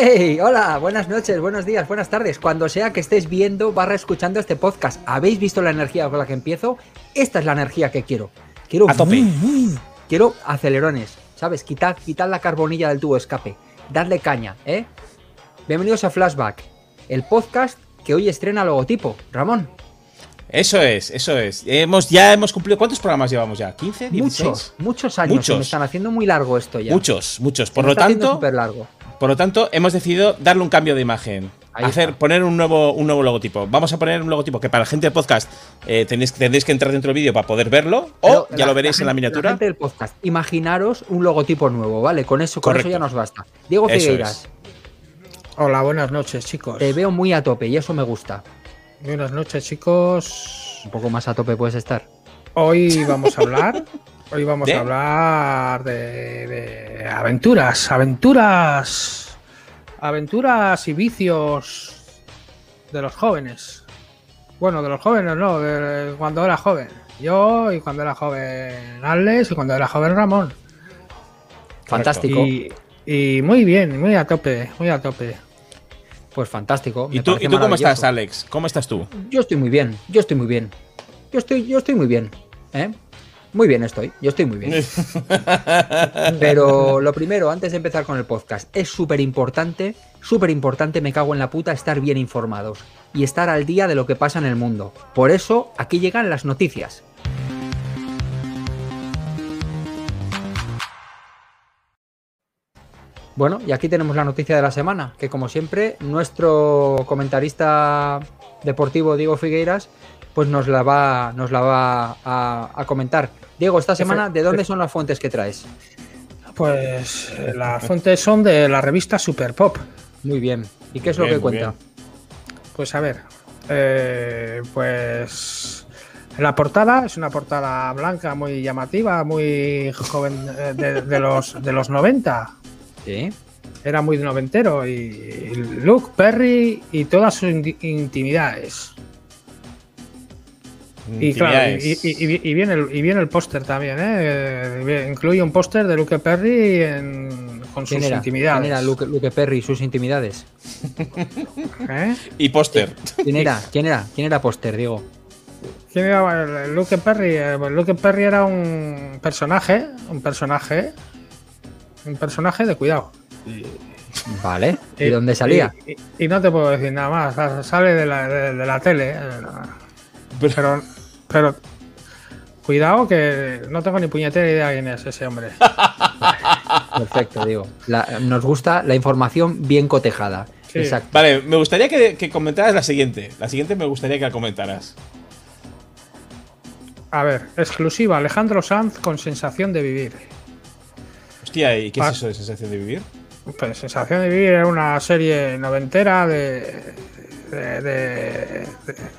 ¡Hey! Hola, buenas noches, buenos días, buenas tardes. Cuando sea que estés viendo barra escuchando este podcast, ¿habéis visto la energía con la que empiezo? Esta es la energía que quiero. Quiero A tope. Quiero acelerones, ¿sabes? Quitad, quitad la carbonilla del tubo de escape. Dadle caña, ¿eh? Bienvenidos a Flashback, el podcast que hoy estrena logotipo. Ramón, Eso es, eso es. Hemos, ya hemos cumplido. ¿Cuántos programas llevamos ya? ¿15? ¿16? muchos, muchos años. se me Muchos. están haciendo muy largo esto ya. Muchos, muchos. Se Por me lo está tanto, largo. Por lo tanto, hemos decidido darle un cambio de imagen. Ahí hacer, está. poner un nuevo, un nuevo logotipo. Vamos a poner un logotipo que para la gente de podcast eh, tenéis, tendréis que entrar dentro del vídeo para poder verlo. O ya lo veréis en la miniatura. gente del podcast, imaginaros un logotipo nuevo, ¿vale? Con eso, con eso ya nos basta. Diego Figueiras, Hola, buenas noches, chicos. te veo muy a tope y eso me gusta. Buenas noches, chicos. Un poco más a tope puedes estar. Hoy vamos a hablar. Hoy vamos ¿De? a hablar de, de aventuras, aventuras, aventuras y vicios de los jóvenes. Bueno, de los jóvenes no, de cuando era joven. Yo y cuando era joven Alex y cuando era joven Ramón. Fantástico. Y, y muy bien, muy a tope, muy a tope. Pues fantástico. ¿Y tú, ¿y tú cómo estás, Alex? ¿Cómo estás tú? Yo estoy muy bien, yo estoy muy bien. Yo estoy, yo estoy muy bien. ¿eh? Muy bien estoy, yo estoy muy bien. Pero lo primero, antes de empezar con el podcast, es súper importante, súper importante, me cago en la puta, estar bien informados y estar al día de lo que pasa en el mundo. Por eso, aquí llegan las noticias. Bueno, y aquí tenemos la noticia de la semana, que como siempre, nuestro comentarista deportivo Diego Figueiras, pues nos la va, nos la va a, a comentar. Diego, esta semana, ¿de dónde son las fuentes que traes? Pues eh, las fuentes son de la revista Super Pop. Muy bien. ¿Y qué es lo que cuenta? Pues a ver, eh, pues la portada es una portada blanca muy llamativa, muy joven eh, de, de los de los 90. Sí. Era muy noventero y Luke Perry y todas sus in- intimidades. Y claro, y, viene el, y viene el póster también, ¿eh? Eh, Incluye un póster de Luke Perry en- con sus ¿Quién era? intimidades. ¿Quién era Luke, Luke Perry y sus intimidades? ¿Eh? Y póster. ¿Quién era? ¿Quién era? ¿Quién era Póster, Diego? ¿Quién era Luke Perry? Eh, Luke Perry era un personaje, un personaje, un personaje de cuidado. Vale. ¿Y Eh, dónde salía? Y, y- y no te puedo decir nada más. sa- Sale de la, de, de la tele. eh, Pero, pero cuidado que no tengo ni puñetera idea quién es ese hombre. Perfecto, Diego. La- nos gusta la información bien cotejada. Sí. Exacto. Vale, me gustaría que, que comentaras la siguiente. La siguiente me gustaría que la comentaras. A ver, exclusiva Alejandro Sanz con sensación de vivir. Hostia, ¿y qué Ah. es eso de sensación de vivir? Pues Sensación de Vivir era una serie noventera de, de, de-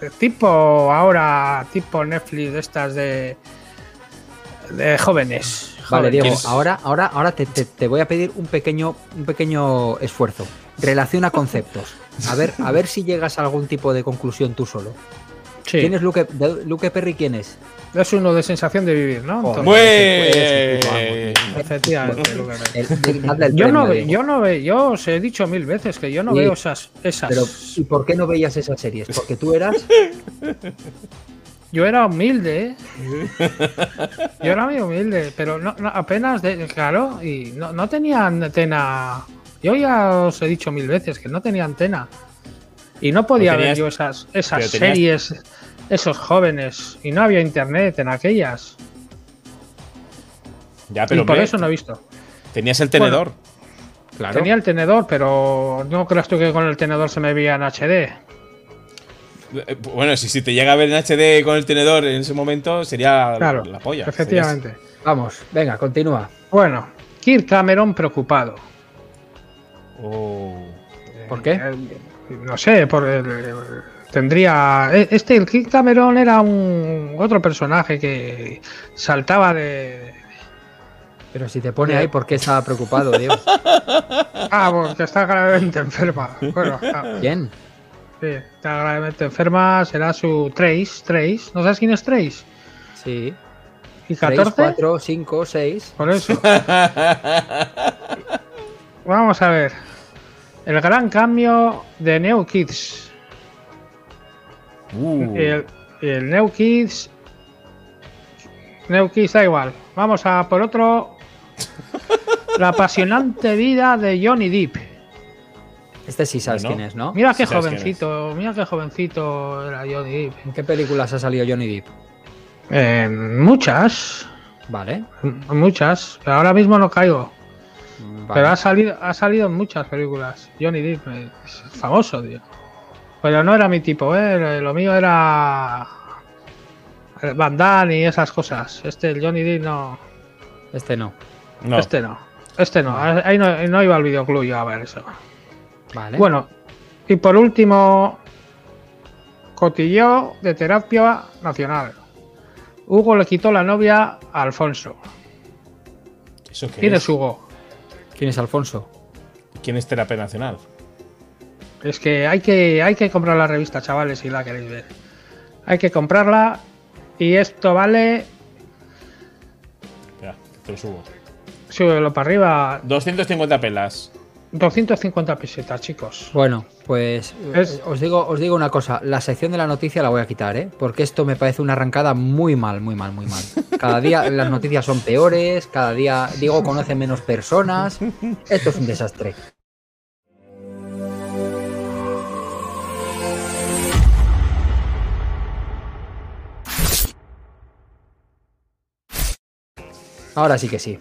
de tipo ahora, tipo Netflix de estas de, de jóvenes. Vale. Diego, ¿Quieres- ahora, ahora, ahora te, te- te voy a pedir un pequeño, un pequeño esfuerzo. Relaciona conceptos. A ver, a ver si llegas a algún tipo de conclusión tú solo. Sí, ¿Quién es Luke, de- Luke Perry? ¿Quién es? es uno de Sensación de Vivir, ¿no? Entonces, ese- ¡Muy! efectivamente. Luke Perry. Yo no, yo veo, yo os he dicho mil veces que yo no Sí. veo esas, esas. Pero, ¿y por qué no veías esas series? Porque tú eras. Yo era humilde, ¿eh? Yo era muy humilde, pero no, no- apenas, de, claro, y no, no tenía antena. Yo ya os he dicho mil veces que no tenía antena. Y no podía ver yo esas, esas tenías- series, esos jóvenes. Y no había internet en aquellas. Ya, pero y por hombre, eso no he visto. tenías el tenedor. Claro. Tenía el tenedor, pero no creas tú que con el tenedor se me veía en HD. Eh, Bueno, si, si te llega a ver en HD con el tenedor en ese momento, sería Claro, la polla. efectivamente. Vamos, venga, continúa. Bueno, Kirk Cameron preocupado. Oh. ¿Por qué? Eh, no sé, por el- tendría. eh, Este, el Kirk Cameron era un otro personaje que saltaba de. Pero si te pone ahí, ¿por qué estaba preocupado, Diego? Ah, porque está gravemente enferma. Bueno, ah, ¿Quién? sí, está gravemente enferma. Será su Trace. Trace. ¿No sabes quién es Trace? Sí. ¿Y 3, 14? 4, 5, 6. Por eso. Vamos a ver. El gran cambio de Neo Kids. Uh, El, el Neo Kids. Neo Kids da igual. Vamos a por otro. La apasionante vida de Johnny Depp. Este sí sabes Bueno. quién es, ¿no? Mira qué Sí jovencito, mira qué jovencito era Johnny Depp. ¿En qué películas ha salido Johnny Depp? Eh, muchas, Vale. muchas. Pero ahora mismo no caigo. vale. Pero ha salido, ha salido en muchas películas. Johnny Depp es famoso, tío. Pero no era mi tipo, ¿eh? Lo mío era. el Van Damme y esas cosas. Este, el Johnny Depp, no. Este no. no. Este no. Este no. Ahí no, no iba al videoclub yo a ver eso. Vale. Bueno, y por último, cotilleo de terapia nacional. Hugo le quitó la novia a Alfonso. ¿Eso qué ¿Quién es? es Hugo? ¿Quién es Alfonso? ¿Quién es Terapia Nacional? Es que hay que, hay que comprar la revista, chavales, si la queréis ver. Hay que comprarla y esto vale, Ya, te lo subo. súbelo para arriba, 250 pelas. 250 pesetas, chicos. Bueno, pues Es- eh, os digo, os digo una cosa, la sección de la noticia la voy a quitar, ¿eh? Porque esto me parece una arrancada muy mal, muy mal, muy mal. Cada día las noticias son peores, cada día Diego conoce menos personas. Esto es un desastre. Ahora sí que sí.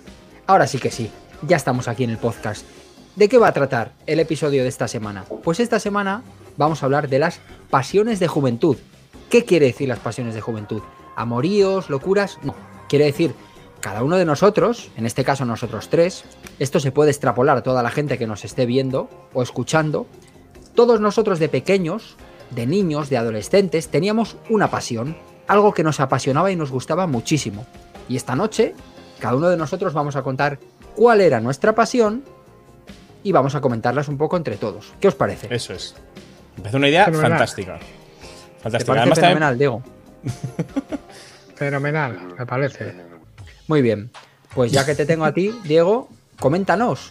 Ahora sí que sí. Ya estamos aquí en el podcast. ¿De qué va a tratar el episodio de esta semana? Pues esta semana vamos a hablar de las pasiones de juventud. ¿Qué quiere decir las pasiones de juventud? ¿Amoríos? ¿Locuras? No. Quiere decir, cada uno de nosotros, en este caso nosotros tres, esto se puede extrapolar a toda la gente que nos esté viendo o escuchando. Todos nosotros de pequeños, de niños, de adolescentes, teníamos una pasión, algo que nos apasionaba y nos gustaba muchísimo. Y esta noche, cada uno de nosotros vamos a contar cuál era nuestra pasión y vamos a comentarlas un poco entre todos. ¿Qué os parece? Eso es. Me parece una idea Fenomenal. fantástica. ¿Te Fantástica. parece Además, también- fenomenal, Diego? Fenomenal, me parece. Muy bien. Pues ya que te tengo a ti, Diego, coméntanos.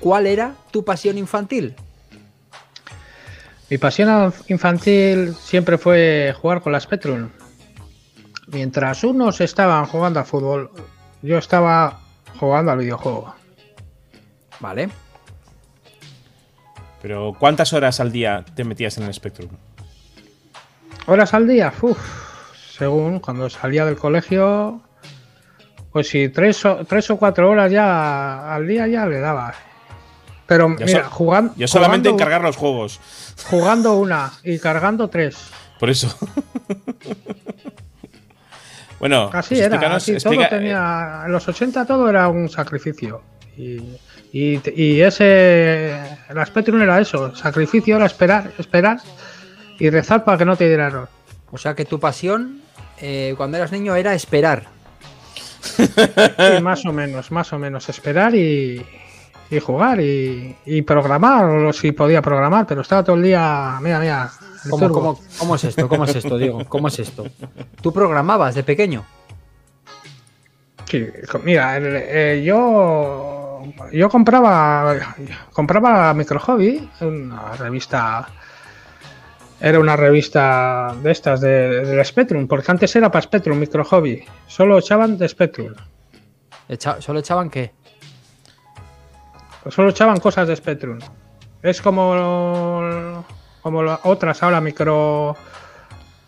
¿Cuál era tu pasión infantil? Mi pasión infantil siempre fue jugar con la Spectrum. Mientras unos estaban jugando al fútbol, yo estaba jugando al videojuego. Vale. Pero ¿cuántas horas al día te metías en el Spectrum? ¿Horas al día? Uf, según cuando salía del colegio, pues si tres o, tres o cuatro horas ya al día ya le daba. Pero Yo mira, so- jugando, Yo solamente en jugando, cargar los juegos. jugando una y cargando tres. Por eso. bueno, Así pues era, explícanos- así explica- todo tenía. En los 80 todo era un sacrificio. Y, y, y ese. El Spectrum era eso: sacrificio era esperar, esperar y rezar para que no te diera error. O sea que tu pasión eh, cuando eras niño era esperar. Sí, más o menos, más o menos. Esperar y, y jugar y, y programar, o si podía programar, pero estaba todo el día. Mira, mira. ¿Cómo, turbo. cómo- cómo es esto? ¿Cómo es esto, Diego? ¿Cómo es esto? ¿Tú programabas de pequeño? Sí, mira, eh, yo yo compraba compraba Micro Hobby, una revista era una revista de estas de, del Spectrum, porque antes era para Spectrum Micro Hobby, solo echaban de Spectrum, Echa- ¿Solo echaban qué? solo echaban cosas de Spectrum. Es como como la- otras ahora Micro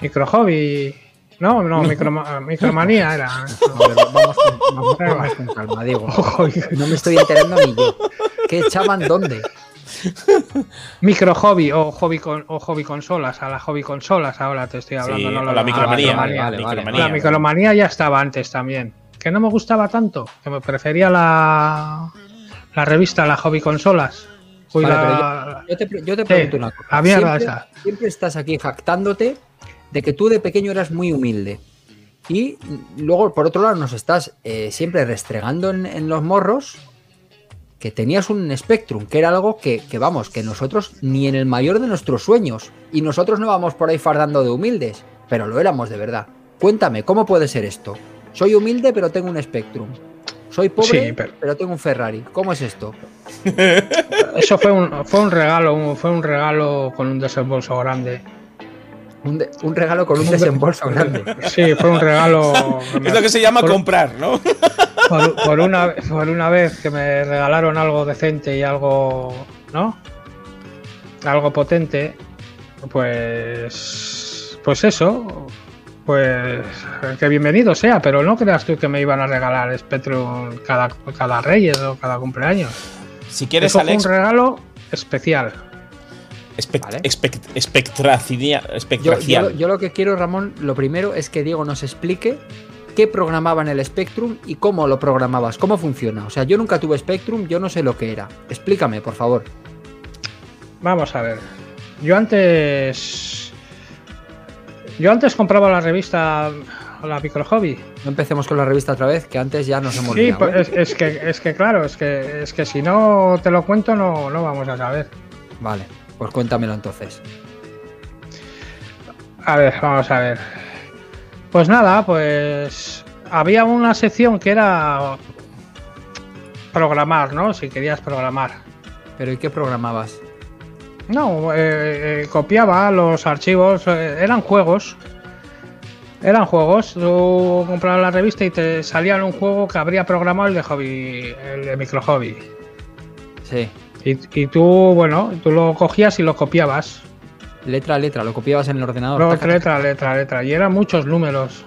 Micro Hobby, no, no, micro, Micromanía era. A ver, vamos, con, vamos- vamos con calma, Diego. No me estoy enterando ni yo. ¿Qué echaban dónde? Micro hobby o hobby con, o hobby consolas, a la hobby consolas ahora te estoy hablando, Sí, no la micromanía. Vale, micromanía. La micromanía ya estaba antes también. Que no me gustaba tanto, que me prefería la, la revista, la hobby consolas. Uy, Vale, la- Yo te, pre- yo te pregunto una cosa. la mierda siempre, esa. siempre estás aquí jactándote de que tú de pequeño eras muy humilde. Y luego, por otro lado, nos estás eh, siempre restregando en, en los morros que tenías un Spectrum, que era algo que, que, vamos, que nosotros ni en el mayor de nuestros sueños, y nosotros no vamos por ahí fardando de humildes, pero lo éramos de verdad. Cuéntame, ¿cómo puede ser esto? Soy humilde, pero tengo un Spectrum. Soy pobre, Sí, pero... pero- tengo un Ferrari. ¿Cómo es esto? Eso fue un, fue un regalo, fue un regalo con un desembolso grande. Un, de- un regalo con un desembolso grande. Sí, fue un regalo. Es lo que se llama por- comprar, ¿no? por, por una, por una vez que me regalaron algo decente y algo, ¿no? Algo potente, pues, pues eso, pues que bienvenido sea, pero no creas tú que me iban a regalar Spectrum cada, cada Reyes o cada cumpleaños. Si quieres, Eso fue Alex, un regalo especial. espect- Vale. espect- Yo, yo- yo lo que quiero, Ramón, lo primero es que Diego nos explique qué programaba en el Spectrum y cómo lo programabas, cómo funciona. O sea, yo nunca tuve Spectrum, yo no sé lo que era. Explícame, por favor. Vamos a ver. Yo antes. Yo antes compraba la revista La Micro Hobby. No empecemos con la revista otra vez, que antes ya nos hemos Sí, pues ¿eh? es, es que, es que claro, es que, es que si no te lo cuento no, no vamos a saber. Vale, pues cuéntamelo entonces. A ver, vamos a ver. Pues nada, pues había una sección que era programar, ¿no? Si querías programar. Pero ¿y qué programabas? No, eh, eh, copiaba los archivos, eh, eran juegos. Eran juegos. Tú comprabas la revista y te salía un juego que habría programado el de hobby, el de micro hobby. Sí, Y, y tú, bueno, tú lo cogías y lo copiabas. letra a letra, lo copiabas en el ordenador. No, letra, letra, letra. Y eran muchos números.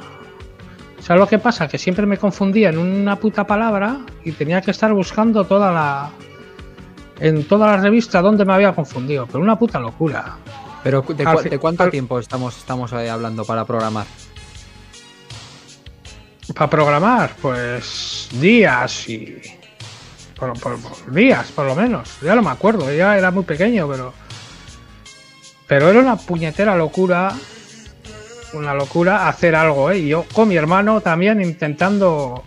¿Sabes lo que pasa? Que siempre me confundía en una puta palabra y tenía que estar buscando toda la. En toda la revista donde me había confundido. Pero una puta locura. Pero ¿de, cuánto al- tiempo estamos, estamos hablando para programar? Para programar, pues. días y. Por, por- por días, por lo menos. Ya no me acuerdo, ya era muy pequeño, pero. Pero era una puñetera locura. Una locura hacer algo, ¿eh? Y yo con mi hermano también intentando.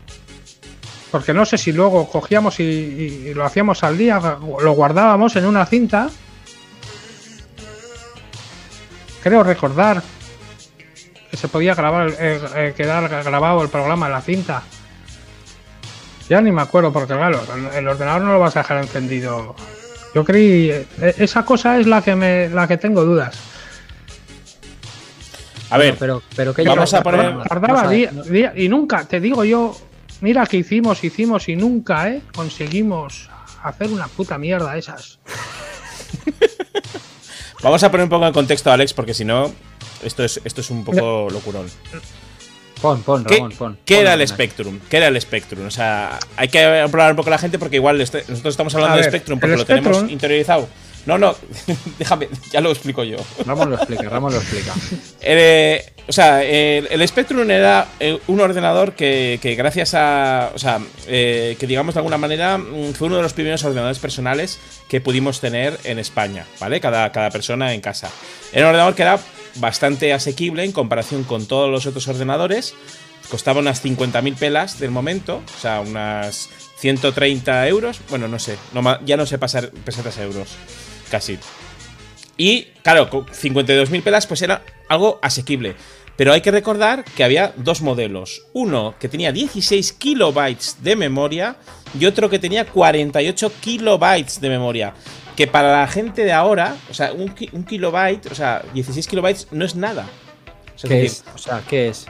Porque no sé si luego cogíamos y, y- y lo hacíamos al día, lo guardábamos en una cinta. Creo recordar que se podía grabar, eh, eh, quedar grabado el programa en la cinta. Ya ni me acuerdo, porque claro, el- ordenador no lo vas a dejar encendido. Yo creí. eh, esa cosa es la que me, la que tengo dudas. A ver, pero, pero ¿qué vamos llevas a poner-? Tardaba día- y nunca, te digo yo, mira que hicimos, hicimos y nunca, ¿eh? Conseguimos hacer una puta mierda esas. vamos a poner un poco en contexto, Alex, porque si no, esto es, esto es un poco locurón. Pon, pon, ¿Qué, Ramón, pon. qué Pon era el. Spectrum? ¿Qué era el Spectrum? O sea, hay que hablar un poco a la gente porque igual este- nosotros estamos hablando de Spectrum porque lo tenemos interiorizado. No, no, déjame, ya lo explico yo. Ramón lo explica, Ramón lo explica. Eh, o sea, el, el Spectrum era eh, un ordenador que, que gracias a. O sea, eh, que digamos de alguna manera mm, fue uno de los primeros ordenadores personales que pudimos tener en España, ¿vale? Cada, cada persona en casa. Era un ordenador que era bastante asequible en comparación con todos los otros ordenadores. Costaba unas 50.000 pelas del momento, o sea, unas 130 euros. Bueno, no sé, no ya no sé pasar pesetas a euros, casi. Y claro, con 52.000 pelas pues era algo asequible. Pero hay que recordar que había dos modelos. Uno que tenía 16 kilobytes de memoria y otro que tenía 48 kilobytes de memoria. Que para la gente de ahora, o sea, un, ki- un kilobyte, o sea, 16 kilobytes no es nada. O sea, es ¿Qué decir, es? O sea, ¿qué es?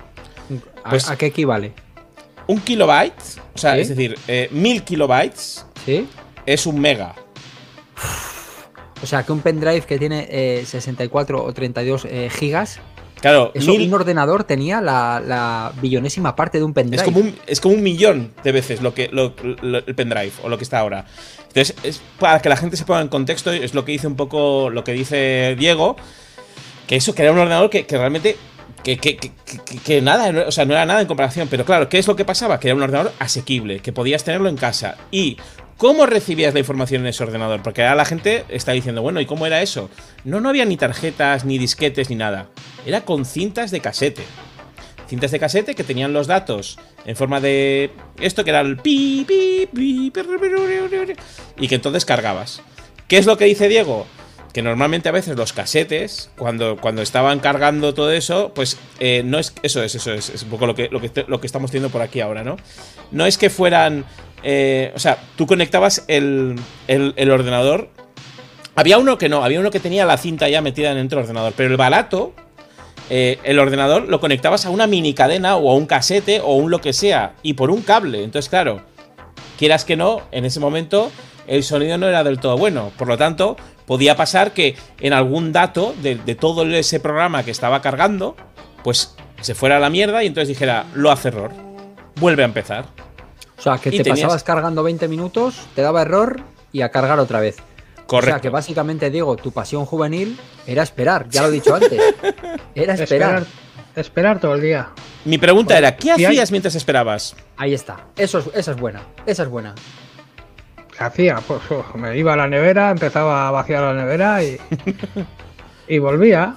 ¿A, Pues- a qué equivale? un kilobyte, o sea, ¿Sí? es decir, eh, 1000 kilobytes ¿Sí? es un mega. O sea, que un pendrive que tiene eh, 64 o 32 eh, gigas, Claro, eso mil- un ordenador tenía la, la billonésima parte de un pendrive. Es como, un, es como un millón de veces lo que lo- lo- el pendrive o lo que está ahora. Entonces, es para que la gente se ponga en contexto, es lo que dice un poco lo que dice Diego, que eso, que era un ordenador que, que realmente. Que, que- que- que- que nada, o sea, no era nada en comparación. Pero claro, ¿qué es lo que pasaba? Que era un ordenador asequible, que podías tenerlo en casa. Y. ¿Cómo recibías la información en ese ordenador? Porque ahora la gente está diciendo, bueno, ¿y cómo era eso? No, no había ni tarjetas, ni disquetes, ni nada. Era con cintas de casete cintas de casete que tenían los datos en forma de esto que era el pi, pi, pi, y que entonces cargabas. ¿Qué es lo que dice Diego? que normalmente a veces los casetes, cuando, cuando estaban cargando todo eso, pues eh, no es. Eso es, eso es. Es un poco lo que, lo que, lo que estamos teniendo por aquí ahora, ¿no? No es que fueran. Eh, o sea, tú conectabas el, el- ordenador. Había uno que no, había uno que tenía la cinta ya metida dentro del ordenador, pero el barato. eh, el ordenador lo conectabas a una mini cadena o a un casete o un lo que sea y por un cable. Entonces, claro, quieras que no, en ese momento el sonido no era del todo bueno. Por lo tanto, podía pasar que en algún dato de, de todo ese programa que estaba cargando, pues se fuera a la mierda y entonces dijera, lo hace error. Vuelve a empezar. O sea, que Y te tenías- pasabas cargando 20 minutos, te daba error y a cargar otra vez. O sea, Correcto. que básicamente, Diego, tu pasión juvenil era esperar, ya lo he dicho antes. Era esperar. Esperar, esperar todo el día. Mi pregunta era, ¿qué hay- hacías mientras esperabas? Ahí está. Eso es, esa es buena. Esa es buena. ¿Qué hacía? Pues uf, me iba a la nevera, empezaba a vaciar la nevera y, y volvía.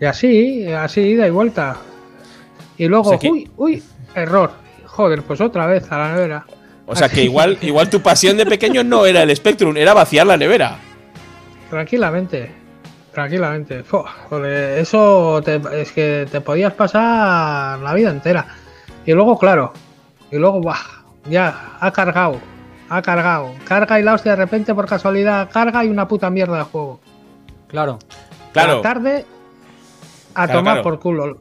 Y así, así, ida y vuelta. Y luego, O sea que- uy, uy, error. Joder, pues otra vez a la nevera. O sea, que igual, igual tu pasión de pequeño no era el Spectrum, era vaciar la nevera. Tranquilamente, tranquilamente. Joder, eso te- es que te podías pasar la vida entera. Y luego, claro, y luego, buah, ya, ha cargado, ha cargado. Carga y la hostia de repente por casualidad carga y una puta mierda de juego. Claro. Claro. la tarde a Claro, tomar claro. por culo.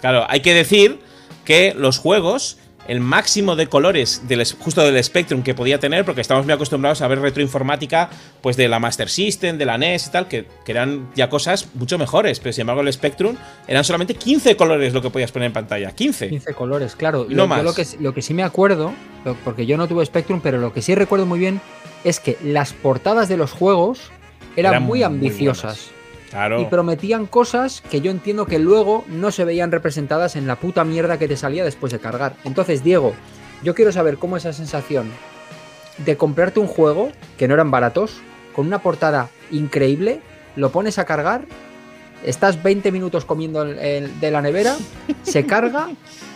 Claro, hay que decir que los juegos, el máximo de colores del, justo del Spectrum que podía tener, porque estamos muy acostumbrados a ver retroinformática pues de la Master System, de la NES y tal, que, que eran ya cosas mucho mejores, pero sin embargo el Spectrum eran solamente 15 colores lo que podías poner en pantalla, 15. 15 colores, claro. Y Lo, más. yo lo, que, lo que sí me acuerdo, porque yo no tuve Spectrum, pero lo que sí recuerdo muy bien es que las portadas de los juegos eran, Eran muy muy ambiciosas. buenas. Claro. y prometían cosas que yo entiendo que luego no se veían representadas en la puta mierda que te salía después de cargar. Entonces, Diego, yo quiero saber cómo esa sensación de comprarte un juego, que no eran baratos, con una portada increíble, lo pones a cargar, estás 20 minutos comiendo el- el- de la nevera, se carga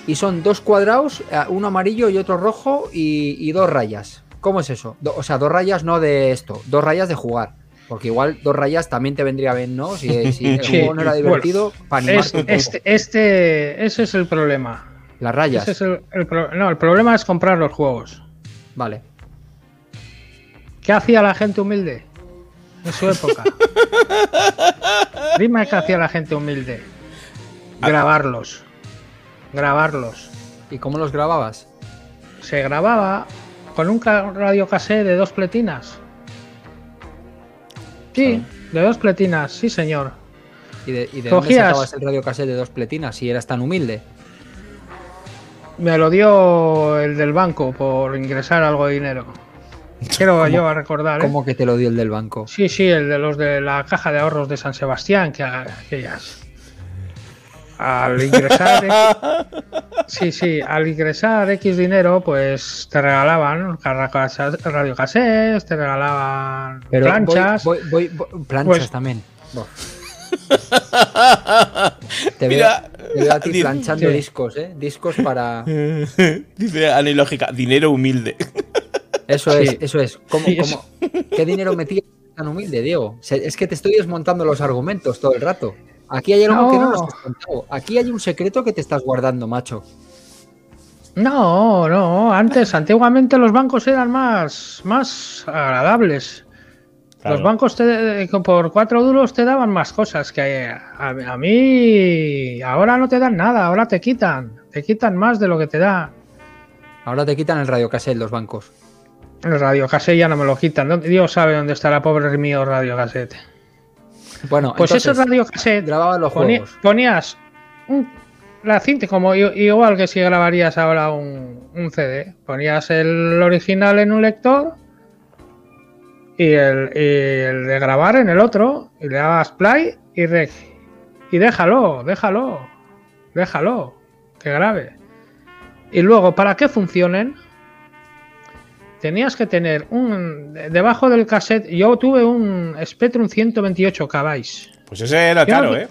y son dos cuadrados, eh, uno amarillo y otro rojo y, y dos rayas. ¿Cómo es eso? Do- o sea, dos rayas no de esto, dos rayas de jugar. Porque igual dos rayas también te vendría bien, ¿no? Si, si el Sí, juego no era bueno, divertido, para Es- animarte un poco. este, este, ese es el problema. Las rayas. Ese es el, el pro- no, el problema es comprar los juegos. Vale. ¿Qué hacía la gente humilde en su época? Dime qué hacía la gente humilde. Grabarlos. Grabarlos. ¿Y cómo los grababas? Se grababa con un ca- radiocassette de dos pletinas. Sí, de dos pletinas, sí señor. ¿Y de, y de dónde Cogías- sacabas el radiocassette de dos pletinas si eras tan humilde? Me lo dio el del banco por ingresar algo de dinero. Quiero yo a recordar, ¿eh? ¿Cómo que te lo dio el del banco? Sí, sí, el de los de la caja de ahorros de San Sebastián, que aquellas. Al ingresar, X- sí, sí, al ingresar X dinero, pues te regalaban radiocassettes, te regalaban Pero planchas. Voy, voy- voy- voy- planchas Pues- también. Te, Mira, veo, te veo a ti planchando sí. discos, ¿eh? Discos para... Dice Ana y Lógica, dinero humilde. Eso Sí. es, eso es. ¿Cómo, Sí, cómo- ¿Qué dinero metías tan humilde, Diego? Es que te estoy desmontando los argumentos todo el rato. Aquí hay algo que no nos No. has contado. Aquí hay un secreto que te estás guardando, macho. No, no, antes, antiguamente los bancos eran más, más agradables. Claro. Los bancos te- por cuatro duros te daban más cosas que a, a mí ahora no te dan nada, ahora te quitan, te quitan más de lo que te da. Ahora te quitan el radiocassette los bancos. El radiocassette ya no me lo quitan. ¿dónde- Dios sabe dónde estará pobre mío radiocassette. Bueno, Pues entonces, ese radiocassette grababa los poni- juegos. ponías un- la cinta como igual que si grabarías ahora un, un CD. Ponías el original en un lector y el, y el de grabar en el otro y le dabas play y rec. Y déjalo, déjalo, déjalo, que grabe. Y luego, para que funcionen, tenías que tener un. de- Debajo del cassette, yo tuve un Spectrum 128 KB. Pues ese era Yo caro, no- ¿eh?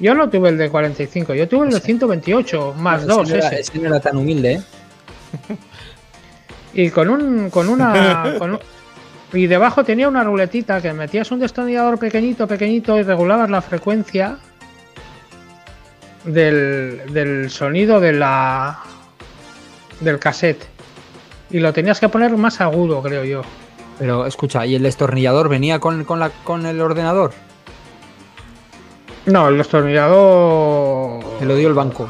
Yo no tuve el de 45, yo tuve el de 128 más Ese dos no era- ese. ese no era tan humilde, ¿eh? Y con un con una con, un- Y debajo tenía una ruletita que metías un destornillador pequeñito, pequeñito y regulabas la frecuencia del, del sonido de la del cassette. Y lo tenías que poner más agudo, creo yo. Pero escucha, ¿y el destornillador venía con, con, la, con el ordenador? No, el destornillador. Me lo dio el banco.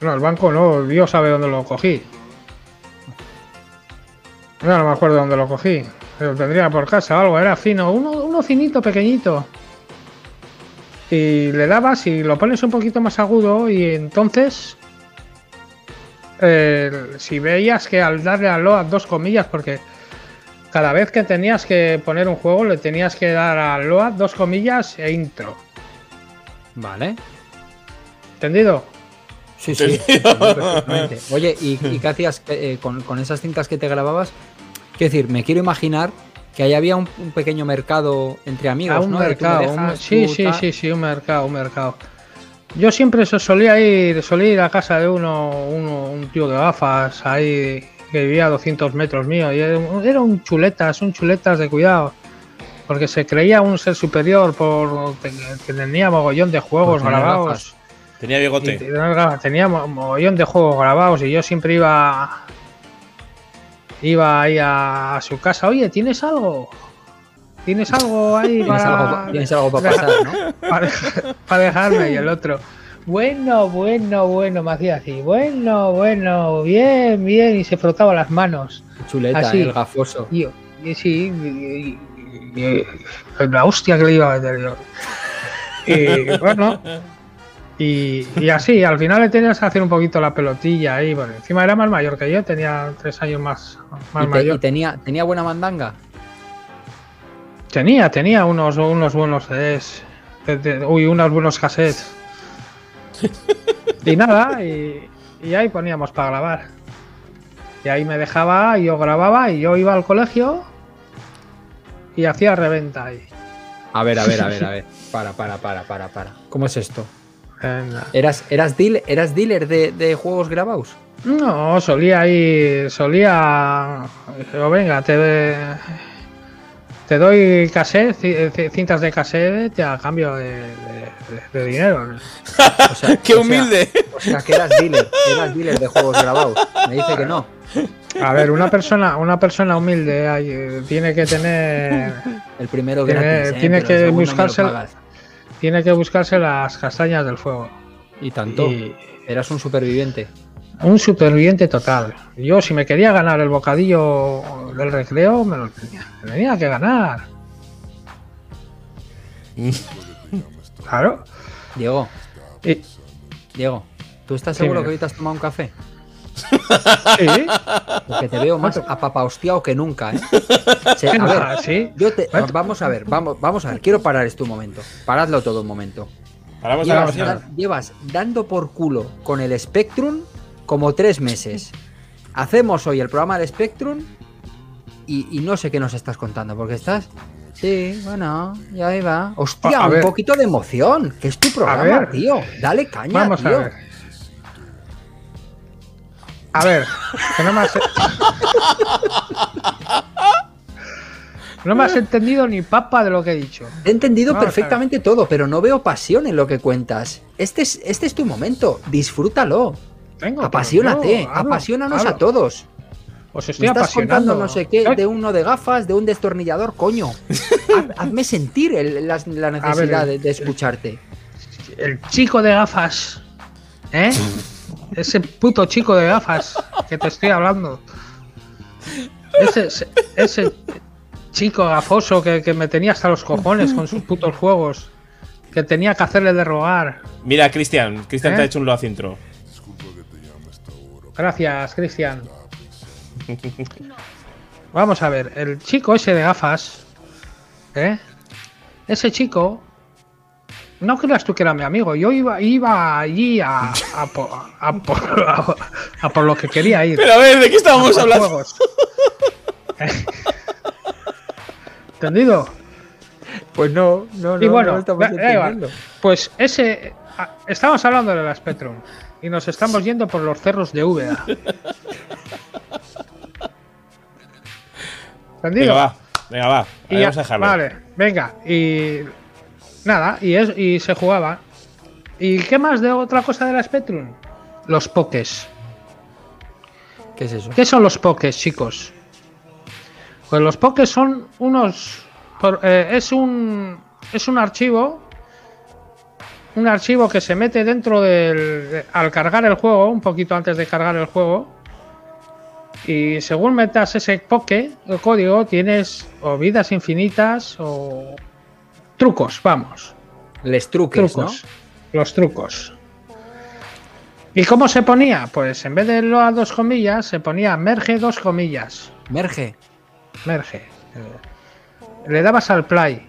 No, el banco no, Dios sabe dónde lo cogí. No, no me acuerdo dónde lo cogí. Lo tendría por casa o algo, era fino, uno, uno finito, pequeñito. Y le dabas y lo pones un poquito más agudo y entonces eh, si veías que al darle a LOAD dos comillas, porque cada vez que tenías que poner un juego le tenías que dar a LOAD dos comillas e intro. Vale. ¿Entendido? Sí, sí. Oye, ¿y, y qué hacías eh, con, con esas cintas que te grababas? Quiero decir, me quiero imaginar que ahí había un, un pequeño mercado entre amigos, Ah, un mercado. un- sí, sí, sí, sí, un mercado, un mercado. Yo siempre so- solía ir, solía ir a casa de uno, uno- un tío de gafas ahí que vivía a 200 metros mío y era un, chuletas, un chuletas de cuidado. Porque se creía un ser superior por que tenía mogollón de juegos grabados. gafas. Tenía bigote. te- tenía mo- mogollón de juegos grabados y yo siempre iba iba ahí a, a su casa. Oye, ¿tienes algo? ¿Tienes algo ahí Tienes para, algo, pa- tienes algo para pasar, ¿no? para, dejar- para dejarme? Y el otro, bueno, bueno, bueno, me hacía así, bueno, bueno, bien, bien, y se frotaba las manos. Chuleta, Así. el gafoso. Y sí, y- la hostia que le iba a meter yo. Y bueno, y, así, al final le tenías que hacer un poquito la pelotilla ahí, porque encima era más mayor que yo, tenía tres años más, más te- mayor. y tenía, tenía buena mandanga. Tenía, tenía unos, unos buenos CDs, uy, unos buenos cassettes. y nada, y, y ahí poníamos para grabar. Y ahí me dejaba, y yo grababa, y yo iba al colegio y hacía reventa ahí. A ver, a ver, a ver, a ver. Para, para, para, para, para. ¿Cómo es esto? Venga. ¿Eras, eras, deal- eras dealer de, de juegos grabados? No, solía ir, solía. Pero venga, te, te doy cassette, ci- ci- cintas de cassette a cambio de, de- de- de dinero. O sea, ¡Qué o sea, humilde! O sea, que eras dealer, eras dealer de juegos grabados. Me dice que no. A ver, una persona, una persona humilde ay, eh, tiene que tener, El primero Tiene- gratis. ¿eh? tiene Pero que buscarse tiene que buscarse las castañas del fuego. Y tanto. Y Eras un superviviente. Un superviviente total. Yo, si me quería ganar el bocadillo del recreo, me lo tenía, me tenía que ganar. Claro. Diego, Y, Diego, ¿tú estás Sí, seguro mira. que hoy te has tomado un café? sí, Porque te veo más apapahostiado que nunca, ¿eh? Se- a ver, sí. yo te, vamos a ver, vamos, vamos a ver, quiero parar esto un momento. Paradlo todo un momento. Paramos la Llevas, llevas dando por culo con el Spectrum como tres meses. Hacemos hoy el programa del Spectrum y, y no sé qué nos estás contando, porque estás. Sí, bueno, ya ahí va. Hostia, A- un ver. poquito de emoción, que es tu programa, ver. tío. Dale caña, Vamos tío. a ver. A ver, que no me has... No me has entendido ni papa de lo que he dicho. He entendido Vamos perfectamente todo, pero no veo pasión en lo que cuentas. Este es, este es tu momento, disfrútalo. Vengo, Apasionate, pero yo hablo, apasionanos hablo. a todos. Os Me estoy estás apasionando. contando no sé qué Ay, de uno de gafas, de un destornillador, coño. Haz- hazme sentir el- la, necesidad de, de escucharte. El chico de gafas. ¿Eh? Ese puto chico de gafas que te estoy hablando. Ese, ese, ese chico gafoso que, que me tenía hasta los cojones con sus putos juegos. Que tenía que hacerle de rogar. Mira, Cristian. Cristian ¿Eh? te ha hecho un loaz intro. Gracias, Cristian. Vamos a ver, el chico ese de gafas, ¿eh? Ese chico, no creas tú que era mi amigo. Yo iba, iba allí a, a, por, a por- a- a por lo que quería ir. Pero a ver, ¿de qué estábamos hablando? ¿Entendido? Pues no, no, Y bueno, estamos da igual. entendiendo. pues ese. Estamos hablando de la Spectrum y nos estamos yendo por los cerros de Úbeda. Venga, ¿Entendido? va. Venga, va. Y Vamos ya- a dejarlo. Vale, venga. Y nada, y, es, y se jugaba. ¿Y qué más de otra cosa de la Spectrum? Los pokés. ¿Qué es eso? ¿Qué son los pokés, chicos? Pues los pokés son unos. por- eh, es un. Es un archivo. Un archivo que se mete dentro del. de- al cargar el juego, un poquito antes de cargar el juego. Y según metas ese poke, el código, tienes o vidas infinitas o. Trucos, vamos. Les truques, Trucos. Los trucos. ¿Y cómo se ponía? Pues en vez de lo a dos comillas, se ponía merge dos comillas. Merge. Merge. Le dabas al play.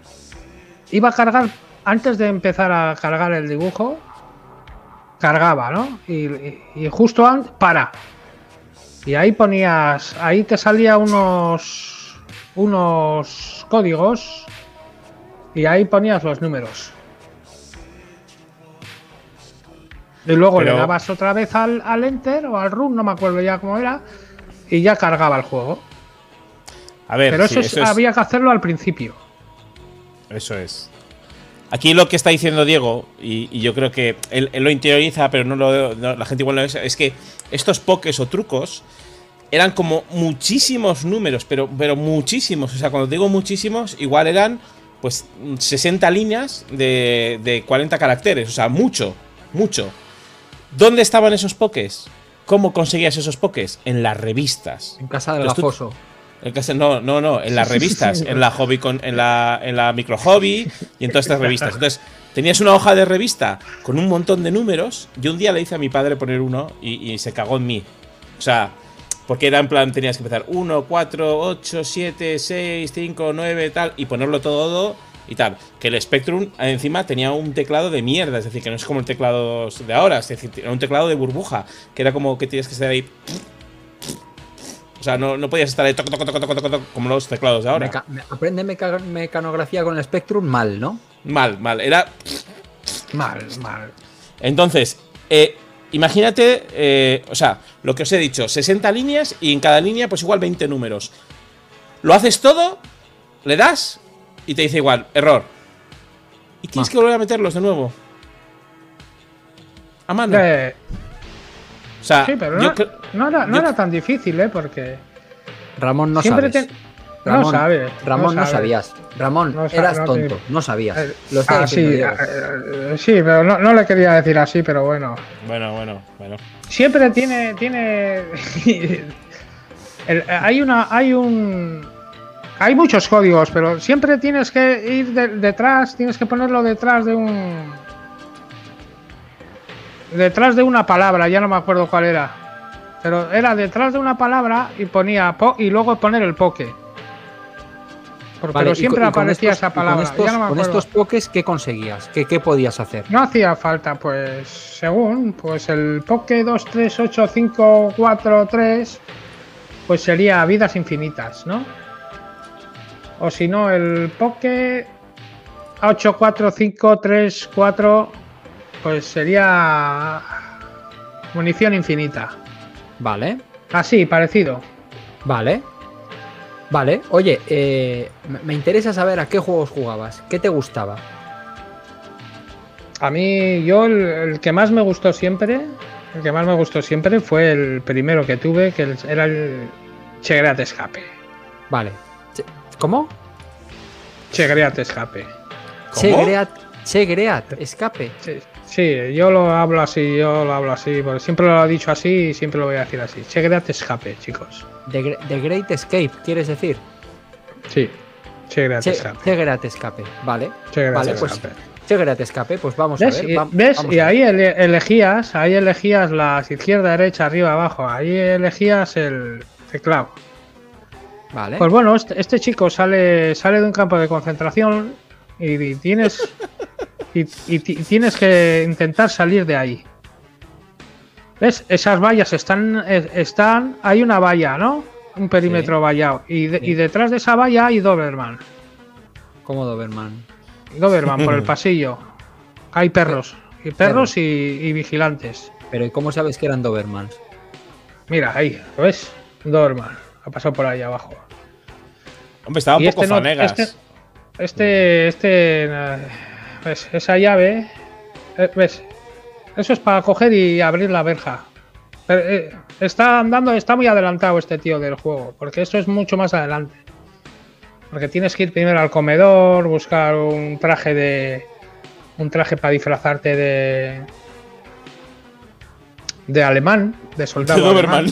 Iba a cargar, antes de empezar a cargar el dibujo, cargaba, ¿no? Y, y- y justo antes, para. Y ahí ponías, ahí te salía unos, unos códigos y ahí ponías los números. Y luego Pero- le dabas otra vez al, al enter o al run, no me acuerdo ya cómo era, y ya cargaba el juego. A ver, Pero sí, eso, es- eso es- había que hacerlo al principio. Eso es. Aquí lo que está diciendo Diego, y, y yo creo que él, él lo interioriza, pero no lo, no- la gente igual no es, es que estos pokés o trucos eran como muchísimos números, pero, pero muchísimos. O sea, cuando digo muchísimos, igual eran pues 60 líneas de, de 40 caracteres. O sea, mucho, mucho. ¿Dónde estaban esos pokés? ¿Cómo conseguías esos pokés? En las revistas. En casa de Pero En casa- no, no, no, en las revistas, en la hobby con, en la, en la micro hobby y en todas estas revistas. Entonces, tenías una hoja de revista con un montón de números. Yo un día le hice a mi padre poner uno y, y se cagó en mí. O sea, porque era en plan, tenías que empezar 1, 4, 8, 7, 6, 5, 9, tal, y ponerlo todo y tal. Que el Spectrum encima tenía un teclado de mierda, es decir, que no es como el teclado de ahora, es decir, era un teclado de burbuja, que era como que tienes que estar ahí. O sea, no, no podías estar ahí toc, como los teclados de ahora. Meca- me- aprende meca- mecanografía con el Spectrum mal, ¿no? Mal, mal. Era. Mal, mal. Entonces, eh, imagínate, eh, o sea, lo que os he dicho, 60 líneas y en cada línea, pues igual 20 números. Lo haces todo, le das y te dice igual, error. Y tienes Ah. que volver a meterlos de nuevo. A mano. Eh, o sea, sí, pero yo no, era, no yo- era tan difícil, ¿eh? Porque Ramón, no siempre sabes. te- Ramón, no sabes. Ramón, no, sabes. sabías. Ramón, No eras no tonto. te- No sabías. Eh, Lo ah, sí, eh, eh, sí, pero no, no le quería decir así, pero bueno. Bueno, bueno, bueno. Siempre tiene. tiene el- hay una. Hay un. Hay muchos códigos, pero siempre tienes que ir de- detrás, tienes que ponerlo detrás de un. Detrás de una palabra, ya no me acuerdo cuál era. Pero era detrás de una palabra y ponía po y luego poner el poke. Por- Vale, pero y siempre y con aparecía estos- esa y con palabra. estos- ya no me con estos pokés, ¿qué conseguías? ¿Qué, qué podías hacer? No hacía falta, pues según, pues el Poke 2, 3, 8, 5, 4, 3, pues sería vidas infinitas, ¿no? O si no, el Poke 8, 4, 5, 3, 4, pues sería munición infinita. Vale, Así, parecido. vale. Vale, oye, eh, me- interesa saber a qué juegos jugabas. ¿Qué te gustaba? A mí, yo el, el que más me gustó siempre, el que más me gustó siempre fue el primero que tuve, que era el Chegreat Escape. Vale. Che- ¿Cómo? Chegreat Escape. ¿Cómo? Chegreat, Chegreat, escape. Sí, sí, yo lo hablo así, yo lo hablo así, porque siempre lo he dicho así y siempre lo voy a decir así. Chegreat Escape, chicos. The, Gre- The Great Escape, ¿quieres decir? Sí, Che- Escape. Chegreat Escape, vale. Chegreat Vale, pues Escape. Chegreat Escape, pues vamos a ver. Va- ¿ves? vamos y a ver. ahí ele- elegías, ahí elegías las izquierda, derecha, arriba, abajo. Ahí elegías el teclado. Vale. Pues bueno, este, este chico sale, sale de un campo de concentración y, y tienes y, y ti- y tienes que intentar salir de ahí. ¿Ves? Esas vallas están, eh, están. Hay una valla, ¿no? Un perímetro vallado. Y, de- Sí. y detrás de esa valla hay Doberman. Como Doberman. Doberman por el pasillo. Hay perros. Y perros y, y vigilantes. Pero ¿y cómo sabes que eran Dobermans? Mira, ahí, ¿lo ves? Doberman. Ha pasado por ahí abajo. Hombre, estaba un Y poco este no- fanegas. este- Este, ves, esa llave, eh, ves, eso es para coger y abrir la verja. Pero, eh, está andando, está muy adelantado este tío del juego, porque esto es mucho más adelante. Porque tienes que ir primero al comedor, buscar un traje de, un traje para disfrazarte de, de alemán, de soldado. De Doberman.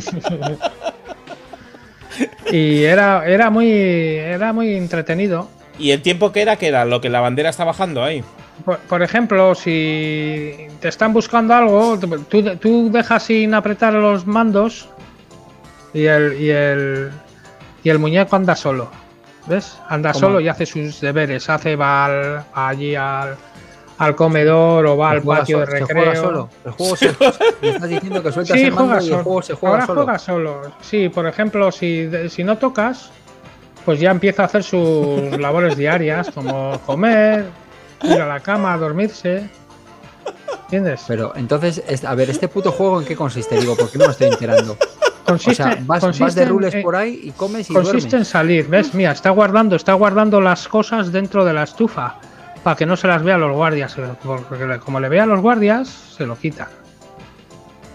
alemán. Y era, era muy, era muy entretenido. ¿Y el tiempo que era? que era? Lo que la bandera está bajando ahí. Por, por ejemplo, si te están buscando algo, tú, tú dejas sin apretar los mandos y el, y el, y el muñeco anda solo. ¿Ves? Anda ¿Cómo? solo y hace sus deberes. Hace, va al- allí al, al comedor o va al patio de se recreo. juega solo. El juego se, me estás diciendo que sueltas Sí, el mando juega y el solo. juego se juega Ahora solo. juega solo. Sí, por ejemplo, si, de- si no tocas, pues ya empieza a hacer sus labores diarias, como comer, ir a la cama, dormirse. ¿Entiendes? Pero entonces, es- a ver, ¿este puto juego en qué consiste? Digo, porque no me estoy enterando. O Consiste, sea, vas, de en- rules en- por ahí y comes y consiste en salir, ¿ves? Mira, está guardando, está guardando las cosas dentro de la estufa para que no se las vea a los guardias, eh, porque como le vea a los guardias, se lo quita.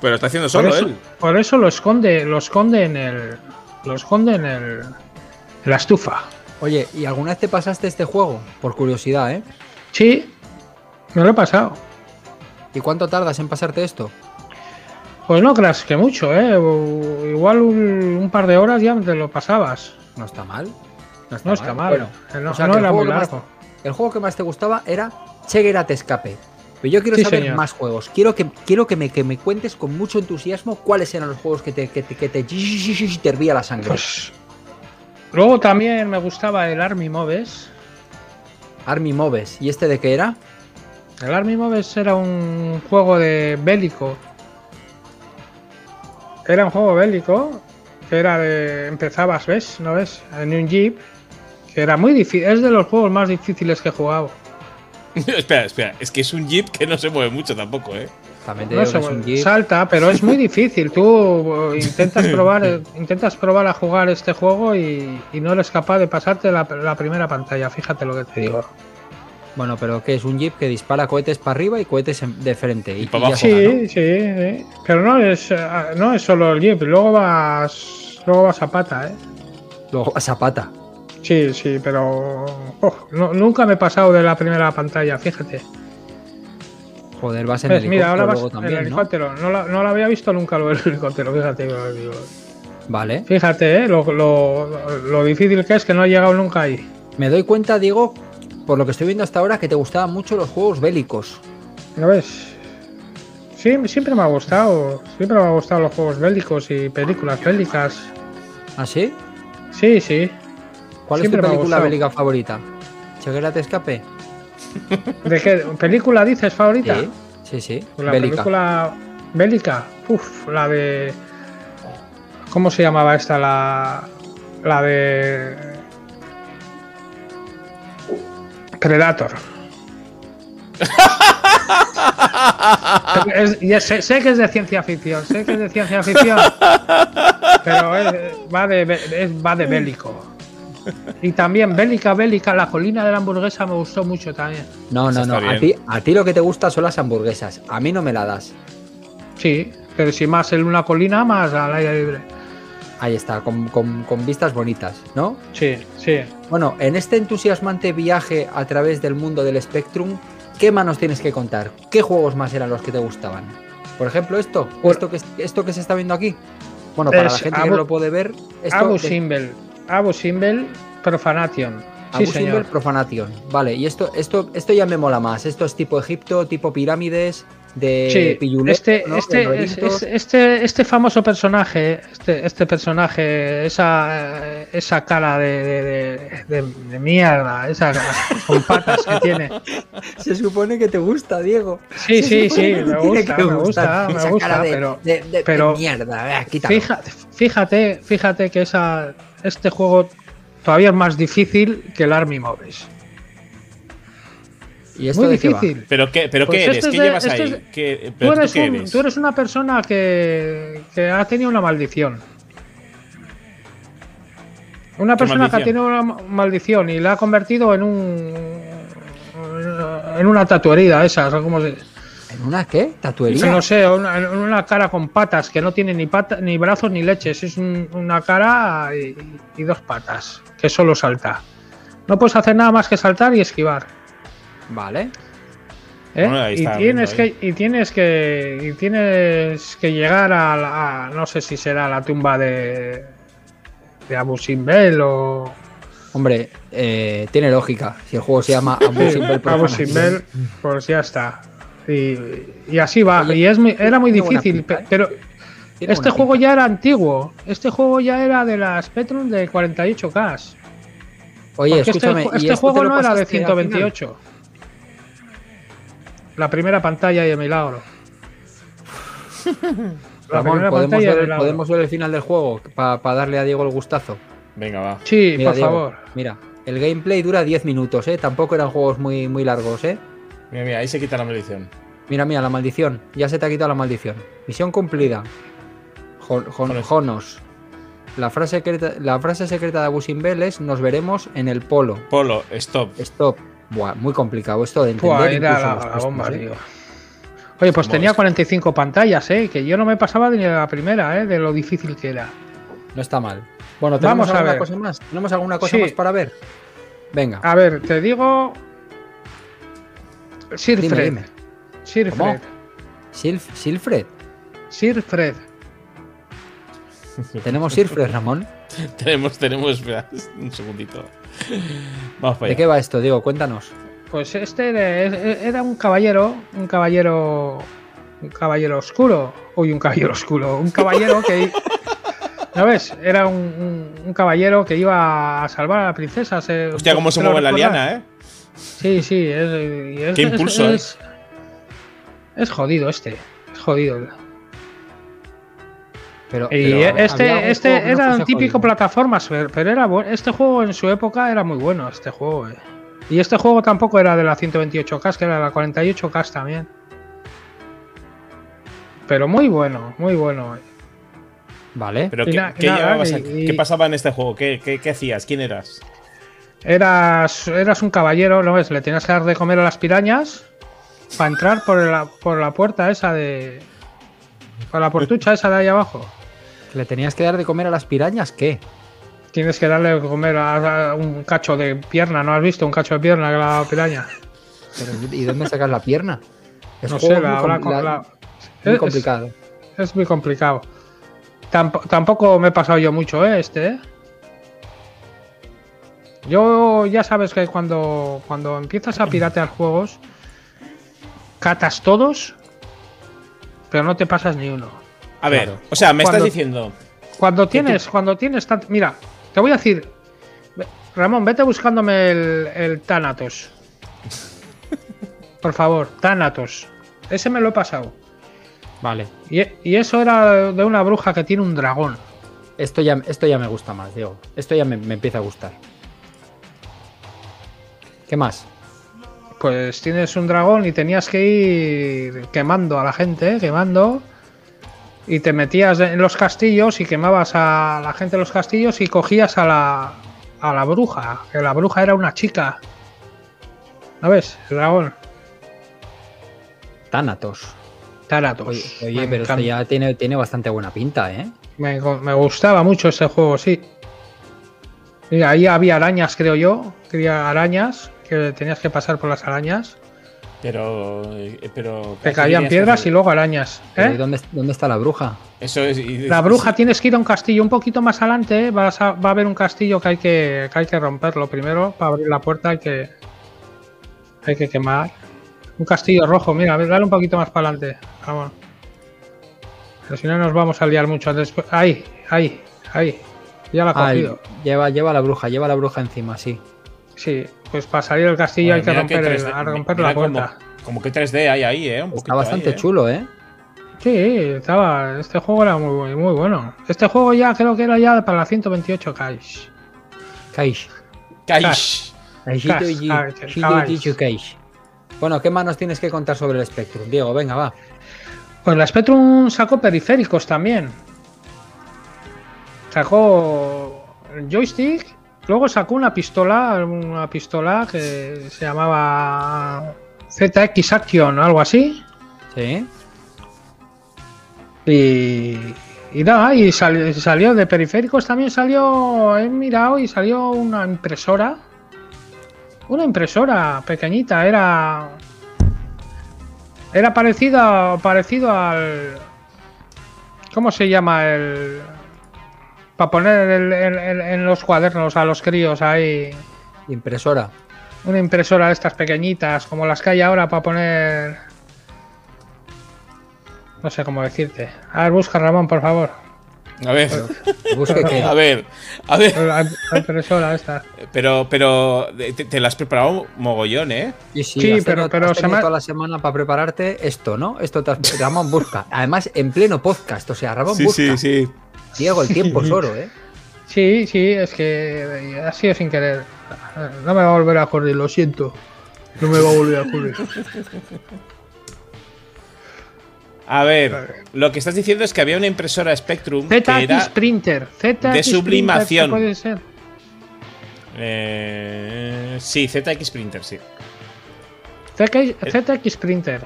Pero está haciendo Por solo eso, él. por eso lo esconde, lo esconde en el, lo esconde en el, la estufa. Oye, ¿y alguna vez te pasaste este juego? Por curiosidad, ¿eh? Sí, me lo he pasado. ¿Y cuánto tardas en pasarte esto? Pues no creas que mucho, ¿eh? O- Igual un, un par de horas ya te lo pasabas. No está mal. No está No está mal. Bueno, no o sea no era juego muy que más- largo. el juego que más te gustaba era Cheguera te escape. Pero yo quiero Sí, saber señor. más juegos. Quiero que, quiero que me, que me cuentes con mucho entusiasmo cuáles eran los juegos que te, que te, que te, te hervía la sangre. Pues, luego también me gustaba el Army Moves. Army Moves. ¿Y este de qué era? El Army Moves era un juego de bélico. Era un juego bélico que era de. Empezabas, ¿ves? ¿No ves? En un jeep. Que era muy difícil. Es de los juegos más difíciles que he jugado. espera, espera. Es que es un jeep que no se mueve mucho tampoco, ¿eh? También te No digo sé, que es un Jeep. salta, pero es muy difícil. Tú eh, intentas probar, eh, intentas probar a jugar este juego y, y no eres capaz de pasarte la, la primera pantalla. Fíjate lo que te digo. Bueno, pero que es un Jeep que dispara cohetes para arriba y cohetes de frente. Y, Y pa' y ya abajo. Sí, sí. Pero no es, eh, no es solo el jeep. Luego vas, luego vas a pata, ¿eh? Luego a Zapata. Sí, sí, pero oh, no- nunca me he pasado de la primera pantalla. Fíjate. Joder, vas en Ves, el mira, ahora vas luego también, helicóptero. No, la- no lo había visto nunca lo del helicóptero. Fíjate. lo digo. Vale. Fíjate, ¿eh? lo, lo- lo difícil que es que no he llegado nunca ahí. Me doy cuenta, Diego, por lo que estoy viendo hasta ahora, que te gustaban mucho los juegos bélicos. ¿No ves? Sí, siempre me ha gustado. Siempre me ha gustado los juegos bélicos y películas bélicas. ¿Ah, sí? Sí, sí. ¿Cuál Siempre es tu película bélica favorita? ¿Cheguera te escape? ¿De qué película dices favorita? Sí, sí, sí. Pues La bélica. película bélica. Uf, la de. ¿Cómo se llamaba esta? La. La de. Predator. Es- sé, sé que es de ciencia ficción, sé que es de ciencia ficción, pero es- va, de, va de bélico. Y también bélica, bélica, la colina de la hamburguesa me gustó mucho también. No, no, no. A ti, a ti lo que te gusta son las hamburguesas. A mí no me la das. Sí, pero si más en una colina, más al aire libre. Ahí está, con, con- con vistas bonitas, ¿no? Sí, sí. Bueno, en este entusiasmante viaje a través del mundo del Spectrum, ¿qué más nos tienes que contar? ¿Qué juegos más eran los que te gustaban? Por ejemplo, esto, esto que, esto que se está viendo aquí. Bueno, para Es la gente que no lo puede ver, esto Abu de- Simbel. Abu Simbel Profanation. Sí, Abu Simbel. Profanation. Vale, y esto, esto, esto ya me mola más. Esto es tipo Egipto, tipo pirámides, de Sí, este, este, es- laberintos. es- este, este famoso personaje, este, este personaje, esa, esa cara de, de, de- de- de mierda, esa con patas que tiene. Se supone que te gusta, Diego. Sí, Se sí, sí, me gusta, me gusta, me gusta, pero, pero mierda. fíjate, fíjate que esa, este juego todavía es más difícil que el Army Moves. ¿Y esto Muy qué difícil. ¿Pero qué, pero Pues qué eres? este es ¿Qué de- llevas este ahí? es- ¿Qué- Tú eres, qué un- eres? tú eres una persona que, que ha tenido una maldición. Una persona que ha tenido una ma- maldición y la ha convertido en un. en una tatuerida, esa, ¿cómo se- ¿En una qué? ¿Tatuería? No sé, una, en una cara con patas que no tiene ni pata, ni brazos ni leches. Es un- una cara y, y dos patas, que solo salta. No puedes hacer nada más que saltar y esquivar. Vale. ¿eh? Bueno, y tienes que y tienes que y tienes que llegar a, la- a- no sé si será la tumba de de Abu Simbel o Hombre, eh, tiene lógica. Si el juego se llama Abu Simbel Abu Profanación. Simbel, pues ya está. Y, y así va. Oye, y es muy- era muy difícil, pinta, ¿eh? pero Tiene este juego pinta. ya era antiguo. Este juego ya era de la Spectrum de 48K. Oye, Porque escúchame. este, ¿y este juego no era de pasaste al final? 128. La primera pantalla y el milagro. La Ramón, ¿podemos el ver, milagro. podemos ver el final del juego para darle a Diego el gustazo. Venga, va. Sí, Mira, por Diego, favor. Mira, el gameplay dura 10 minutos, ¿eh? Tampoco eran juegos muy, muy largos, ¿eh? Mira, mira, ahí se quita la maldición. Mira, mira, la maldición. Ya se te ha quitado la maldición. Misión cumplida. Jonos. La frase, secreta, la frase secreta de Simbel es nos veremos en el polo. Polo, stop. Stop. Buah, muy complicado esto de entender. Buah, era la, los la bomba, ¿eh? Oye, pues tenía es. 45 pantallas, ¿eh? Que yo no me pasaba ni de la primera, ¿eh? De lo difícil que era. No está mal. Bueno, ¿tenemos Vamos a alguna ver. cosa más? ¿Tenemos alguna cosa Sí. más para ver? Venga, A ver, te digo. Sir dime, Fred. dime. Sir ¿Cómo? Fred. Silf- Silfred. Sir Fred. Tenemos Silfred, Ramón. tenemos, tenemos. espera, un segundito. Vamos para ¿De allá. qué va esto, Diego? Cuéntanos. Pues este era- era un caballero, un caballero, un caballero oscuro. Uy, un caballero oscuro, un caballero que, ¿no ves? Era un, un- un caballero que iba a salvar a la princesa. se- Hostia, cómo se ¿te lo mueve la liana, ¿eh? Sí, sí, es, es- Qué es- impulso, ¿eh? Es, jodido este, es jodido. Pero, Y pero, este, ¿había algún este no era un típico jodido? plataformas, pero era bu- este juego en su época era muy bueno, este juego. eh. Y este juego tampoco era de la 128K, que era de la 48K también. Pero muy bueno, muy bueno. eh. Vale. Pero ¿qué, na- qué nada, llevabas a- y- ¿qué pasaba en este juego? ¿Qué, qué, qué hacías? ¿Quién eras? Eras, eras un caballero, ¿no ves? Le tenías que dar de comer a las pirañas para entrar por la, por la puerta esa de... Por la portucha esa de ahí abajo. ¿Le tenías que dar de comer a las pirañas? ¿Qué? Tienes que darle de comer a, a un cacho de pierna, ¿no has visto? Un cacho de pierna que la piraña. Pero, ¿Y dónde sacas la pierna? Es No sé, muy la con la- la- muy es- complicado. Es muy complicado. Tamp- tampoco me he pasado yo mucho, ¿eh? Este, ¿eh? Yo ya sabes que cuando, cuando empiezas a piratear juegos, catas todos, pero no te pasas ni uno. A ver, Claro. o sea, me Cuando- estás diciendo. Cuando tienes, cuando tienes tant- Mira, te voy a decir. Ramón, vete buscándome el, el Thanatos. Por favor, Thanatos. Ese me lo he pasado. Vale. Y, y eso era de una bruja que tiene un dragón. Esto ya, esto ya me gusta más, Diego. Esto ya me, me empieza a gustar. ¿Qué más? Pues tienes un dragón y tenías que ir quemando a la gente, ¿eh? quemando. Y te metías en los castillos y quemabas a la gente en los castillos y cogías a la, a la bruja. Que la bruja era una chica. ¿No ves? El dragón. Thanatos. Thanatos. Oye, pero esto ya tiene, tiene bastante buena pinta, ¿eh? Me, me gustaba mucho ese juego, sí. Y ahí había arañas, creo yo. Había arañas, que tenías que pasar por las arañas. Pero. eh, pero Te ¿qué caían piedras y luego arañas. Pero ¿eh? ¿y dónde, dónde está la bruja? Eso es. y- La bruja tienes que ir a un castillo un poquito más adelante. ¿eh? Vas a- va a haber un castillo que hay que, que hay que romperlo primero. Para abrir la puerta hay que, hay que quemar. Un castillo rojo, mira, a ver, dale un poquito más para adelante. Vamos. Pero si no nos vamos a liar mucho. Después, ahí, ahí, ahí. Ya la ha cogido. lleva, lleva la bruja, lleva la bruja encima, sí. Sí, pues para salir del castillo hay que romper, el- 3D a romper mira la puerta. Como, como que 3D hay ahí, ¿eh? Un Está bastante ahí, ¿eh? chulo, ¿eh? Sí, estaba. Este juego era muy, muy bueno. Este juego ya creo que era ya para la 128 Kaish. Kaish. Kaish. Kaishito Cas- y- ah, Chichu Kaish. Bueno, ¿qué más nos tienes que contar sobre el Spectrum? Diego, venga, va. Pues la Spectrum sacó periféricos también. Sacó joystick. Luego sacó una pistola, una pistola que se llamaba ZX Action o algo así. Sí. Y, y nada, y salió, salió de periféricos también salió, he mirado y salió una impresora. Una impresora pequeñita, era. Era parecido, parecido al. ¿Cómo se llama el. Para poner el- el- el- en los cuadernos a los críos ahí. Impresora. Una impresora de estas pequeñitas, como las que hay ahora para poner. No sé cómo decirte. A ver, busca Ramón, por favor. A ver, que. a ver, a ver. La, la impresora esta. Pero, pero te, te la has preparado mogollón, ¿eh? Sí, sí, Sí, has pero- tenido- pero has se me- toda la semana para prepararte esto, ¿no? Esto te has... Ramón busca. Además, en pleno podcast. O sea, Ramón Sí, busca. sí, sí. Diego, el tiempo es oro, ¿eh? Sí, sí, es que ha sido sin querer. No me va a volver a ocurrir, lo siento. No me va a volver a ocurrir. A ver, lo que estás diciendo es que había una impresora Spectrum que ZX era. Printer. ZX de sublimación. Printer, ¿qué puede ser? eh, sí, ZX Printer, sí. ZX, ZX Printer.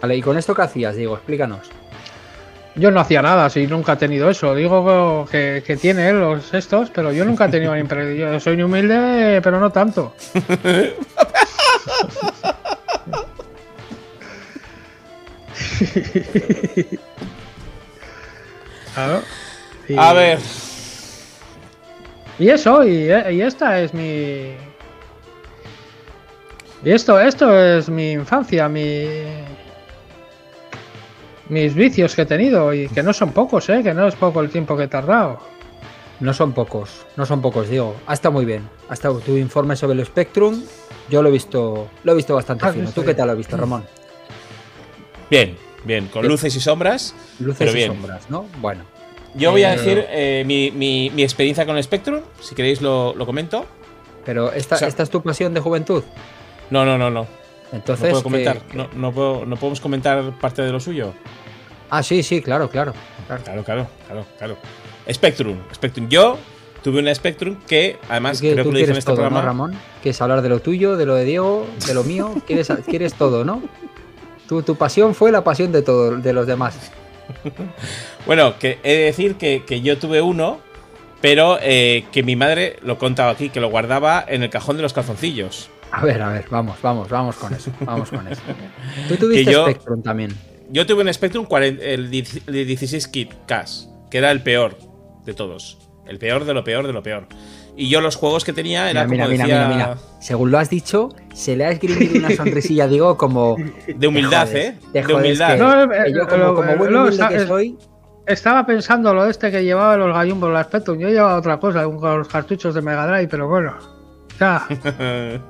Vale, ¿y con esto qué hacías, Diego? Explícanos. Yo no hacía nada, si nunca he tenido eso. Digo que, que tiene él los estos, pero yo nunca he tenido impresión. Yo soy humilde, pero no tanto. Claro. Y- A ver, Y eso, y, y esta es mi. Y esto, esto es mi infancia, mi. Mis vicios que he tenido, y que no son pocos, ¿eh? Que no es poco el tiempo que he tardado. No son pocos, no son pocos, Diego. Ha estado muy bien. Ha estado tu informe sobre el Spectrum. Yo lo he visto, lo he visto bastante Ah, fino. ¿Tú qué tal lo has visto, Ramón? bien, bien, con Bien. luces y sombras. Luces Pero y bien. sombras, ¿no? Bueno. Yo voy a Eh, decir eh, mi, mi- mi experiencia con el Spectrum, si queréis lo, lo comento. Pero esta, O sea- esta es tu pasión de juventud. No, no, no, no. Entonces. no puedo ¿qué- comentar. No, no, puedo- no podemos comentar parte de lo suyo. Ah, sí, sí, claro, claro. claro. Claro, claro, claro, claro. Spectrum, Spectrum. Yo tuve una Spectrum que, además, creo que lo dije en este todo, programa. ¿no, Ramón? Quieres hablar de lo tuyo, de lo de Diego, de lo mío. Quieres, quieres todo, ¿no? Tu, tu pasión fue la pasión de todo, de los demás. Bueno, que he de decir que, que yo tuve uno, pero eh, que mi madre lo contaba aquí, que lo guardaba en el cajón de los calzoncillos. A ver, a ver, vamos, vamos, vamos con eso. Vamos con eso. Tú tuviste yo- Spectrum también. Yo tuve un Spectrum 40 el 10 el 16 kit CAS, que era el peor de todos. El peor de lo peor de lo peor. Y yo los juegos que tenía era Mira, mira, como mira, decía, mira, mira. Según lo has dicho, se le ha esgrimido una sonrisilla, digo, como. de humildad, jodes, ¿eh? De humildad. No, que eh, yo, como, lo- como buen humilde que soy, Estaba pensando lo de este que llevaba los gallumbos, la Spectrum. Yo llevaba otra cosa, un- con los cartuchos de Mega Drive, pero bueno. Ya,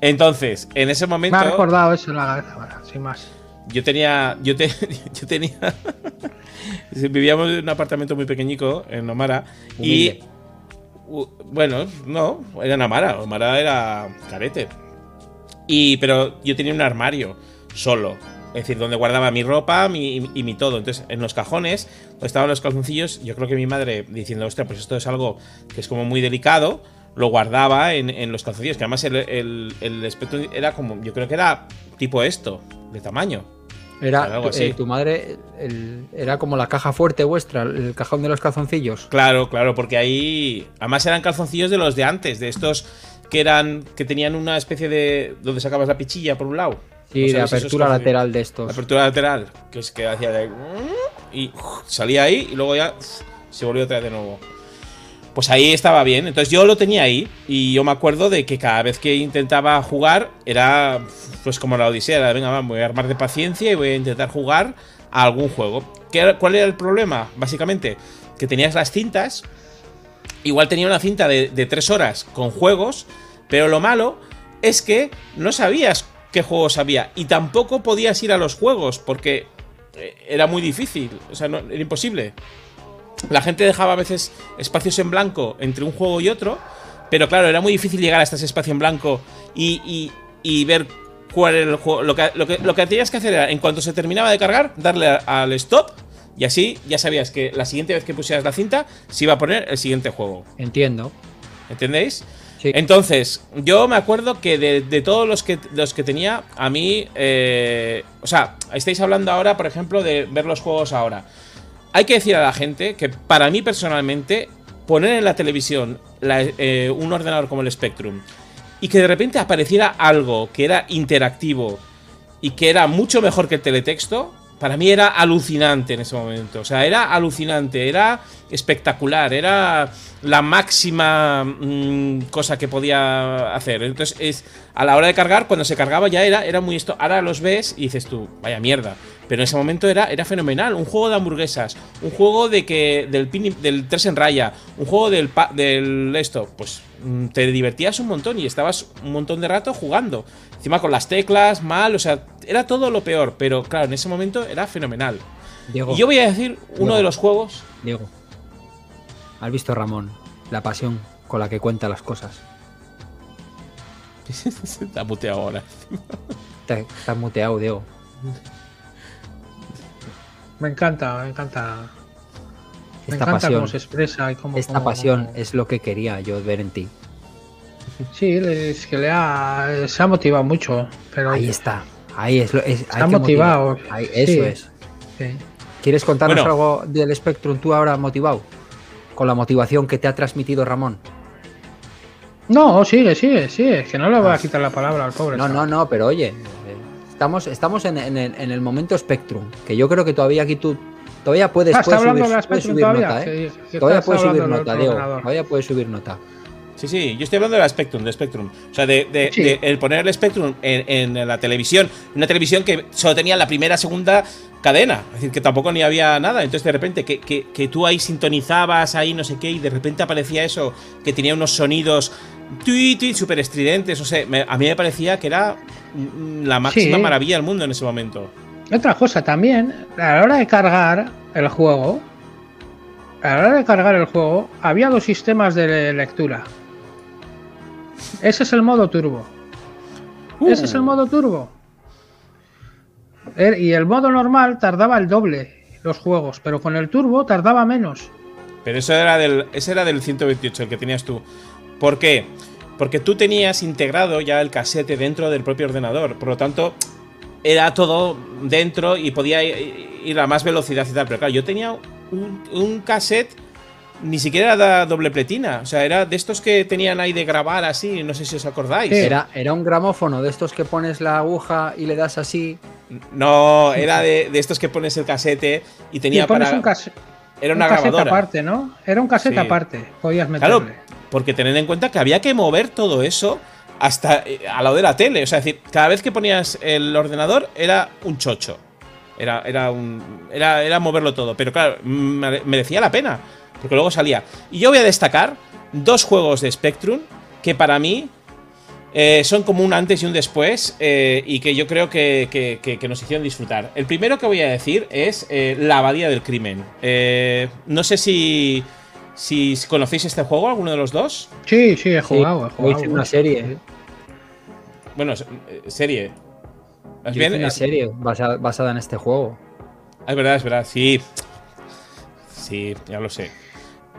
Entonces, en ese me momento ha recordado eso en la cabeza, bueno, sin más. Yo tenía yo, te- yo tenía vivíamos en un apartamento muy pequeñico en Omara Humilde. y u- bueno, no, era en Omara, Omara era carete. Y pero yo tenía un armario solo, es decir, donde guardaba mi ropa mi- y, y mi todo. Entonces, en los cajones, donde estaban los calzoncillos, yo creo que mi madre diciendo, hostia, pues esto es algo que es como muy delicado, lo guardaba en, en los calzoncillos, que además el, el, el Spectrum era como, yo creo que era tipo esto, de tamaño. era algo tu- así. eh, tu madre, el- era como la caja fuerte vuestra, el cajón de los calzoncillos. Claro, claro, porque ahí. Además eran calzoncillos de los de antes, de estos que eran. que tenían una especie de. donde sacabas la pichilla por un lado. Sí, ¿No de apertura lateral de estos. La apertura lateral, que es que hacía de. y salía ahí y luego ya se volvió otra vez de nuevo. Pues ahí estaba bien. Entonces yo lo tenía ahí. Y yo me acuerdo de que cada vez que intentaba jugar era pues como la odisea. Era, venga, voy a armar de paciencia y voy a intentar jugar a algún juego. ¿Qué ¿Cuál era el problema? Básicamente, que tenías las cintas. Igual tenía una cinta de, de tres horas con juegos. Pero lo malo es que no sabías qué juegos había. Y tampoco podías ir a los juegos. Porque eh, era muy difícil. O sea, no, era imposible. La gente dejaba a veces espacios en blanco entre un juego y otro, pero claro, era muy difícil llegar a este espacio en blanco y, y- y ver cuál era el juego. Lo que, lo, que, lo que tenías que hacer era, en cuanto se terminaba de cargar, darle al stop Y así ya sabías que la siguiente vez que pusieras la cinta se iba a poner el siguiente juego. Entiendo. ¿Entendéis? Sí. Entonces, yo me acuerdo que de, de todos los que, los que tenía, a mí. eh, o sea, estáis hablando ahora, por ejemplo, de ver los juegos ahora. Hay que decir a la gente que para mí personalmente, poner en la televisión eh, un ordenador como el Spectrum y que de repente apareciera algo que era interactivo y que era mucho mejor que el teletexto, para mí era alucinante en ese momento. O sea, era alucinante, era espectacular, era la máxima mm, cosa que podía hacer. Entonces, es, a la hora de cargar, cuando se cargaba ya era, era muy esto. Ahora los ves y dices tú, vaya mierda. Pero en ese momento era, era fenomenal. Un juego de hamburguesas, un juego de que del, pin- del 3 en raya, un juego del, pa- del esto, pues mm, te divertías un montón y estabas un montón de rato jugando. Encima con las teclas, mal, o sea, era todo lo peor. Pero claro, en ese momento era fenomenal. Diego, Y yo voy a decir uno Diego. de los juegos. Diego. ¿Has visto Ramón? La pasión con la que cuenta las cosas. Ha muteado ahora. Te, estás muteado, Diego. Me encanta, me encanta. Me Esta encanta pasión, cómo se expresa y cómo. esta cómo- pasión cómo- es lo que quería yo ver en ti. Sí, es que le ha, se ha motivado mucho. Pero Ahí está. Ahí es lo es, hay Está que motivado. Ahí- eso sí. es. sí. ¿Quieres contarnos Bueno. algo del Spectrum tú ahora motivado? Con la motivación que te ha transmitido Ramón. No, sigue, sigue, sigue. Que no le voy a quitar la palabra al pobre. No, no, no, pero oye, estamos, estamos en, en el, en el momento Spectrum, que yo creo que todavía aquí tú todavía puedes, Ah, ¿está puedes hablando subir, de la puedes Spectrum subir todavía? nota, ¿eh? Que Todavía puedes subir del nota, Diego. Todavía puedes subir nota. Sí, sí, yo estoy hablando de la Spectrum, de Spectrum. O sea, de, de- Sí. de el poner el Spectrum en, en la televisión. Una televisión que solo tenía la primera, segunda cadena. Es decir, que tampoco ni había nada. Entonces, de repente, que, que- que tú ahí sintonizabas, ahí no sé qué, y de repente aparecía eso, que tenía unos sonidos tui, tui, súper estridentes. O sea, me- a mí me parecía que era mm, la máxima Sí. maravilla del mundo en ese momento. Otra cosa también, a la hora de cargar el juego, a la hora de cargar el juego, había dos sistemas de lectura. Ese es el modo turbo. Ese es el Uh. modo turbo. Er- Y el modo normal tardaba el doble los juegos, pero con el turbo tardaba menos. Pero eso era del, ese era del 128, el que tenías tú. ¿Por qué? Porque tú tenías integrado ya el casete dentro del propio ordenador. Por lo tanto, era todo dentro y podía ir a más velocidad y tal. Pero claro, yo tenía un, un cassette, ni siquiera era doble pletina. O sea, era de estos que tenían ahí de grabar así, no sé si os acordáis. Era, era un gramófono de estos que pones la aguja y le das así. No, era de, de estos que pones el casete y tenía Y pones para. un, era un una casete grabadora. aparte, ¿no? Era un casete Sí. aparte. Podías meterle. Claro, porque tened en cuenta que había que mover todo eso hasta eh, al lado de la tele. O sea, es decir, cada vez que ponías el ordenador era un chocho. Era, era un. Era, moverlo todo. Pero claro, mere- merecía la pena. Porque luego salía. Y yo voy a destacar dos juegos de Spectrum que para mí eh, son como un antes y un después. eh, y que yo creo que, nos hicieron disfrutar. El primero que voy a decir es La Abadía del Crimen. No sé si. Si conocéis este juego, alguno de los dos. Sí, sí, he Sí, jugado, he yo jugado. hice una serie. Bueno, es- eh, serie. Yo bien, hice una serie basada, basada en este juego. es verdad, es verdad, sí. Sí, ya lo sé.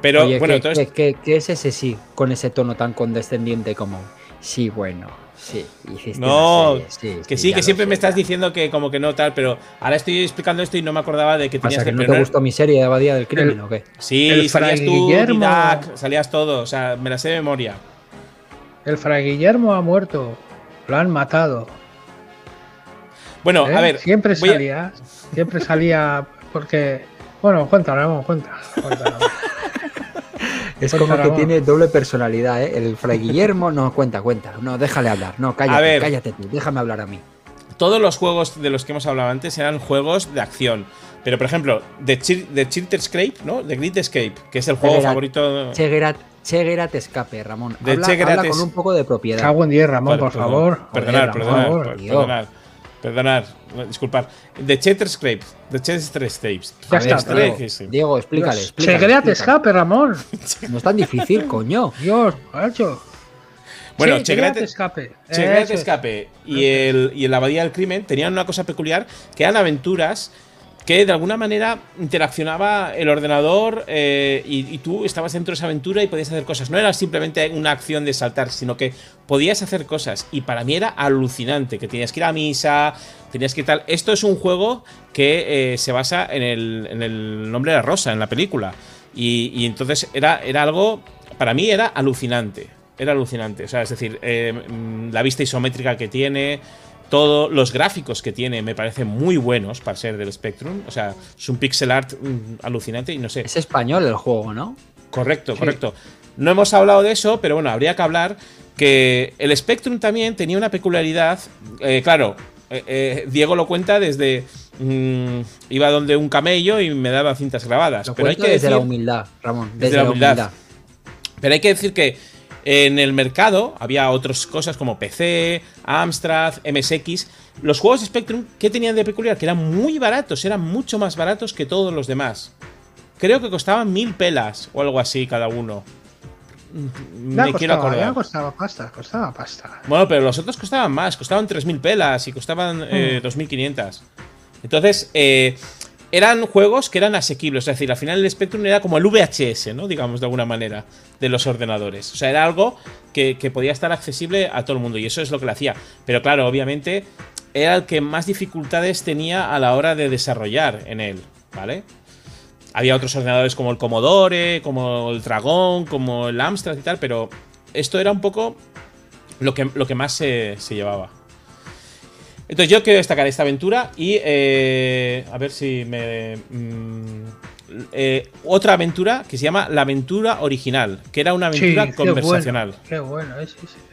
Pero Oye, bueno, ¿qué, entonces. qué- qué- qué es ese sí? Con ese tono tan condescendiente como. Sí, bueno, sí. hiciste No, una serie, que sí, sí, que siempre sé, me estás diciendo que como que no tal, pero ahora estoy explicando esto y no me acordaba de que tenías ¿Pasa que no te gustó mi serie de Abadía del Crimen El- o qué? Sí, el salías tú. Didac, salías todo, o sea, me la sé de memoria. El Fray Guillermo ha muerto. Lo han matado. Bueno, ¿eh? a ver, Siempre a- salía. Siempre salía. Porque. Bueno, cuéntalo, Ramón, cuenta. cuéntalo. Es Cuenta, como que tiene doble personalidad, ¿eh? El Fray Guillermo, no, cuenta, cuenta. No, déjale hablar. No, cállate, A ver. cállate tú. Déjame hablar a mí. todos los juegos de los que hemos hablado antes eran juegos de acción. Pero, por ejemplo, The, Chir The Chilter Escape, ¿no? The Great Escape, que es el juego Chegerat. favorito. Chegerat, Chegerat escape, Ramón. De Habla, con un poco de propiedad. Cago en 10, Ramón, Vale, por favor. Perdonar, Joder, perdonar, Ramón, per- tío. perdonar. Perdonar, no, disculpar. The Cheater Scrape. The Scrapes. Ya está, Diego. Diego, explícale, escape, Ramón. No es tan difícil, coño. Dios, macho. Bueno, Sí, escape. Es. Escape y el, y el Abadía del Crimen tenían una cosa peculiar que eran aventuras que de alguna manera interaccionaba el ordenador eh, y, tú estabas dentro de esa aventura y podías hacer cosas. No era simplemente una acción de saltar, sino que podías hacer cosas. Y para mí era alucinante, que tenías que ir a misa, tenías que tal. Esto es un juego que eh, se basa en el, nombre de la rosa, en la película. Y, entonces era, era algo, para mí era alucinante. Era alucinante. O sea, es decir, eh, mm, la vista isométrica que tiene, todos los gráficos que tiene me parecen muy buenos para ser del Spectrum. O sea, es un pixel art mm, alucinante y no sé. Es español el juego, ¿no? Correcto, correcto. No hemos hablado de eso, pero bueno, habría que hablar que el Spectrum también tenía una peculiaridad. Eh, claro, eh, eh, Diego lo cuenta desde. Mm, iba donde un camello y me daba cintas grabadas. pero hay que desde la humildad, Ramón. Desde, la humildad. Pero hay que decir que en el mercado había otras cosas como PC, Amstrad, MSX. Los juegos Spectrum, ¿qué tenían de peculiar? Que eran muy baratos, eran mucho más baratos que todos los demás. Creo que costaban mil pelas o algo así cada uno. Me quiero acordar. Costaba pasta, costaba pasta. Bueno, pero los otros costaban más, costaban 3.000 pelas y costaban 2.500. Eh, hmm. Entonces, eh, eran juegos que eran asequibles. Es decir, al final el Spectrum era como el VHS, ¿no? Digamos, de alguna manera, de los ordenadores. O sea, era algo que, podía estar accesible a todo el mundo. Y eso es lo que le hacía. Pero claro, obviamente, era el que más dificultades tenía a la hora de desarrollar en él, ¿vale? Había otros ordenadores como el Commodore, como el Dragon, como el Amstrad y tal, pero esto era un poco lo que, lo que más se llevaba. Entonces yo quiero destacar esta aventura y eh, a ver si me... Mm, eh, otra aventura que se llama La Aventura Original, que era una aventura conversacional. Qué bueno, qué bueno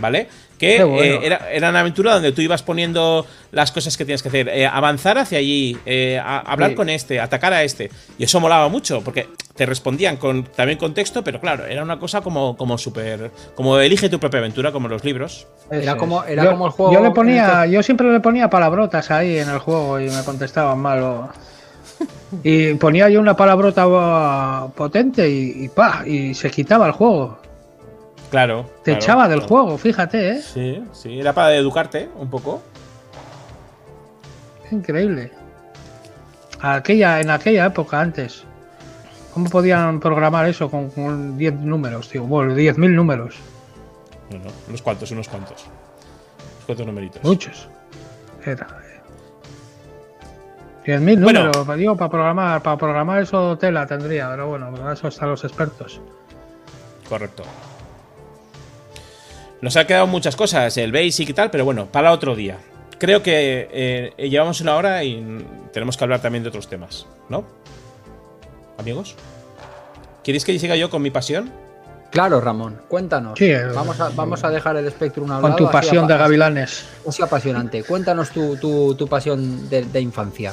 ¿Vale? Que eh, era, una aventura donde tú ibas poniendo las cosas que tienes que hacer. Eh, avanzar hacia allí, eh, hablar con este, atacar a este. Y eso molaba mucho, porque te respondían con también con texto, pero claro, era una cosa como, como súper. Como elige tu propia aventura, como los libros. Era como, era como el juego. Yo le ponía, yo siempre le ponía palabrotas ahí en el juego y me contestaban mal. Y ponía yo una palabrota potente y, y pa, y se quitaba el juego. Claro. Te echaba del juego, fíjate, ¿eh? Sí, sí, era para educarte un poco. Increíble. Aquella, en aquella época antes. ¿Cómo podían programar eso con 10 números, tío? Bueno, 10.000 números. No, no, unos cuantos, unos cuantos. Unos cuantos numeritos. Muchos. Era. 10.000 números, digo, para programar, para programar eso tela tendría, pero bueno, eso están los expertos. Correcto. Nos ha quedado muchas cosas, el basic y tal, pero bueno, para otro día. Creo que eh, llevamos una hora y tenemos que hablar también de otros temas, ¿no? Amigos. ¿Queréis que siga yo con mi pasión? Claro, Ramón, cuéntanos. Sí, vamos, a, vamos a dejar el espectro una Con tu pasión de gavilanes. Es apasionante. Cuéntanos tu, tu, pasión de infancia.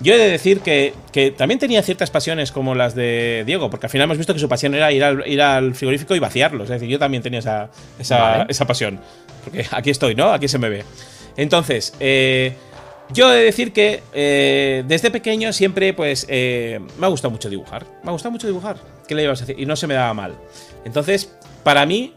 Yo he de decir que, también tenía ciertas pasiones como las de Diego, porque al final hemos visto que su pasión era ir al, ir al frigorífico y vaciarlo. Es decir, yo también tenía esa, esa, pasión. Porque aquí estoy, ¿no? Aquí se me ve. Entonces, eh, yo he de decir que eh, desde pequeño siempre, pues, eh, me ha gustado mucho dibujar. Me ha gustado mucho dibujar. ¿Qué le ibas a decir? Y no se me daba mal. Entonces, para mí,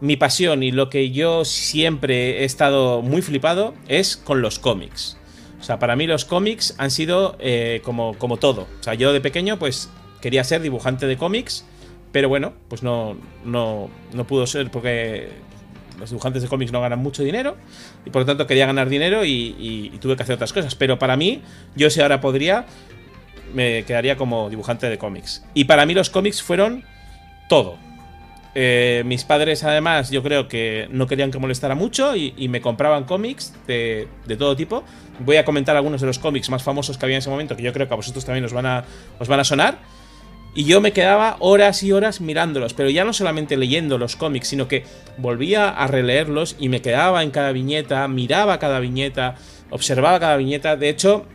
mi pasión y lo que yo siempre he estado muy flipado es con los cómics. O sea, para mí los cómics han sido eh, como, como todo. O sea, yo de pequeño pues quería ser dibujante de cómics, pero bueno, pues no, no, no pudo ser porque los dibujantes de cómics no ganan mucho dinero y por lo tanto quería ganar dinero y, tuve que hacer otras cosas. Pero para mí, yo si ahora podría, me quedaría como dibujante de cómics. Y para mí los cómics fueron todo. Eh, mis padres, además, yo creo que no querían que molestara mucho y, me compraban cómics de, todo tipo. Voy a comentar algunos de los cómics más famosos que había en ese momento, que yo creo que a vosotros también os van a, os van a sonar. Y yo me quedaba horas y horas mirándolos, pero ya no solamente leyendo los cómics, sino que volvía a releerlos y me quedaba en cada viñeta, miraba cada viñeta, observaba cada viñeta. De hecho,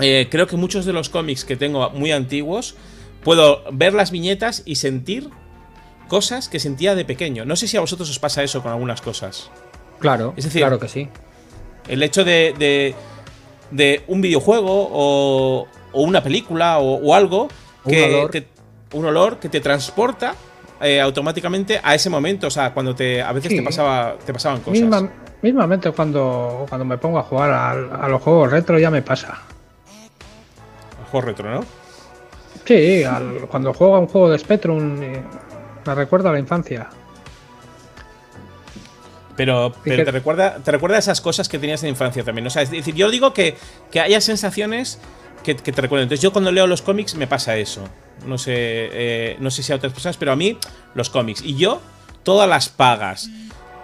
eh, creo que muchos de los cómics que tengo muy antiguos, puedo ver las viñetas y sentir cosas que sentía de pequeño. No sé si a vosotros os pasa eso con algunas cosas. Claro, es decir, claro que sí. El hecho de, de, un videojuego o, o una película o, algo que, un olor que te transporta eh, automáticamente a ese momento. O sea, cuando te a veces te pasaba te pasaban cosas. mismamente cuando, cuando me pongo a jugar a, a, los juegos retro ya me pasa. juego retro, ¿no? Sí, al- cuando juego a un juego de Spectrum eh, me recuerda a la infancia. Pero, te recuerda, te recuerda esas cosas que tenías en infancia también. O sea, es decir, yo digo que, que haya sensaciones que, que te recuerden. Entonces, yo cuando leo los cómics me pasa eso. No sé, eh, no sé si a otras personas, pero a mí, los cómics. Y yo, todas las pagas,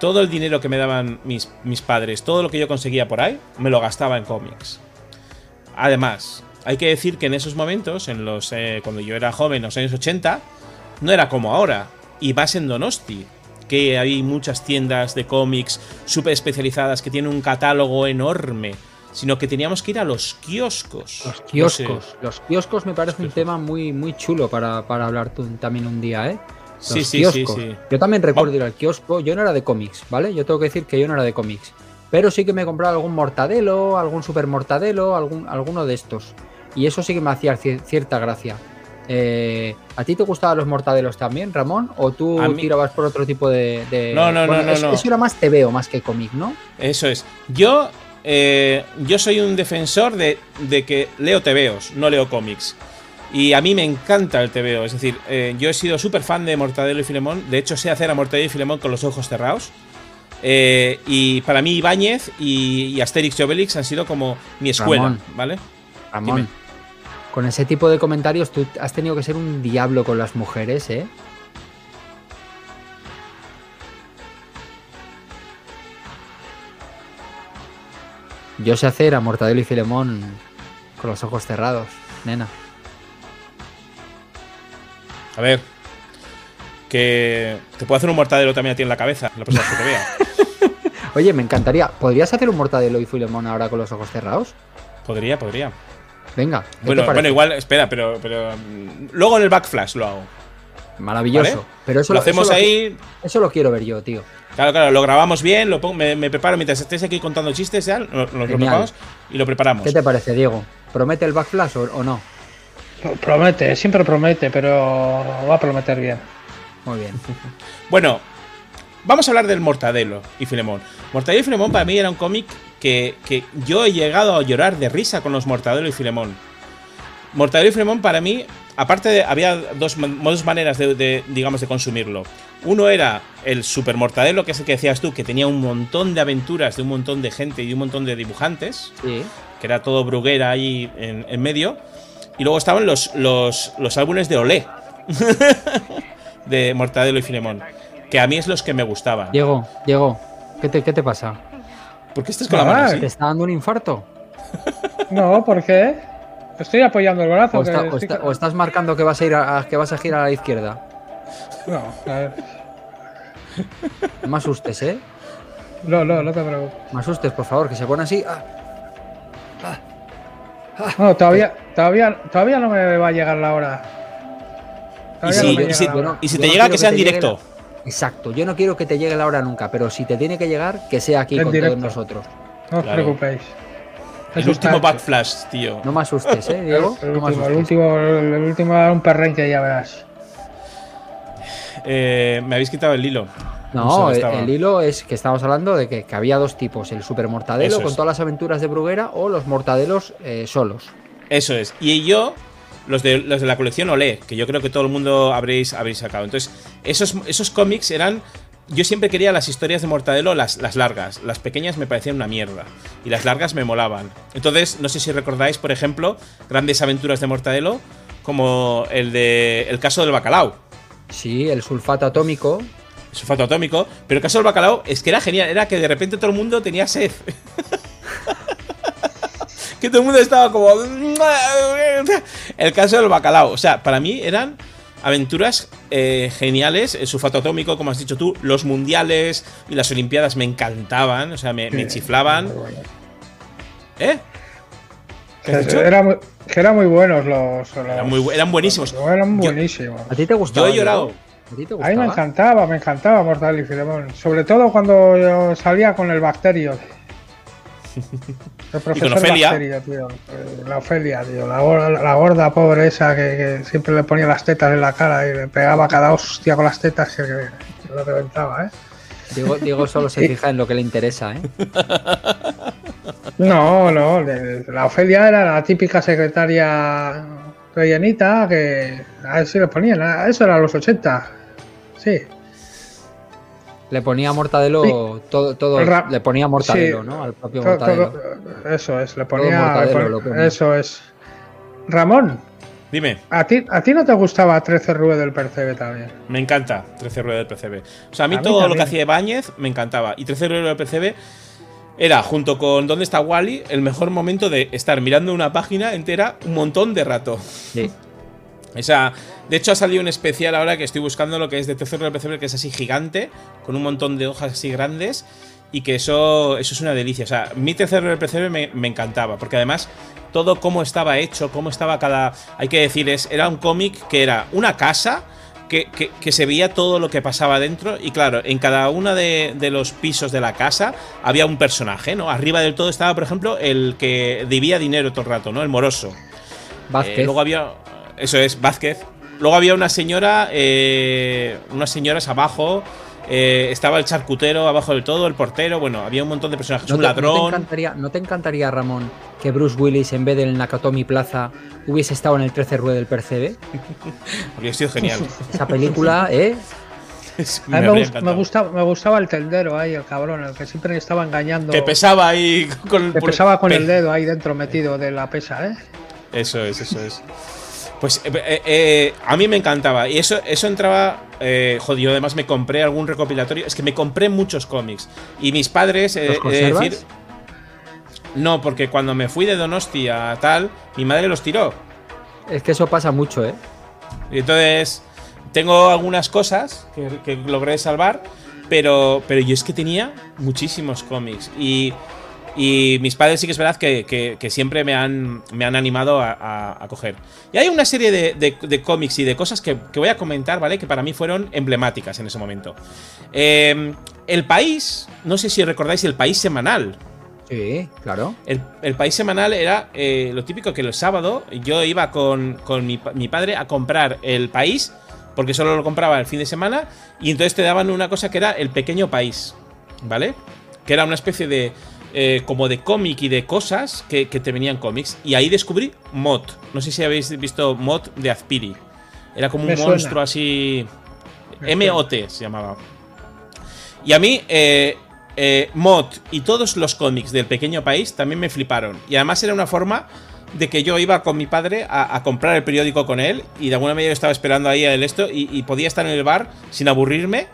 todo el dinero que me daban mis, mis padres, todo lo que yo conseguía por ahí, me lo gastaba en cómics. Además, hay que decir que en esos momentos, en los eh, cuando yo era joven, en los años 80, no era como ahora. Y más en Donosti, que hay muchas tiendas de cómics súper especializadas que tienen un catálogo enorme, sino que teníamos que ir a los kioscos. Los No kioscos. sé. Los kioscos me parece un tema muy, muy chulo para, para hablar tú también un día, ¿eh? Los Sí, sí, sí, kioscos. sí. Yo también recuerdo ir al kiosco. Yo no era de cómics, ¿vale? Yo tengo que decir que yo no era de cómics. Pero sí que me compraba algún mortadelo, algún super mortadelo, algún, alguno de estos. Y eso sí que me hacía cier- cierta gracia. Eh, ¿A ti te gustaban los mortadelos también, Ramón? ¿O tú mí- tirabas por otro tipo de.? de- No, no, no, Bueno, no, eso, no. eso era más TVO más que cómic, ¿no? Eso es. Yo, eh, yo soy un defensor de, de que leo tebeos, no leo cómics. Y a mí me encanta el tebeo. Es decir, eh, yo he sido súper fan de Mortadelo y Filemón. De hecho, sé hacer a Mortadelo y Filemón con los ojos cerrados. Eh, y para mí, Ibáñez y, y Asterix y Obelix han sido como mi escuela, Ramón. ¿vale? Ramón, Dime. Con ese tipo de comentarios tú has tenido que ser un diablo con las mujeres, ¿eh? Yo sé hacer a Mortadelo y Filemón con los ojos cerrados, nena. A ver. Que te puedo hacer un mortadelo también a ti en la cabeza, la próxima que te vea. Oye, me encantaría. ¿Podrías hacer un Mortadelo y Filemón ahora con los ojos cerrados? Podría, podría. Venga. ¿qué te Bueno, bueno, igual, espera, pero, pero mm, luego en el backflash lo hago. Maravilloso. ¿vale? Pero eso lo eso hacemos ahí, Eso lo quiero ver yo, tío. Claro, claro, lo grabamos bien, lo pongo- me, me preparo mientras estés aquí contando chistes, ya, lo, lo- lo preparamos y lo preparamos. ¿Qué te parece, Diego? ¿Promete el backflash o, o no? Promete, siempre promete, pero va a prometer bien. Muy bien. Bueno, vamos a hablar del Mortadelo y Filemón. Mortadelo y Filemón para mí era un cómic que, que yo he llegado a llorar de risa con los Mortadelo y Filemón. Mortadelo y Filemón para mí, aparte de, había dos, man- dos maneras de, de, digamos, de consumirlo. Uno era el Super Mortadelo, que es el que decías tú, que tenía un montón de aventuras de un montón de gente y de un montón de dibujantes. Sí. que era todo Bruguera ahí en, en medio. Y luego estaban los, los, los álbumes de Olé, de Mortadelo y Filemón, que a mí es los que me gustaban. Diego, Diego, ¿qué te, qué te pasa? ¿Por qué estás con la mano ¿Te así? está dando un infarto? No, ¿por qué? Estoy apoyando el brazo. ¿O, que está- o estoy- está- o estás marcando que vas a ir a, a- que vas a girar a la izquierda? No, a ver. No me asustes, ¿eh? no, no, no te preocupes. Me asustes, por favor, que se pone así. Ah, No, todavía, todavía, todavía no me va a llegar la hora. Y si, no me y llega si- la hora. y si te llega que sea en te directo. Exacto, yo no quiero que te llegue la hora nunca, pero si te tiene que llegar, que sea aquí En con directo. todos nosotros. No os Claro. preocupéis. El último backflash, tío. No me asustes, ¿eh, Diego? El No me último, el asustes. último, el último era un perrenque, ya verás. Eh, me habéis quitado el hilo. No, el, hilo es que estamos hablando de que, que había dos tipos, el super mortadelo Eso con es. todas las aventuras de Bruguera o los mortadelos eh, solos. Eso es. Y yo, los de, los de la colección Olé, que yo creo que todo el mundo habréis, habréis sacado. Entonces, esos, esos cómics eran. Yo siempre quería las historias de Mortadelo, las, las largas. Las pequeñas me parecían una mierda. Y las largas me molaban. Entonces, no sé si recordáis, por ejemplo, grandes aventuras de Mortadelo, como el de El caso del bacalao. Sí, el sulfato atómico. Sulfato atómico. Pero el caso del bacalao es que era genial. Era que de repente todo el mundo tenía sed. que todo el mundo estaba como. El caso del bacalao. O sea, para mí eran aventuras eh, geniales. El sulfato atómico, como has dicho tú. Los mundiales y las olimpiadas me encantaban. O sea, me, me chiflaban. ¿Eh? ¿Qué has dicho? Era eran muy buenos los. los- Eran, muy bu- eran buenísimos. Eran Yo- buenísimos. ¿A ti te gustaba? Yo he llorado. ¿A ti te A mí me encantaba, me encantaba Mortal y Filemón. Sobre todo cuando yo salía con el bacterio. El profesor Ofelia. Bacterio, tío. La Ofelia, tío. La, gorda- la gorda pobre esa que, que siempre le ponía las tetas en la cara y le pegaba cada hostia con las tetas que, que lo reventaba, ¿eh? Diego, Diego solo se fija en lo que le interesa, ¿eh? No, no, la Ofelia era la típica secretaria rellenita que a ver si le ponían, eso era los 80. Sí, Le ponía Mortadelo todo, todo Ra- le ponía Mortadelo, sí. ¿no? Al propio todo- Mortadelo. todo- eso es, le ponía, Mortadelo le ponía. eso es. Ramón, Dime, ¿a ti, ¿a ti no te gustaba 13 Rue del Percebe también? me encanta 13 ruedas del PCB. O sea, a mí A mí todo lo que hacía Ibáñez me encantaba. Y 13 ruedas del PCB era, junto con ¿Dónde está Wally? el mejor momento de estar mirando una página entera un montón de rato. Sí. O sea, de hecho ha salido un especial ahora que estoy buscando lo que es de PCB, que es así gigante, con un montón de hojas así grandes, y que eso, eso es una delicia. O sea, mi tercer PCB me, me encantaba, porque además todo cómo estaba hecho, cómo estaba cada... Hay que decir, es, era un cómic que era una casa que, que- que se veía todo lo que pasaba dentro, y claro, en cada uno de, de los pisos de la casa había un personaje, ¿no? Arriba del todo estaba, por ejemplo, el que debía dinero todo el rato, ¿no? El moroso. Vázquez. Eh, luego había. Eso es, Vázquez. Luego había una señora. eh, unas señoras abajo. eh, estaba el charcutero abajo del todo, el portero. Bueno, había un montón de personajes. ¿No un te, no te ladrón. encantaría, ¿No te encantaría, Ramón, que Bruce Willis en vez del Nakatomi Plaza hubiese estado en el 13 Rue del Percebe? habría sido genial. Esa película, ¿eh? Es- A mí me, gust- me gustaba, me gustaba el tendero ahí, el cabrón, el que siempre estaba engañando. Que pesaba ahí con el que pesaba con pe- el dedo ahí dentro metido de la pesa, ¿eh? Eso es, eso es. Pues eh, eh, eh, a mí me encantaba. Y eso, eso entraba. Eh, yo además me compré algún recopilatorio. Es que me compré muchos cómics. Y mis padres. ¿Los he de conservas? decir, no, porque cuando me fui de Donosti a tal, mi madre los tiró. Es que eso pasa mucho, ¿eh? Y entonces, tengo algunas cosas que, que logré salvar, pero, pero yo es que tenía muchísimos cómics. Y, y mis padres sí que es verdad que, que- que siempre me han, me han animado a, a- a coger. Y hay una serie de, de- de cómics y de cosas que, que voy a comentar, ¿vale? Que para mí fueron emblemáticas en ese momento. Eh, el país, no sé si recordáis el país semanal. Sí, claro. El, el país semanal era eh, lo típico que el sábado yo iba con, con mi, mi padre a comprar el país, porque solo lo compraba el fin de semana, y entonces te daban una cosa que era el pequeño país, ¿vale? Que era una especie de. Eh, como de cómic y de cosas que, que te venían cómics. Y ahí descubrí Mod. No sé si habéis visto Mod de Azpiri. Era como un suena. monstruo así. MOT se llamaba. Y a mí, eh, eh, Mod y todos los cómics del pequeño país también me fliparon. Y además era una forma de que yo iba con mi padre a, a comprar el periódico con él y de alguna manera yo estaba esperando ahí a él esto y, y podía estar en el bar sin aburrirme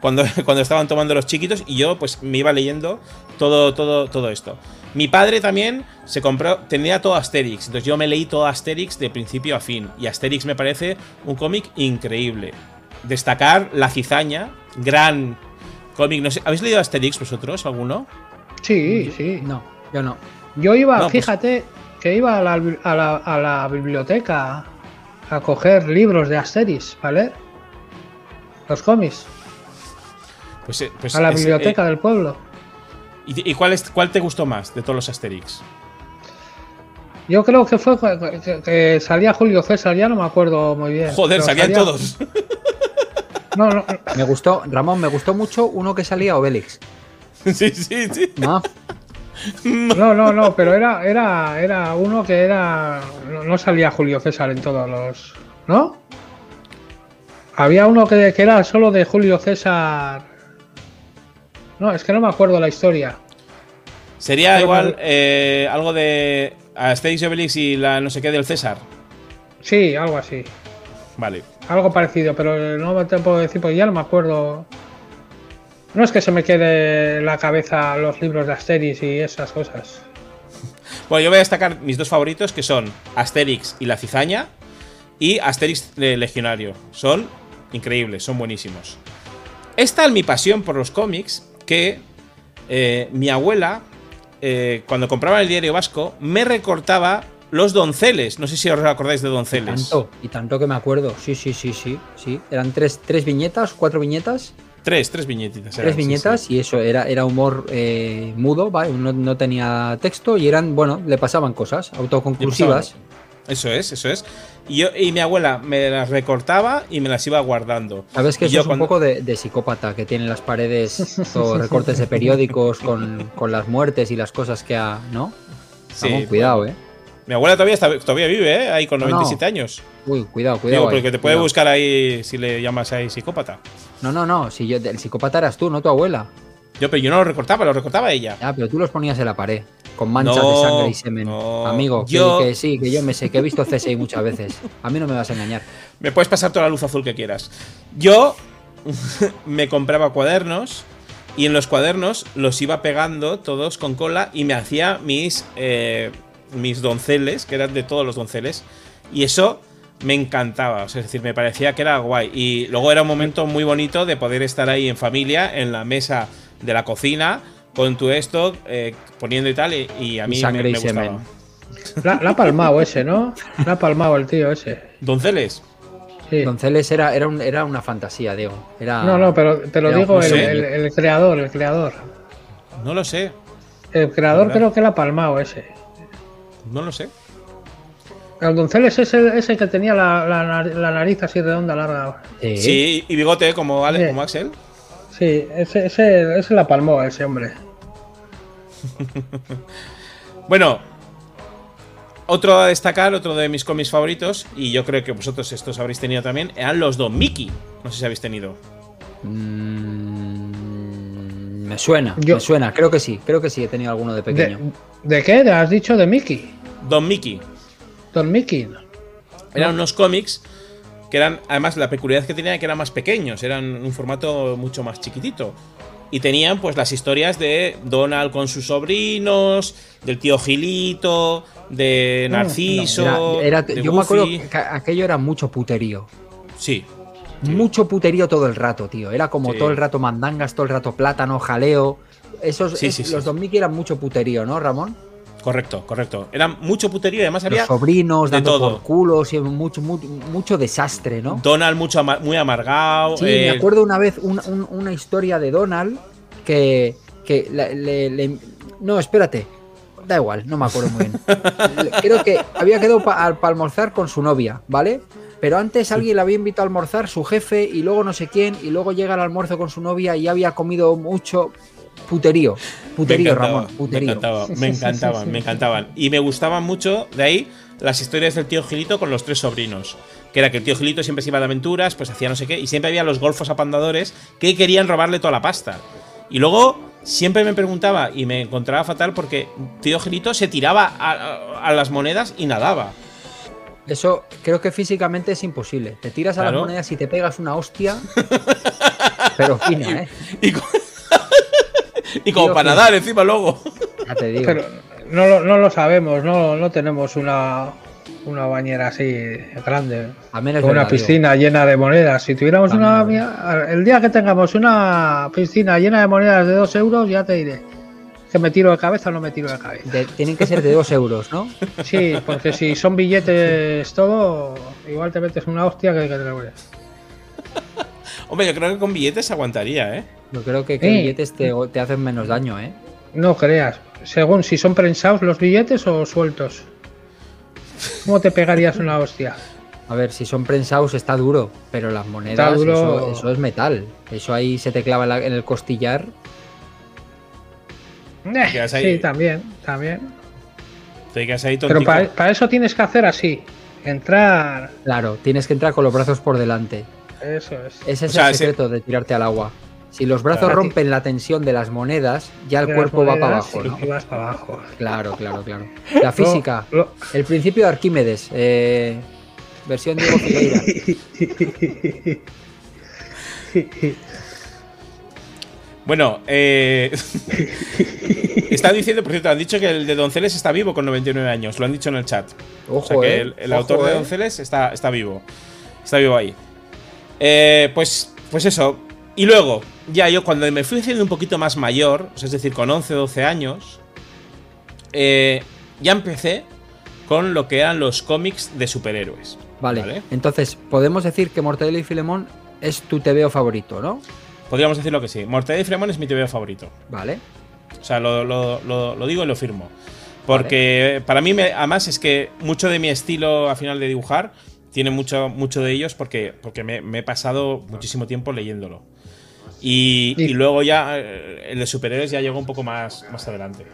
cuando, cuando estaban tomando los chiquitos y yo pues me iba leyendo todo, todo, todo esto. Mi padre también se compró, tenía todo Asterix, entonces yo me leí todo Asterix de principio a fin y Asterix me parece un cómic increíble. Destacar La Cizaña, gran cómic, no sé, ¿habéis leído Asterix vosotros alguno? Sí, sí. No, yo no. Yo iba, No, pues- fíjate, que iba a la, a, la, a la biblioteca a coger libros de Asterix, ¿vale? Los cómics. Pues, eh, pues A la es, biblioteca eh, del pueblo. ¿Y, y cuál, es, cuál te gustó más de todos los Asterix? Yo creo que fue que, salía Julio César, ya no me acuerdo muy bien. Joder, salían salía- todos. No, no, Me gustó, Ramón, me gustó mucho uno que salía Obélix. sí, sí, sí. ¿No? no, no, no, pero era, era, era uno que era. No, no salía Julio César en todos los. ¿No? Había uno que, que era solo de Julio César. No, es que no me acuerdo la historia. Sería Pero igual eh, algo de Asterix y Obelix y la no sé qué del César. Sí, algo así. Vale. Algo parecido, pero no te puedo decir porque ya no me acuerdo. No es que se me quede en la cabeza los libros de Asterix y esas cosas. Bueno, yo voy a destacar mis dos favoritos que son Asterix y la cizaña y Asterix Legionario. Son increíbles, son buenísimos. Es tal mi pasión por los cómics que eh, mi abuela, eh, cuando compraba el diario vasco, me recortaba los donceles. No sé si os acordáis de donceles. Tanto, y tanto que me acuerdo. Sí, sí, sí, sí. sí. Eran tres, tres viñetas, cuatro viñetas, Tres, tres viñetitas. tres viñetas, sí. y eso era, era humor eh, mudo, ¿vale? No, no tenía texto y eran, bueno, le pasaban cosas autoconclusivas. Eso es, eso es. Y, yo, y mi abuela me las recortaba y me las iba guardando. Sabes que eso yo es un cuando- poco de, de psicópata, que tiene las paredes o recortes de periódicos con, con las muertes y las cosas que ha. ¿No? Sí, Ramón, cuidado, eh. Mi abuela todavía, está, todavía vive, ¿eh? Ahí con No, no. 97 años. Uy, cuidado, cuidado. Digo, porque te puede cuidado. buscar ahí si le llamas ahí psicópata. No, no, no. Si yo, el psicópata eras tú, no tu abuela. Yo, pero yo no lo recortaba, lo recortaba ella. Ya, pero tú los ponías en la pared. Con manchas No, de sangre y semen. no. Amigo, que- Yo- que, sí, que yo me sé, que he visto CSI muchas veces. A mí no me vas a engañar. Me puedes pasar toda la luz azul que quieras. Yo me compraba cuadernos y en los cuadernos los iba pegando todos con cola y me hacía mis, eh, mis donceles, que eran de todos los donceles. Y eso me encantaba, o sea, es decir, me parecía que era guay. Y luego era un momento muy bonito de poder estar ahí en familia, en la mesa de la cocina, con tu esto, eh, poniendo y tal, y, y a mí sangre me, y me gustaba. La, la ha palmado ese, ¿no? La ha palmado el tío ese. ¿Donceles? Sí. Donceles era, era, un- era una fantasía, Diego. Era, No, no, pero te lo digo, el, el- el creador, el creador. No lo sé, El creador creo que la ha palmado ese. no lo sé. El Donceles es ese que tenía la, la nar- la nariz así redonda, larga. Sí. Sí, y bigote como, Ale- Sí. como Axel. Sí, ese, ese, ese la palmó, ese hombre. Bueno, otro a destacar, otro de mis cómics favoritos, y yo creo que vosotros estos habréis tenido también, eran los Don Mickey. No sé si habéis tenido. Mm, me suena, Yo- me suena. Creo que sí, creo que sí he tenido alguno de ¿De, pequeño. ¿De qué? ¿De- ¿Has dicho de Mickey? Don Mickey. Don Mickey. Eran unos cómics que eran, además, la peculiaridad que tenían era que eran más pequeños, eran un formato mucho más chiquitito. Y tenían pues las historias de Donald con sus sobrinos, del tío Gilito, de Narciso. Era- era- de yo me acuerdo que aquello era mucho puterío. Sí, Mucho puterío todo el rato, tío. Era como Sí. todo el rato mandangas, todo el rato plátano, jaleo. Esos, Sí, es- sí, sí. los Don Mickey eran mucho puterío, ¿no, Ramón? Correcto, correcto. Eran mucho puterío y además había Los sobrinos de dando todo. por culos y mucho, mucho, mucho desastre, ¿no? Donald mucho muy amargado. Sí, eh, me acuerdo una vez un- un- una historia de Donald que, que la- le, le- No, espérate. Da igual, no me acuerdo muy bien. Creo que había quedado para almorzar con su novia, ¿vale? Pero antes alguien le había invitado a almorzar, su jefe, y luego no sé quién, y luego llega al almuerzo con su novia y había comido mucho puterío. Puterío, Ramón, puterío. Me encantaba, me encantaban, me encantaban. Y me gustaban mucho, de ahí, las historias del tío Gilito con los tres sobrinos. Que era que el tío Gilito siempre se iba de aventuras, pues hacía no sé qué, y siempre había los golfos apandadores que querían robarle toda la pasta. Y luego siempre me preguntaba y me encontraba fatal porque tío Gilito se tiraba a, a- a las monedas y nadaba. Eso creo que físicamente es imposible. Te tiras a Claro. las monedas y te pegas una hostia. pero fina, ¿eh? Y, y como para nadar encima luego. Ya te digo. Pero no, lo- no lo sabemos, no, no tenemos una, una bañera así grande. Con una digo. piscina llena de monedas. Si tuviéramos También una. El día que tengamos una piscina llena de monedas de 2 euros, ya te diré. Que me tiro de cabeza o no me tiro de cabeza. De- tienen que ser de dos euros, ¿no? Sí, porque si son billetes todo, igual te metes una hostia que, que te lo. Hombre, yo creo que con billetes aguantaría, ¿eh? Yo creo que, que Sí. billetes te, te hacen menos daño, ¿eh? No creas. Según si son prensados los billetes o sueltos. ¿Cómo te pegarías una hostia? A ver, si son prensados está duro, pero las monedas, duro. Eso, eso es metal. Eso ahí se te clava en, la- en el costillar. Eh, quedas ahí. sí, también, también. Te quedas ahí Pero para eso tienes que hacer así. Entrar. Claro, tienes que entrar con los brazos por delante. Eso es. Ese es O sea, el ese- secreto de tirarte al agua. Si los brazos Claro. rompen la tensión de las monedas, ya el cuerpo va para abajo, y- ¿no? y vas para abajo. Claro, claro, claro. La física, el principio de Arquímedes, eh, versión Diego Figueira. Bueno, eh. está diciendo, por cierto, han dicho que el de Donceles está vivo con 99 años. Lo han dicho en el chat. Ojo, o sea que eh, el, el ojo, autor de eh. Donceles está, está vivo. Está vivo ahí. Eh, pues, pues eso. Y luego, ya yo cuando me fui haciendo un poquito más mayor, es decir, con 11, 12 años, eh, ya empecé con lo que eran los cómics de superhéroes. Vale. Vale. entonces podemos decir que Mortadelo y Filemón es tu TVO favorito, ¿no? Podríamos decirlo que sí. Mortadelo y Fremont es mi TV favorito. Vale. O sea, lo, lo- lo- lo digo y lo firmo. Porque para mí, me- además, es que mucho de mi estilo a final de dibujar tiene mucho, mucho de ellos porque, porque me, me he pasado muchísimo tiempo leyéndolo. Y, y luego ya eh, el de superhéroes ya llegó un poco más, más adelante.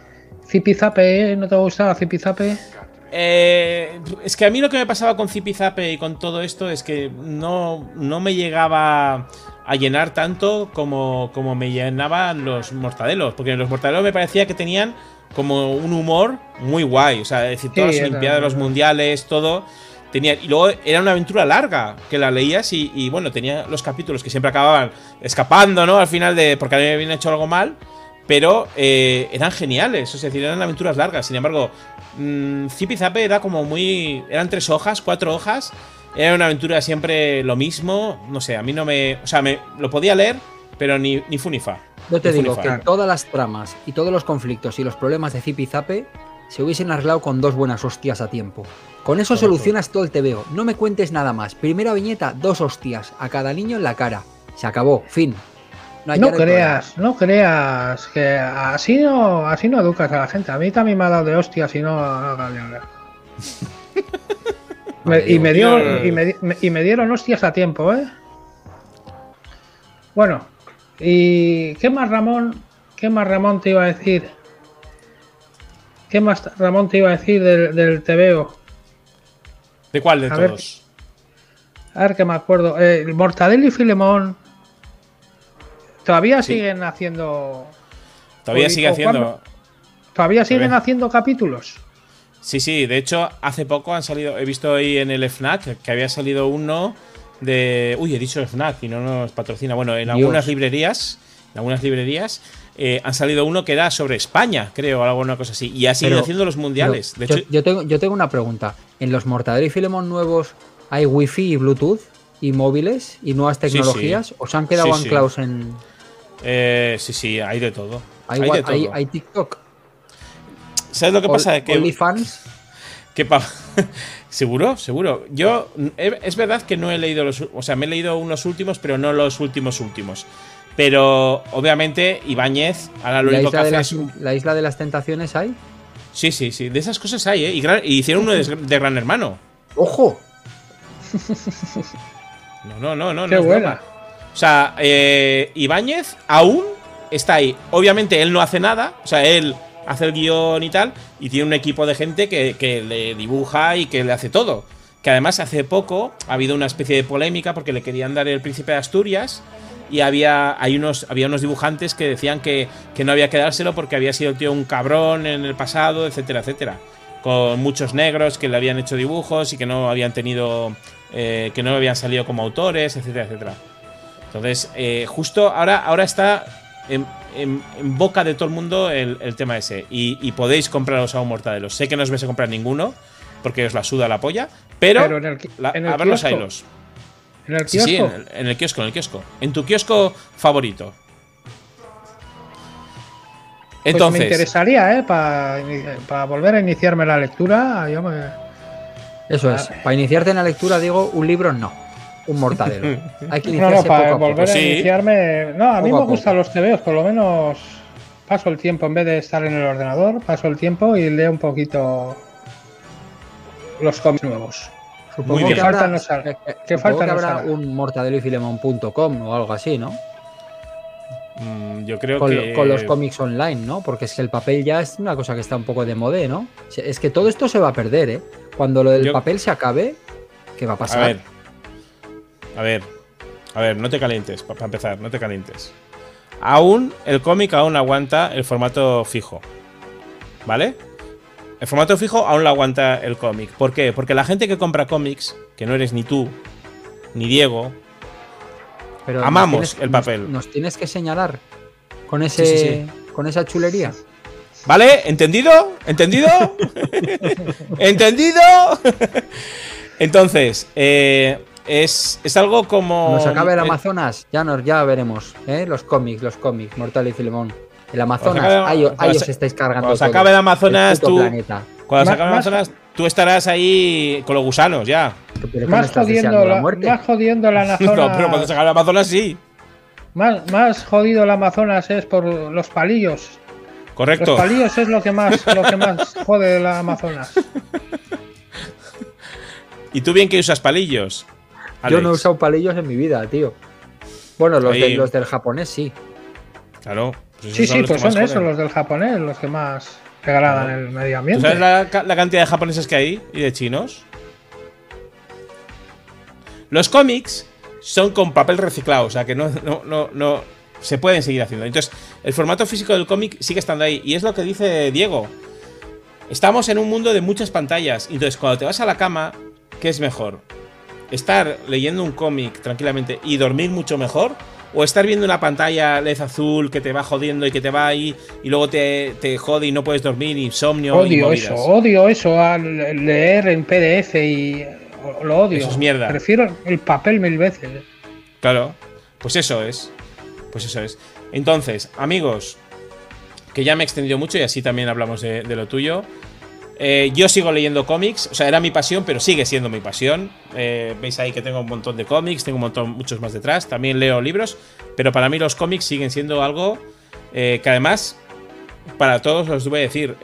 Zipizape, ¿eh? ¿no te gusta Zipizape? Eh, es que a mí lo que me pasaba con Zipizape y con todo esto es que no, no me llegaba a llenar tanto como, como me llenaban los mortadelos. Porque los mortadelos me parecía que tenían como un humor muy guay. O sea, es decir, todas Sí, las Olimpiadas, los mundiales, todo. Tenía, y luego era una aventura larga que la leías y, y, bueno, tenía los capítulos que siempre acababan escapando, ¿no? Al final de. porque habían hecho algo mal. Pero eh, eran geniales, es decir, eran aventuras largas. Sin embargo, mmm, Zipi Zape era como muy. Eran tres hojas, cuatro hojas. Era una aventura siempre lo mismo. No sé, a mí no me. O sea, me, lo podía leer, pero ni, ni fu ni fa. Yo te digo que todas las tramas y todos los conflictos y los problemas de Zipi Zape se hubiesen arreglado con dos buenas hostias a tiempo. Con eso solucionas todo el TVO. No me cuentes nada más. Primera viñeta, dos hostias a cada niño en la cara. Se acabó, fin. No creas, no creas que así no, así no educas a la gente. A mí también me ha dado de hostias y no. no, no, no, no. Me- y, dio, me- y me dieron hostias a tiempo, ¿eh? Bueno, ¿y qué más Ramón? ¿Qué más Ramón te iba a decir? ¿Qué más Ramón te iba a decir del, del TVO? ¿De cuál de A ver. todos? A ver que me acuerdo. Eh, Mortadelo y Filemón. Todavía Sí. siguen haciendo. Todavía ¿y- sigue haciendo. cuándo? Todavía siguen haciendo capítulos. Sí, sí, de hecho, hace poco han salido. He visto ahí en el FNAC que había salido uno de. Uy, he dicho FNAC y no nos patrocina. Bueno, en Dios. algunas librerías. En algunas librerías. Eh, han salido uno que era sobre España, creo, o alguna cosa así. Y ha seguido Pero- haciendo los mundiales. De yo, hecho, yo tengo, yo tengo una pregunta. ¿En los Mortadelo y Filemón nuevos hay wifi y bluetooth y móviles y nuevas sí. tecnologías? ¿O se han quedado Sí, anclados en... eh, sí, sí, hay de todo. Hay, Hay, de todo. hay- hay TikTok? ¿Sabes lo que pasa? Que OnlyFans? Que pa- seguro, seguro. Yo es verdad que no he leído los, o sea, me he leído unos últimos, pero no los últimos últimos. Pero obviamente Ibáñez ahora lo ¿La único que hace las, es ¿La isla de las tentaciones hay? Sí, sí, sí, de esas cosas hay, ¿eh? Y, gran- y hicieron uno de, de Gran Hermano. ¡Ojo! No, no, no, no. Qué no buena. O sea, eh, Ibáñez aún está ahí. Obviamente él no hace nada, o sea, él hace el guion y tal, y tiene un equipo de gente que, que le dibuja y que le hace todo. Que además hace poco ha habido una especie de polémica porque le querían dar el príncipe de Asturias y había, hay unos, había unos dibujantes que decían que, que no había que dárselo porque había sido el tío un cabrón en el pasado, etcétera, etcétera. Con muchos negros que le habían hecho dibujos y que no habían tenido. eh, que no habían salido como autores, etcétera, etcétera. Entonces, eh, justo ahora, ahora está en, en- en boca de todo el mundo el, el tema ese. Y, y podéis compraros a un mortadelo. Sé que no os vais a comprar ninguno, porque os la suda la polla, pero, Pero en el qui- la- en el a ver los kiosco. hilos. En el Sí, kiosco. sí, en el, en el kiosco, en el kiosco. En tu kiosco favorito. Pues Entonces, me interesaría, ¿eh? Para volver a iniciarme la lectura. Yo me... Eso es. Para iniciarte en la lectura, digo, un libro no. Un mortadelo. Hay que No, iniciarse no, para poco a poco. volver a iniciarme. No, a mí Poco me gustan los TVOs, por lo menos paso el tiempo en vez de estar en el ordenador, paso el tiempo y leo un poquito los cómics nuevos. Supongo Muy que bien. habrá, Falta nos hará. eh, eh, ¿Qué supongo falta que nos habrá un mortadeloyfilemon.com o algo así, ¿no? mm, yo creo Con, que. con los cómics online, ¿no? Porque es que el papel ya es una cosa que está un poco de modé, ¿no? Es que todo esto se va a perder, ¿eh? Cuando lo del Yo- papel se acabe, ¿qué va a A pasar? ver. A ver. A ver, no te calientes, para empezar, no te calientes. Aún, el cómic aún aguanta el formato fijo. ¿Vale? El formato fijo aún lo aguanta el cómic. ¿Por qué? Porque la gente que compra cómics, que no eres ni tú, ni Diego, Pero nos amamos tienes- el nos- papel. Nos, tienes que señalar con ese Sí, sí, con esa chulería. ¿Vale? ¿Entendido? ¿Entendido? ¿Entendido? Entonces, eh, es, es algo como. Se acabe el Amazonas, ya nos ya veremos, ¿eh? Los cómics, los cómics, Mortal y Filemón. El Amazonas, acabe- ahí, os estáis cargando cuando se todo. acabe el Amazonas, puto tú- planeta. Cuando se acabe el Amazonas, tú estarás ahí con los gusanos ya. Pero ¿qué me Más jodiendo, la la, muerte? más jodiendo la No, Amazonas. pero cuando se acabe el Amazonas, sí. más, más jodido el Amazonas es por los palillos. Correcto. Los palillos es lo que más, lo que más jode la Amazonas. ¿Y tú bien que usas palillos? Yo no he usado palillos en mi vida, tío. Bueno, los, de- los del japonés sí. Claro. Pues Sí, sí, pues son esos los del japonés, los que más degradan el medio ¿Tú ambiente. sabes la, ca- la cantidad de japoneses que hay y de chinos? Los cómics son con papel reciclado, o sea que no, no, no, no se pueden seguir haciendo. Entonces, el formato físico del cómic sigue estando ahí. Y es lo que dice Diego. Estamos en un mundo de muchas pantallas. y Entonces, cuando te vas a la cama, ¿qué es mejor? ¿Estar leyendo un cómic tranquilamente y dormir mucho mejor? ¿O estar viendo una pantalla LED azul que te va jodiendo y que te va ahí y luego te, te jode y no puedes dormir, insomnio Odio eso, odio eso al leer en PDF y lo odio. Eso es mierda. Prefiero el papel mil veces. Claro, pues eso es. Pues eso es. Entonces, amigos, que ya me he extendido mucho y así también hablamos de, de lo tuyo. Eh, yo sigo leyendo cómics, o sea, era mi pasión, pero sigue siendo mi pasión. Eh, Veis ahí que tengo un montón de cómics, tengo un montón, muchos más detrás. También leo libros, pero para mí los cómics siguen siendo algo eh, que además, para todos os voy a decir,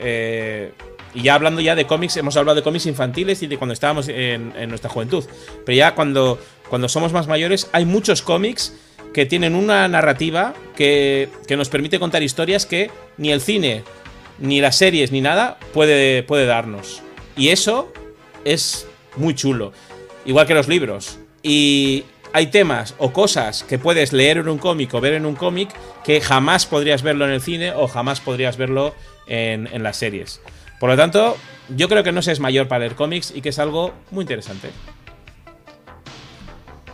y ya hablando ya de cómics, hemos hablado de cómics infantiles y de cuando estábamos en, en nuestra juventud. Pero ya cuando, cuando somos más mayores, hay muchos cómics que tienen una narrativa que, que nos permite contar historias que ni el cine, ni las series, ni nada puede, puede darnos. Y eso es muy chulo. Igual que los libros. Y hay temas o cosas que puedes leer en un cómic o ver en un cómic que jamás podrías verlo en el cine o jamás podrías verlo en, en las series. Por lo tanto, yo creo que no se es mayor para leer cómics y que es algo muy interesante.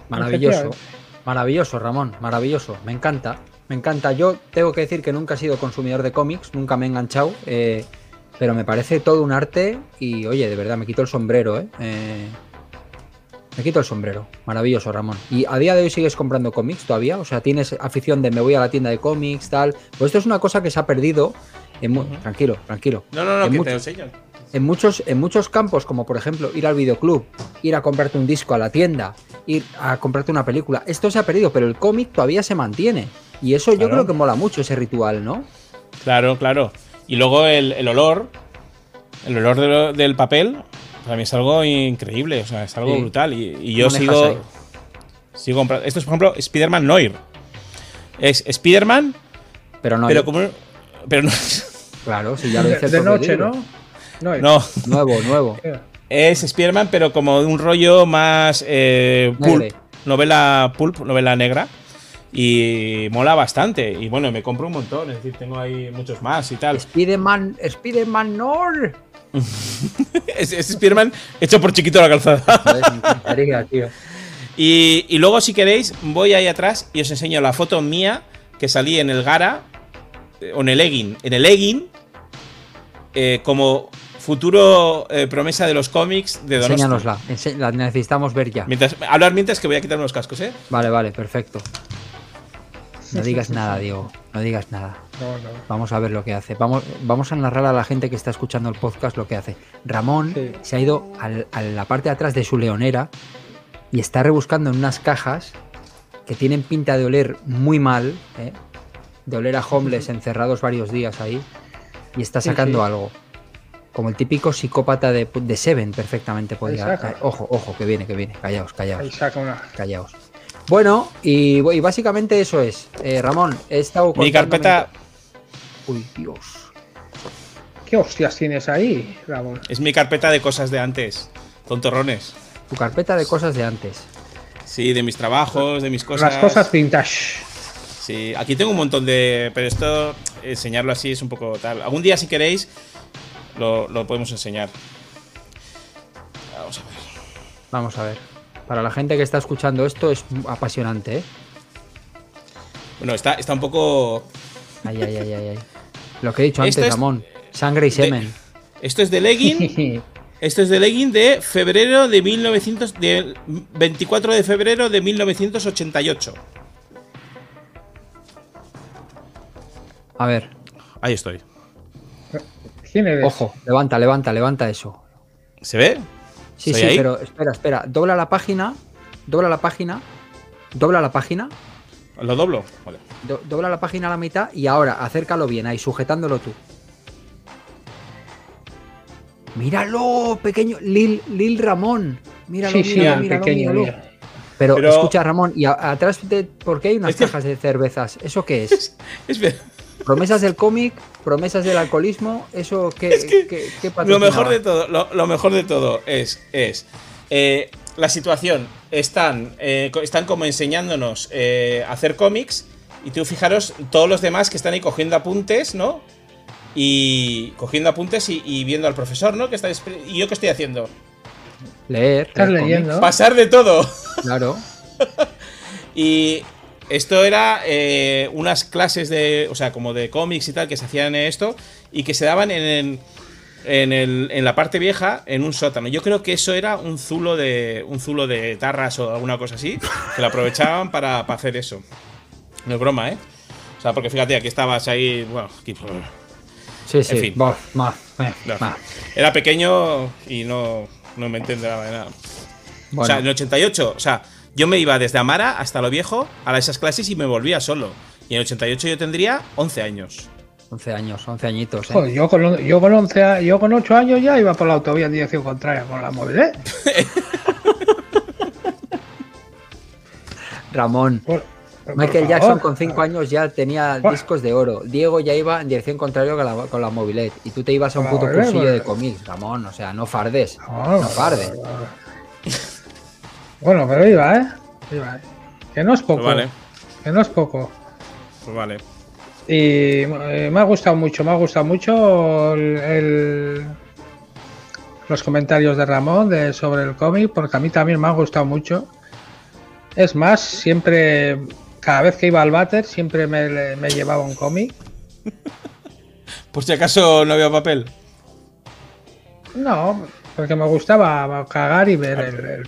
Maravilloso. Maravilloso, Ramón. Maravilloso. Me encanta. Me encanta. Yo tengo que decir que nunca he sido consumidor de cómics, nunca me he enganchado. eh, pero me parece todo un arte y, oye, de verdad, me quito el sombrero, ¿eh? Eh, Me quito el sombrero. Maravilloso, Ramón. ¿Y a día de hoy sigues comprando cómics todavía? O sea, ¿tienes afición de me voy a la tienda de cómics, tal? Pues esto es una cosa que se ha perdido. en Tranquilo, tranquilo. No, no, no, En que mucho- te enseño. en muchos, en muchos campos, como por ejemplo ir al videoclub, ir a comprarte un disco a la tienda, ir a comprarte una película, esto se ha perdido, pero el cómic todavía se mantiene. Y eso yo creo que mola mucho, ese ritual, ¿no? Claro, claro. Y luego el, el olor, el olor de lo- del papel, para mí es algo increíble, o sea, es algo Sí. brutal. Y, y yo sigo, ahí? sigo comprando. Esto es, por ejemplo, Spider-Man Noir. Es Spider-Man, Pero no, pero como. Pero no, claro, si ya lo De, dice el de noche, libro. ¿no? No, no. Nuevo, nuevo. Es Spider-Man, pero como de un rollo más eh, pulp, novela pulp, novela negra. Y mola bastante. Y bueno, me compro un montón, es decir, tengo ahí muchos más y tal. Spiderman, Spiderman Nord. Es, es Spider-Man hecho por chiquito la calzada. Joder, me encantaría, tío. Y, y luego, si queréis, voy ahí atrás y os enseño la foto mía que salí en el Gara eh, o en el Egging. En el Egging, eh, como futuro eh, promesa de los cómics de Donosti. Enséñanosla, ense- la necesitamos ver ya. Mientras, hablar mientras que voy a quitarme los cascos, ¿eh? Vale, vale, perfecto. No digas nada, Diego, no digas nada. No, no. Vamos a ver lo que hace. Vamos, vamos a narrar a la gente que está escuchando el podcast lo que hace. Ramón Sí. se ha ido al- a la parte de atrás de su leonera y está rebuscando en unas cajas que tienen pinta de oler muy mal, ¿eh? de oler a homeless encerrados varios días ahí, y está Sí, sacando sí. algo. Como el típico psicópata de, de Seven, perfectamente podría. eh, Ojo, ojo, que viene, que viene. Callaos, Ahí callaos, saca una. callaos. Bueno, y, y básicamente eso es. Eh, Ramón, he estado Mi carpeta Uy, Dios. ¿Qué hostias tienes ahí, Ramón? es mi carpeta de cosas de antes. Tontorrones. Tu carpeta de cosas de antes. Sí, de mis trabajos, de mis cosas. Las cosas vintage. Sí, aquí tengo un montón de. Pero esto, enseñarlo así es un poco tal. Algún día, si queréis, lo, lo podemos enseñar. Vamos a ver. Vamos a ver. Para la gente que está escuchando esto es apasionante, ¿eh? Bueno, está, está un poco. Ay, ay, ay, ay, ay. Lo que he dicho Esto antes, es- Ramón. Sangre y semen. Esto es de legging. Esto es de legging de febrero de 1900. De 24 de febrero de 1988. A ver, Ahí estoy. Ojo, levanta, levanta, levanta eso. ¿Se ve? Sí, ¿Estoy sí, ahí? pero espera, espera. Dobla la página. Dobla la página. Dobla la página. ¿Lo doblo? Vale. do- dobla la página a la mitad y ahora acércalo bien ahí, sujetándolo tú. Míralo, pequeño. Lil, Lil Ramón. Míralo, Sí, sí, míralo, míralo, pequeño. míralo. mira. Pero, Pero- escucha, Ramón, ¿y a- atrás de por qué hay unas Es que- cajas de cervezas? ¿Eso qué es? Es ver- ¿Promesas del cómic? ¿Promesas del alcoholismo? ¿Eso qué, Es que qué- qué Lo mejor de todo, lo, lo mejor de todo es, es eh, la situación. Están, eh, están como enseñándonos eh, a hacer cómics. Y tú fijaros, todos los demás que están ahí cogiendo apuntes, ¿no? Y cogiendo apuntes y, y viendo al profesor, ¿no? Que está, ¿Y yo qué estoy haciendo? Leer. Estás leer leyendo. Pasar de todo. Claro. Y esto era eh, unas clases de, o sea, como de cómics y tal, que se hacían en esto y que se daban en, el- en, el- en la parte vieja, en un sótano. Yo creo que eso era un zulo de, un zulo de tarras o alguna cosa así, que lo aprovechaban para, para hacer eso. No es broma, ¿eh? O sea, porque fíjate, aquí estabas ahí, bueno, aquí, Sí, sí. fin. Bah, bah, eh, no. era pequeño y no, no me entenderá de nada. Bueno, O sea, en el 88, o sea, yo me iba desde Amara hasta lo viejo a esas clases y me volvía solo. Y en el 88 yo tendría 11 años. 11 años, 11 añitos. ¿eh? Joder, yo con, on- yo con 11 a- yo con 8 años ya iba por la autovía en dirección contraria con la móvil, ¿eh? Ramón. Por- por Michael. Jackson con 5 años ya tenía discos de oro. Diego ya iba en dirección contraria con la, con la mobilet. Y tú te ibas a un puto cursillo de cómics, Ramón. O sea, no fardes. No, No fardes. Bueno, pero iba, ¿eh? Iba, ¿eh? Que no es poco. Pues vale, Que no es poco. pues vale. Y eh, me ha gustado mucho, me ha gustado mucho el, el- los comentarios de Ramón de, sobre el cómic, porque a mí también me ha gustado mucho. Es más, siempre, cada vez que iba al váter, siempre me, me llevaba un cómic. Por si acaso no había papel. No, porque me gustaba cagar y ver el, el-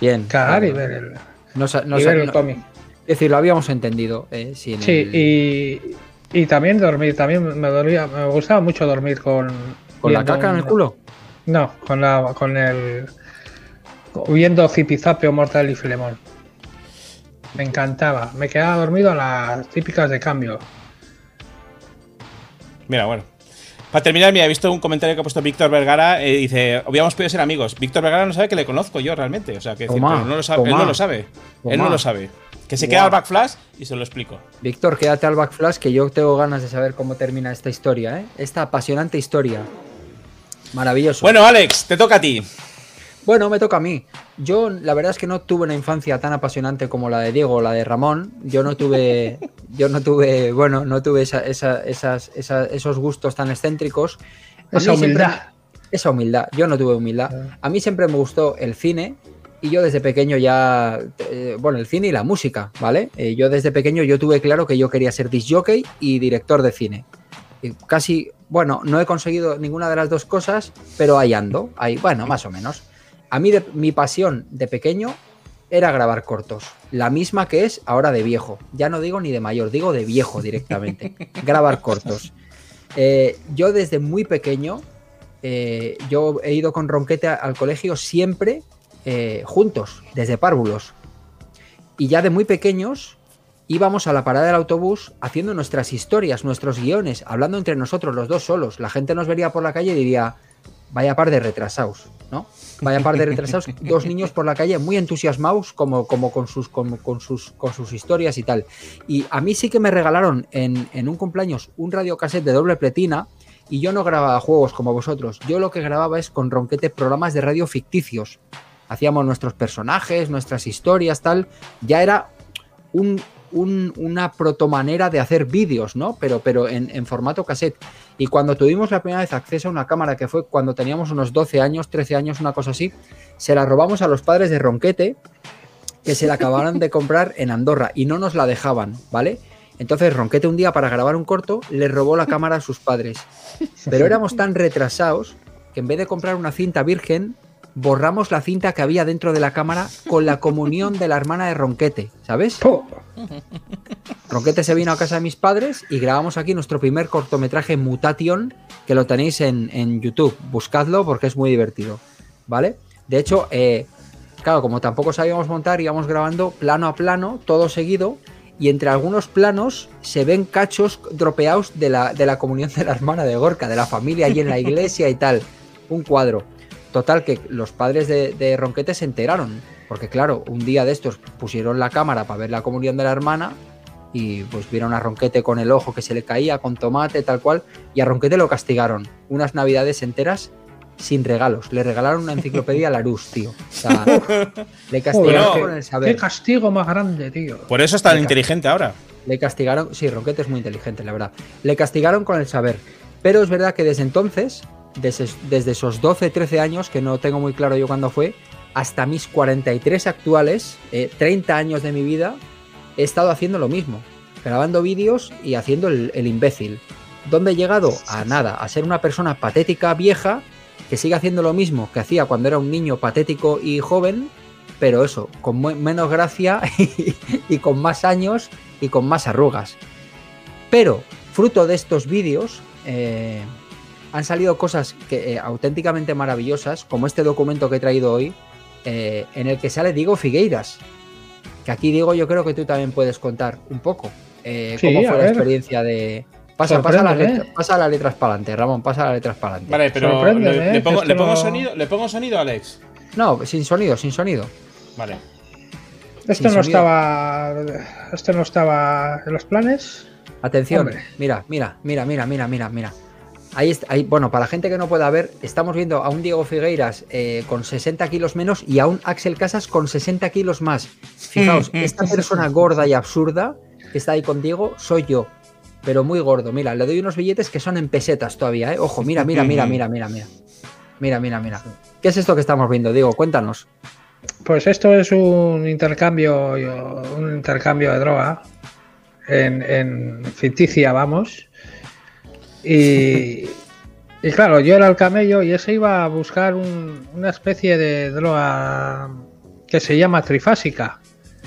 Bien. cagar y ver el, no no y ver el no- cómic. es decir, lo habíamos entendido. eh, si en Sí, el- y, y también dormir, también me dolía, me gustaba mucho dormir con ¿Con la caca en el culo? No, con la con el viendo Zipizape o Mortal y Filemón. Me encantaba, me quedaba dormido a las típicas de cambio. Mira, bueno. Para terminar, mira, he visto un comentario que ha puesto Víctor Vergara. eh, dice: Hubiéramos podido ser amigos. Víctor Vergara no sabe que le conozco yo realmente. O sea, que decir, pero no lo sabe, él no lo sabe. Él no lo sabe. Que se queda al backflash y se lo explico. Víctor, quédate al backflash que yo tengo ganas de saber cómo termina esta historia, ¿eh? Esta apasionante historia. Maravilloso. Bueno, Alex, te toca a ti. Bueno, me toca a mí. Yo, la verdad es que no tuve una infancia tan apasionante como la de Diego o la de Ramón. Yo no tuve, yo no tuve, bueno, no tuve esa- esa- esas, esa- esos gustos tan excéntricos. A Esa mí siempre- humildad. esa humildad. Yo no tuve humildad. A mí siempre me gustó el cine y yo desde pequeño ya, eh, bueno, el cine y la música, ¿vale? Eh, yo desde pequeño yo tuve claro que yo quería ser disc jockey y director de cine. Y casi, bueno, no he conseguido ninguna de las dos cosas, pero ahí ando, ahí, bueno, más o menos. A mí de- mi pasión de pequeño era grabar cortos, la misma que es ahora de viejo. Ya no digo ni de mayor, digo de viejo directamente. grabar cortos. Eh, yo desde muy pequeño, eh, yo he ido con Ronquete al colegio siempre eh, juntos, desde párvulos. Y ya de muy pequeños íbamos a la parada del autobús haciendo nuestras historias, nuestros guiones, hablando entre nosotros los dos solos. La gente nos vería por la calle y diría, vaya par de retrasados, ¿no? Vaya par de retrasados, dos niños por la calle muy entusiasmados como, como con, sus, con, sus, con sus historias y tal. Y a mí sí que me regalaron en, en un cumpleaños un radiocassette de doble pletina y yo no grababa juegos como vosotros. Yo lo que grababa es con Ronquete programas de radio ficticios. Hacíamos nuestros personajes, nuestras historias, tal. Ya era un, un- una protomanera de hacer vídeos, ¿no? Pero, pero en, en formato cassette. Y cuando tuvimos la primera vez acceso a una cámara, que fue cuando teníamos unos 12 años, 13 años, una cosa así, se la robamos a los padres de Ronquete, que se la acabaron de comprar en Andorra y no nos la dejaban, ¿vale? Entonces Ronquete un día para grabar un corto le robó la cámara a sus padres. Pero éramos tan retrasados que en vez de comprar una cinta virgen, borramos la cinta que había dentro de la cámara con la comunión de la hermana de Ronquete, ¿sabes? Ronquete se vino a casa de mis padres y grabamos aquí nuestro primer cortometraje Mutation, que lo tenéis en, en YouTube. Buscadlo porque es muy divertido, ¿vale? De hecho, eh, claro, como tampoco sabíamos montar, íbamos grabando plano a plano, todo seguido, y entre algunos planos se ven cachos dropeados de la, de la comunión de la hermana de Gorka, de la familia allí en la iglesia y tal. Un cuadro. Total, que los padres de, de Ronquete se enteraron. Porque claro, un día de estos pusieron la cámara para ver la comunión de la hermana y pues vieron a Ronquete con el ojo que se le caía, con tomate, tal cual, y a Ronquete lo castigaron. Unas navidades enteras sin regalos. Le regalaron una enciclopedia a Larus, tío. O sea, le castigaron Joder, con el Qué saber. castigo más grande, tío. Por eso es tan inteligente ahora. Le castigaron. Sí, Ronquete es muy inteligente, la verdad. Le castigaron con el saber. Pero es verdad que desde entonces, desde, desde esos 12, 13 años, que no tengo muy claro yo cuándo fue, hasta mis 43 actuales, eh, 30 años de mi vida, he estado haciendo lo mismo. Grabando vídeos y haciendo el, imbécil. ¿Dónde he llegado? A nada, a ser una persona patética, vieja, que sigue haciendo lo mismo que hacía cuando era un niño patético y joven, pero eso, con menos gracia y, y con más años y con más arrugas. Pero, fruto de estos vídeos, eh, han salido cosas que, eh, auténticamente maravillosas, como este documento que he traído hoy, eh, en el que sale Diego Figueiras. Que aquí, Diego, yo creo que tú también puedes contar un poco eh, Sí, cómo fue la ver. experiencia de... Pasa, pasa, las letras, pasa las letras para adelante, Ramón, pasa las letras para adelante. Vale, pero le, le pongo, Que le esto pongo no- sonido, le pongo sonido, Alex. No, sin sonido, sin sonido. Vale. Esto Sin no sonido. estaba. Esto no estaba en los planes. Atención, Hombre. mira, mira, mira, mira, mira, mira, mira. Ahí está, ahí, bueno, para la gente que no pueda ver, estamos viendo a un Diego Figueiras eh, con 60 kilos menos y a un Axel Casas con 60 kilos más. Fijaos, esta persona gorda y absurda que está ahí con Diego soy yo, pero muy gordo. Mira, le doy unos billetes que son en pesetas todavía, ¿eh? Ojo, mira, mira, mira, mira, mira, mira. Mira, mira, mira. ¿Qué es esto que estamos viendo, Diego? Cuéntanos. Pues esto es un intercambio, un intercambio de droga en, en ficticia, vamos. Y, y claro, yo era el camello y ese iba a buscar un- una especie de droga que se llama trifásica.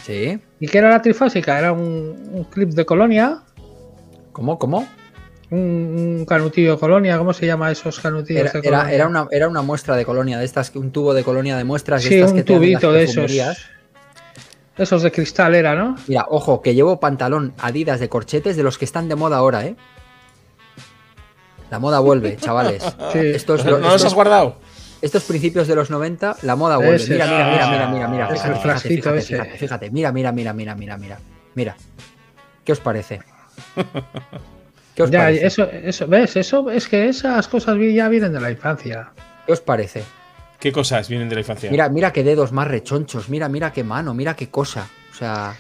¿Sí? ¿Y qué era la trifásica? Era un, un clip de colonia, ¿Cómo? ¿Cómo? un, un canutillo de colonia, ¿cómo se llama esos canutillos Era, de colonia? era una, era una muestra de colonia, de estas, un tubo de colonia de muestras. de Sí, estas un que tubito de esos. Esos de cristal era, ¿no? Mira, ojo, que llevo pantalón Adidas de corchetes de los que están de moda ahora, ¿eh? La moda vuelve, chavales. Sí. Esto es ¿No, lo- no los has guardado? estos principios de los 90, la moda vuelve. Ese. Mira, mira, mira, mira, mira, mira. Fíjate, fíjate, fíjate, ese. fíjate, fíjate. Mira, mira, mira, mira, mira, mira, mira. ¿Qué os parece? ¿Qué os Ya, parece? eso, eso, ¿ves? Eso es que esas cosas ya vienen de la infancia. ¿Qué os parece? ¿Qué cosas vienen de la infancia? Mira, mira qué dedos más rechonchos, mira, mira qué mano, mira qué cosa. O sea,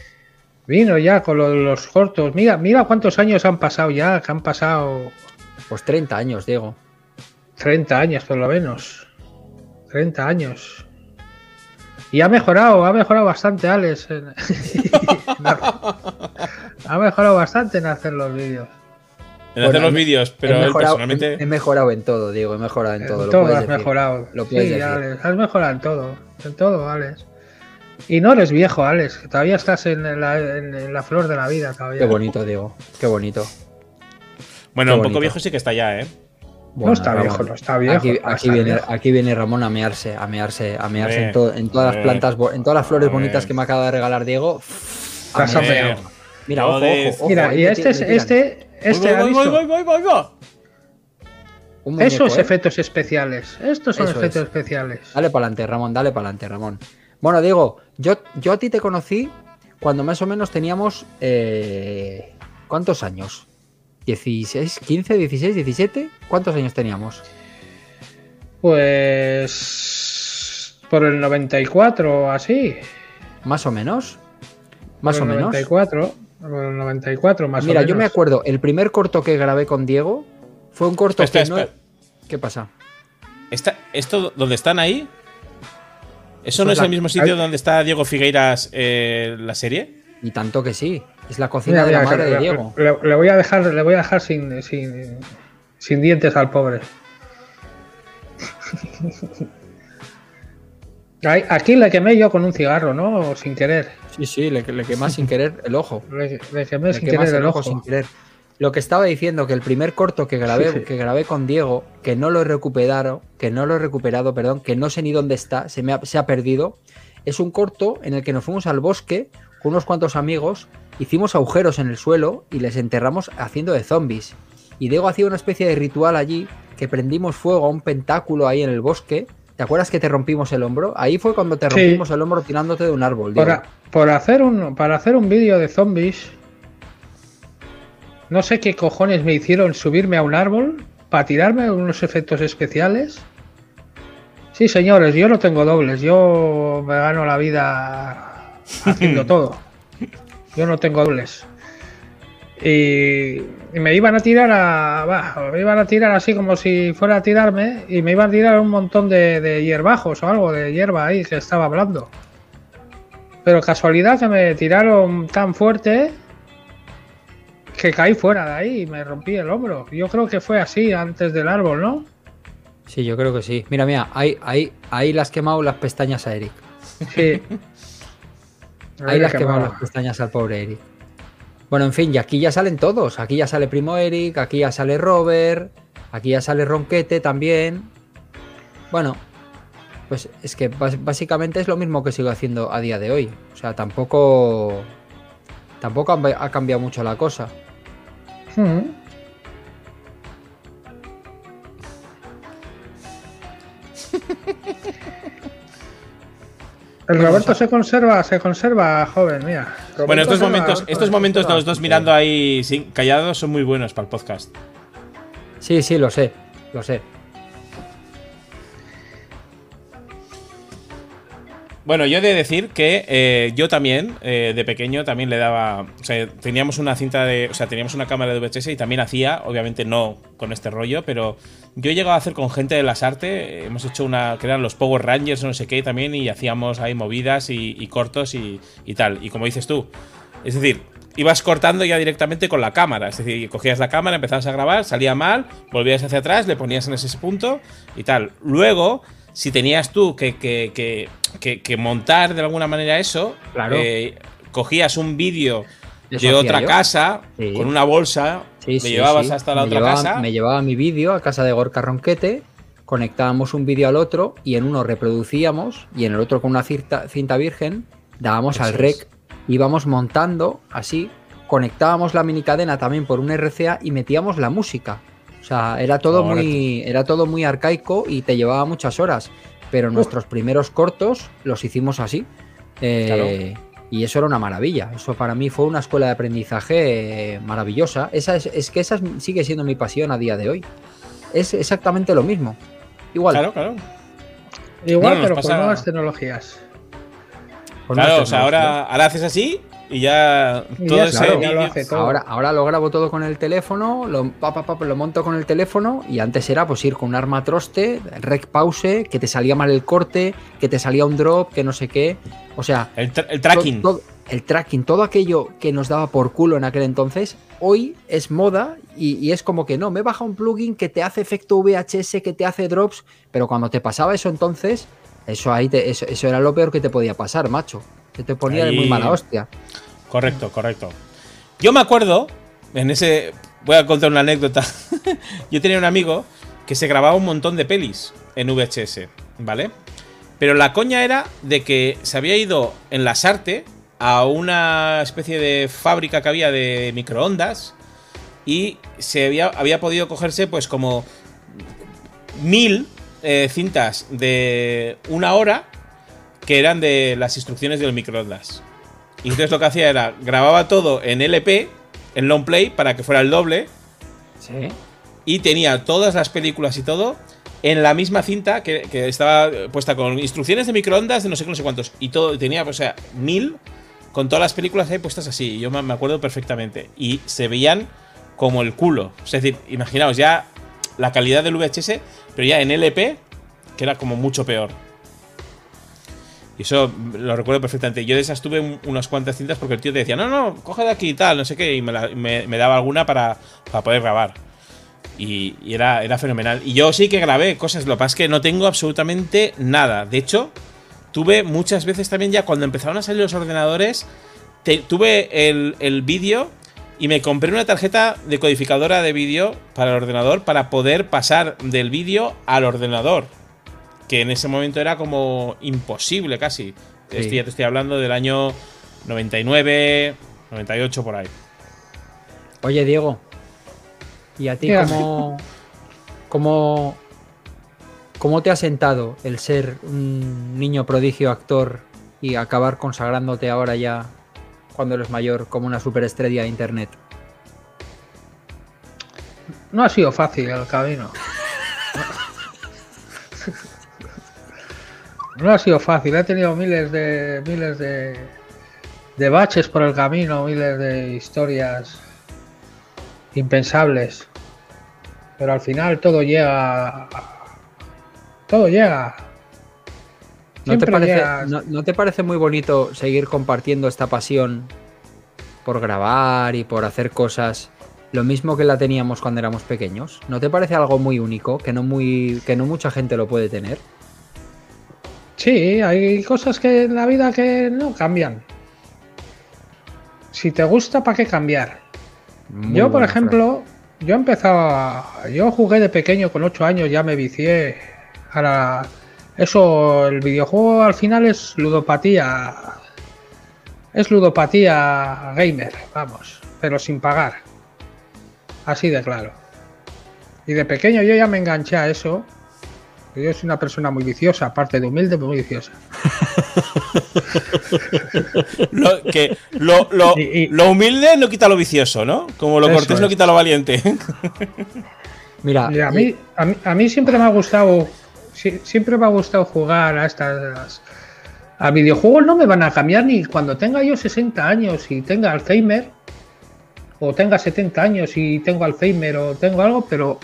Vino ya con lo de los cortos. Mira, mira cuántos años han pasado ya, que han pasado pues 30 años, Diego. 30 años por lo menos. 30 años. Y ha mejorado, ha mejorado bastante Alex. en- ha mejorado bastante en hacer los vídeos. en hacer los vídeos, pero he, mejorado, personalmente. he- he mejorado en todo, Diego, he mejorado en todo. En lo todo puedes has decir. mejorado. Lo sí, decir. Alex, has mejorado en todo. En todo, Alex. Y no eres viejo, Alex, que todavía estás en la, en- en la flor de la vida todavía. Qué bonito, Diego. Qué bonito. Bueno, un poco viejo sí que está ya, ¿eh? No está Ramón, viejo, no está viejo. Aquí, no aquí está viene, viejo. aquí viene Ramón a mearse, a mearse, a mearse en, Hombre, to- en todas las plantas, en todas las flores bonitas que me acaba de regalar Diego. A. Mira, ojo, ojo, ojo, Mira, y este, es- este, este ha voy, voy, voy, voy, voy, voy. Un muñeco, esos ¿eh? efectos especiales. Estos son Eso efectos es. especiales. Dale para adelante, Ramón, dale para adelante, Ramón. Bueno, Diego, yo, yo a ti te conocí cuando más o menos teníamos. eh, ¿Cuántos años? ¿16, 15, 16, 17? ¿Cuántos años teníamos? Pues. Por el 94 o así. ¿Más o menos? ¿Más por o el menos? 94. Por el 94 más Mira, o menos. yo me acuerdo, el primer corto que grabé con Diego fue un corto Espera, que no. espera. ¿Qué pasa? Está- ¿Esto donde están ahí? ¿Eso Eso no es es la- el mismo sitio donde está Diego Figueiras eh, la serie? Y tanto que sí. Es la cocina Mira, de la madre que de le, Diego. le- le voy a dejar, le voy a dejar sin, sin, sin dientes al pobre. Aquí le quemé yo con un cigarro, ¿no? Sin querer. Sí, sí, le, le quemas sin querer el ojo. Le, le quemé Le sin querer el ojo. sin querer. Lo que estaba diciendo, que el primer corto que grabé, que grabé con Diego, que no lo he recuperado, que no lo he recuperado, perdón, que no sé ni dónde está, se me ha, se ha perdido, es un corto en el que nos fuimos al bosque con unos cuantos amigos, hicimos agujeros en el suelo y les enterramos haciendo de zombies. Y Diego hacía una especie de ritual allí, que prendimos fuego a un pentáculo ahí en el bosque, ¿Te acuerdas que te rompimos el hombro? Ahí fue cuando te Sí. rompimos el hombro tirándote de un árbol. Por, Diego. a- por hacer un, para hacer un vídeo de zombies, no sé qué cojones me hicieron subirme a un árbol para tirarme unos efectos especiales. Sí, señores, yo no tengo dobles, yo me gano la vida haciendo todo. Yo no tengo dobles. Y, y me iban a tirar a. bah, me iban a tirar así como si fuera a tirarme. Y me iban a tirar un montón de, de hierbajos o algo de hierba ahí que estaba hablando. Pero casualidad que me tiraron tan fuerte que caí fuera de ahí y me rompí el hombro. Yo creo que fue así antes del árbol, ¿no? Sí, yo creo que sí. Mira, mira, ahí, ahí, ahí le has quemado las pestañas a Eric. Sí. Ahí le has que quemado mala. las pestañas al pobre Eric. Bueno, en fin, y aquí ya salen todos. Aquí ya sale Primo Eric, aquí ya sale Robert, aquí ya sale Ronquete también. Bueno, pues es que básicamente es lo mismo que sigo haciendo a día de hoy. O sea, tampoco. Tampoco ha cambiado mucho la cosa. Mm. El Roberto se conserva, se conserva joven, mira. Bueno, estos momentos, estos momentos de los dos mirando ahí sin- callados son muy buenos para el podcast. Sí, sí, lo sé, lo sé. Bueno, yo he de decir que eh, yo también, eh, de pequeño, también le daba. O sea, teníamos una cinta de. O sea, teníamos una cámara de VHS y también hacía, obviamente no con este rollo, pero yo he llegado a hacer con gente de las artes. Hemos hecho una. que eran los Power Rangers o no sé qué también, y hacíamos ahí movidas y, y cortos y, y tal. Y como dices tú, es decir. Ibas cortando ya directamente con la cámara. Es decir, cogías la cámara, empezabas a grabar, salía mal, volvías hacia atrás, le ponías en ese punto y tal. Luego, si tenías tú que, que- que- que- que montar de alguna manera eso, Claro. eh, cogías un vídeo de otra yo. casa Sí. con una bolsa, Sí, sí, llevabas hasta la Me otra llevaba- casa. Me llevaba mi vídeo a casa de Gorka Ronquete, conectábamos un vídeo al otro y en uno reproducíamos y en el otro con una cinta, cinta virgen dábamos Eso al es. rec, íbamos montando así, conectábamos la mini cadena también por un RCA y metíamos la música. O sea, era todo muy era todo muy arcaico y te llevaba muchas horas, pero nuestros primeros cortos los hicimos así. Eh, Y eso era una maravilla. Eso para mí fue una escuela de aprendizaje eh, maravillosa. Esa es, es que esa es- sigue siendo mi pasión a día de hoy. Es exactamente lo mismo. Igual. Claro, claro. Igual, pero pasa- con nuevas tecnologías. con Claro, o sea, ahora, ahora haces así y ya Y todo ya ese está, ya lo vídeo- hace todo. Ahora, ahora lo grabo todo con el teléfono, lo, pa, pa, pa, lo monto con el teléfono y antes era pues ir con un arma troste, rec pause, que te salía mal el corte, que te salía un drop, que no sé qué. O sea, El, tra- el tracking. to- todo- el tracking, todo aquello que nos daba por culo en aquel entonces, hoy es moda y, y es como que no, me baja un plugin que te hace efecto VHS, que te hace drops, pero cuando te pasaba eso entonces, eso ahí te- eso, eso era lo peor que te podía pasar, macho. Que te ponía de muy mala hostia. Correcto, correcto. Yo me acuerdo, en ese. Voy a contar una anécdota. Yo tenía un amigo que se grababa un montón de pelis en VHS, ¿vale? Pero la coña era de que se había ido en la Sarte a una especie de fábrica que había de microondas y se había, había podido cogerse pues como mil eh, cintas de una hora que eran de las instrucciones del microondas. Y entonces lo que hacía era grababa todo en LP, en long play, para que fuera el doble, Sí. y tenía todas las películas y todo en la misma cinta que, que estaba puesta con instrucciones de microondas de no sé qué, no sé cuántos. Y todo, tenía, o sea, mil con todas las películas ahí puestas así. Yo me me acuerdo perfectamente. Y se veían como el culo. Es decir, imaginaos ya la calidad del VHS, pero ya en LP, que era como mucho peor. Y eso lo recuerdo perfectamente. Yo de esas tuve un- unas cuantas cintas porque el tío te decía, no, no, coge de aquí y tal, no sé qué, y me, la- me- daba alguna para, para poder grabar. Y, era, era fenomenal. Y yo sí que grabé cosas, lo que pasa es que no tengo absolutamente nada. De hecho, tuve muchas veces también ya cuando empezaron a salir los ordenadores, tuve el, el vídeo y me compré una tarjeta decodificadora de vídeo para el ordenador para poder pasar del vídeo al ordenador. Que en ese momento era como imposible casi. Sí. Estoy- ya te estoy hablando del año 99, 98 por ahí. Oye, Diego. ¿Y a ti cómo, cómo, ¿cómo te ha sentado el ser un niño prodigio actor y acabar consagrándote ahora ya, cuando eres mayor, como una superestrella de internet? No ha sido fácil el camino. No ha sido fácil, he tenido miles de miles de, de baches por el camino, miles de historias impensables. Pero al final todo llega. Todo llega. ¿No te, parece, no te parece muy bonito seguir compartiendo esta pasión por grabar y por hacer cosas lo mismo que la teníamos cuando éramos pequeños? ¿No te parece algo muy único que no muy que no mucha gente lo puede tener? Sí, hay cosas que en la vida que no cambian. Si te gusta, ¿para qué cambiar? Muy yo, por ejemplo, yo empezaba. Yo jugué de pequeño con 8 años, ya me vicié. Ahora, eso, el videojuego al final es ludopatía. Es ludopatía gamer, vamos, pero sin pagar. Así de claro. Y de pequeño yo ya me enganché a eso. Yo soy una persona muy viciosa, aparte de humilde, muy viciosa. Lo, que, lo, lo- Y- y- lo humilde no quita lo vicioso, ¿no? Como lo cortés no quita lo valiente. Mira, a mí, a mí, a mí siempre me ha gustado, si- siempre me ha gustado jugar a estas, a videojuegos no me van a cambiar ni cuando tenga yo 60 años y tenga Alzheimer, o tenga 70 años y tengo Alzheimer o tengo algo, pero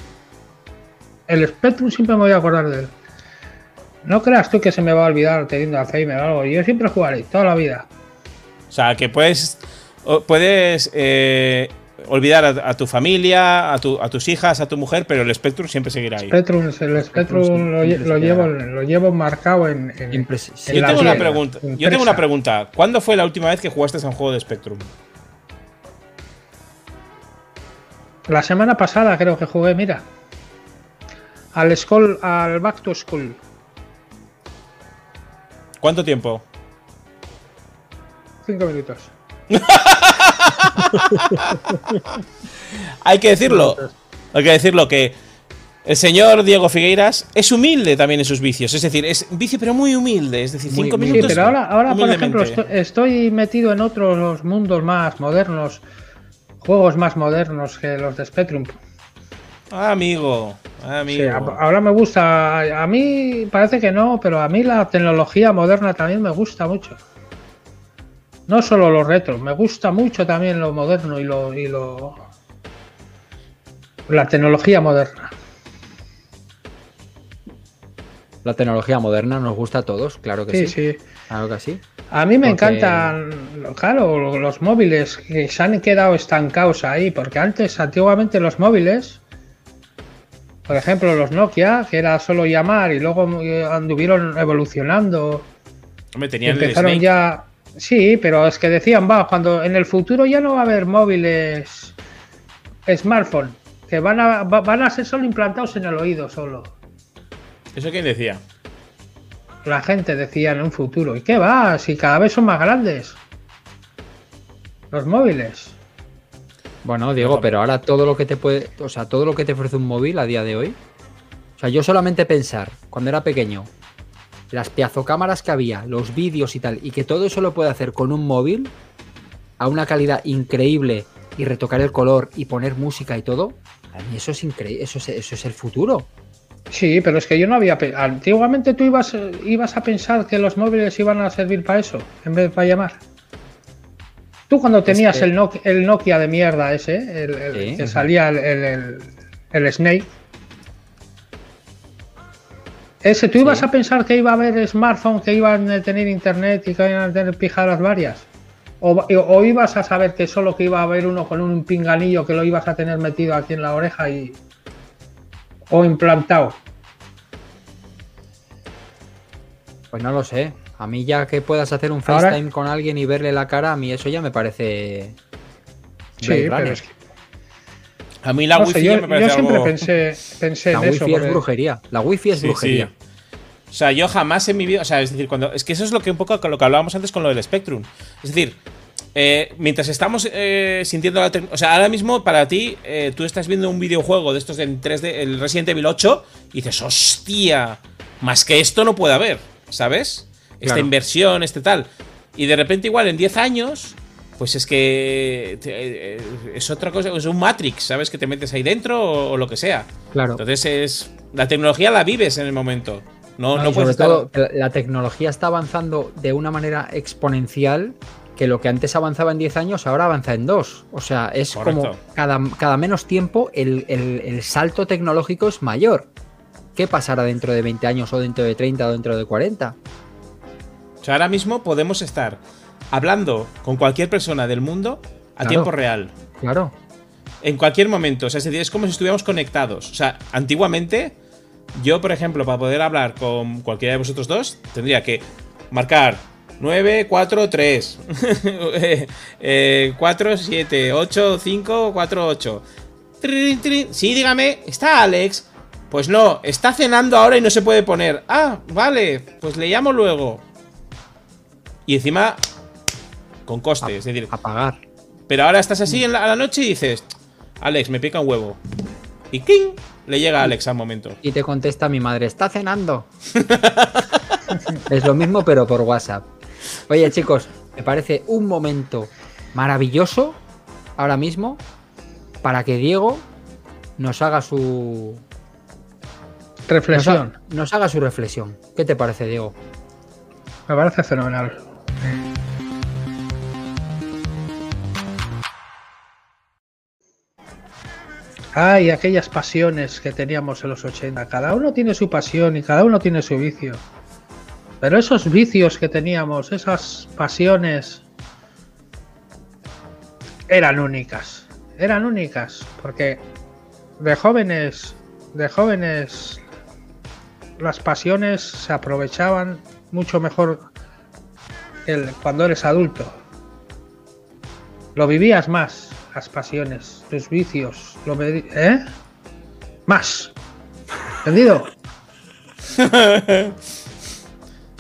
el Spectrum siempre me voy a acordar de él. No creas tú que se me va a olvidar teniendo Alzheimer o algo, yo siempre jugaré, toda la vida. O sea, que puedes, puedes eh, olvidar a, a tu familia, a, tu- a tus hijas, a tu mujer, pero el Spectrum siempre seguirá ahí. Spectrum, el Spectrum lo, lle- lo llevo, lo llevo marcado en, en- Impres- en sí, Yo la tengo una pregunta. Yo tengo una pregunta. ¿Cuándo fue la última vez que jugaste a un juego de Spectrum? La semana pasada creo que jugué, mira. Al school, al Back to School. ¿Cuánto tiempo? Cinco minutos. Hay que decirlo. Hay que decirlo que el señor Diego Figueiras es humilde también en sus vicios. Es decir, es vicio pero muy humilde. Es decir, Muy cinco. Sí, minutos. pero ahora, ahora por ejemplo, estoy metido en otros mundos más modernos. Juegos más modernos que los de Spectrum. Ah, amigo. Ah, Sí, ahora me gusta. A a mí parece que no, pero a mí la tecnología moderna también me gusta mucho. No solo los retros, me gusta mucho también lo moderno y lo. Y lo la tecnología moderna. la tecnología moderna nos gusta a todos, claro que sí. Sí, sí. Claro que sí. A mí me Porque- encantan, claro, los móviles que se han quedado estancados ahí, porque antes, antiguamente los móviles, por ejemplo los Nokia, que era solo llamar y luego eh, anduvieron evolucionando, Hombre, tenían el empezaron Snake. ya... Sí, pero es que decían, va, cuando en el futuro ya no va a haber móviles smartphone, que van a, va- van a ser solo implantados en el oído solo. ¿Eso quién decía? La gente decía en un futuro, ¿y qué va? Si cada vez son más grandes. Los móviles. Bueno, Diego, pero ahora todo lo que te puede, o sea, todo lo que te ofrece un móvil a día de hoy. O sea, yo solamente pensar, cuando era pequeño, las piazocámaras que había, los vídeos y tal, y que todo eso lo puede hacer con un móvil a una calidad increíble y retocar el color y poner música y todo, a mí eso es increíble, eso es, eso es el futuro. Sí, pero es que yo no había. Antiguamente tú ibas, eh, ibas a pensar que los móviles iban a servir para eso, en vez de para llamar. Tú cuando tenías el, Nokia, el Nokia de mierda ese, el, el Sí, que salía el, Snake. Ese, ¿tú ibas a pensar que iba a haber smartphones que iban a tener internet y que iban a tener pijadas varias? O, o ibas a saber que solo que iba a haber uno con un pinganillo que lo ibas a tener metido aquí en la oreja y. o implantado? Pues no lo sé. A mí ya que puedas hacer un Ahora- FaceTime con alguien y verle la cara, a mí eso ya me parece... Sí, pero es que A mí la no wifi sé, ya yo, me parece yo siempre algo- pensé, pensé La en eso. wifi es porque- brujería. La wifi es Sí, brujería. sí. O sea, yo jamás en mi vida. O sea, es decir, cuando. Es que eso es lo que un poco con lo que hablábamos antes con lo del Spectrum. Es decir, Eh, mientras estamos eh, sintiendo la. O sea, ahora mismo para ti, eh, tú estás viendo un videojuego de estos en 3D, el Resident Evil 8, y dices, hostia, más que esto no puede haber, ¿sabes? Esta Claro. inversión, este tal. Y de repente, igual en 10 años, pues es que te- eh, es otra cosa, es un Matrix, ¿sabes? Que te metes ahí dentro o, o lo que sea. Claro. Entonces es. La tecnología la vives en el momento. No, No, no puedes sobre estar. todo, la- tecnología está avanzando de una manera exponencial que lo que antes avanzaba en 10 años ahora avanza en 2. O sea, es como cada, cada menos tiempo el, el- el salto tecnológico es mayor. ¿Qué pasará dentro de 20 años o dentro de 30 o dentro de 40? O sea, ahora mismo podemos estar hablando con cualquier persona del mundo a Claro. tiempo real. Claro. En cualquier momento. O sea, es decir, es como si estuviéramos conectados. O sea, antiguamente, yo, por ejemplo, para poder hablar con cualquiera de vosotros dos, tendría que marcar 9, 4, 3. 4, 7, 8, 5, 4, 8. Trin, trin. Sí, dígame, ¿está Alex? Pues no, está cenando ahora y no se puede poner. Ah, vale, pues le llamo luego. Y encima, con coste, es decir, A pagar. pero ahora estás así en la, a la noche y dices, Alex, me pica un huevo. Y ¡king! Le llega a Alex al momento. Y te contesta mi madre, está cenando. es lo mismo, pero por WhatsApp. Oye, chicos, me parece un momento maravilloso ahora mismo para que Diego nos haga su. Nos, Reflexión. ha- nos haga su reflexión. ¿Qué te parece, Diego? Me parece fenomenal. Ay, aquellas pasiones que teníamos en los 80. Cada uno tiene su pasión y cada uno tiene su vicio. Pero esos vicios que teníamos, esas pasiones, eran únicas. Eran únicas. Porque de jóvenes, de jóvenes, las pasiones se aprovechaban mucho mejor el- cuando eres adulto. Lo vivías más, las pasiones, tus vicios, lo ¿eh? Más. ¿Entendido?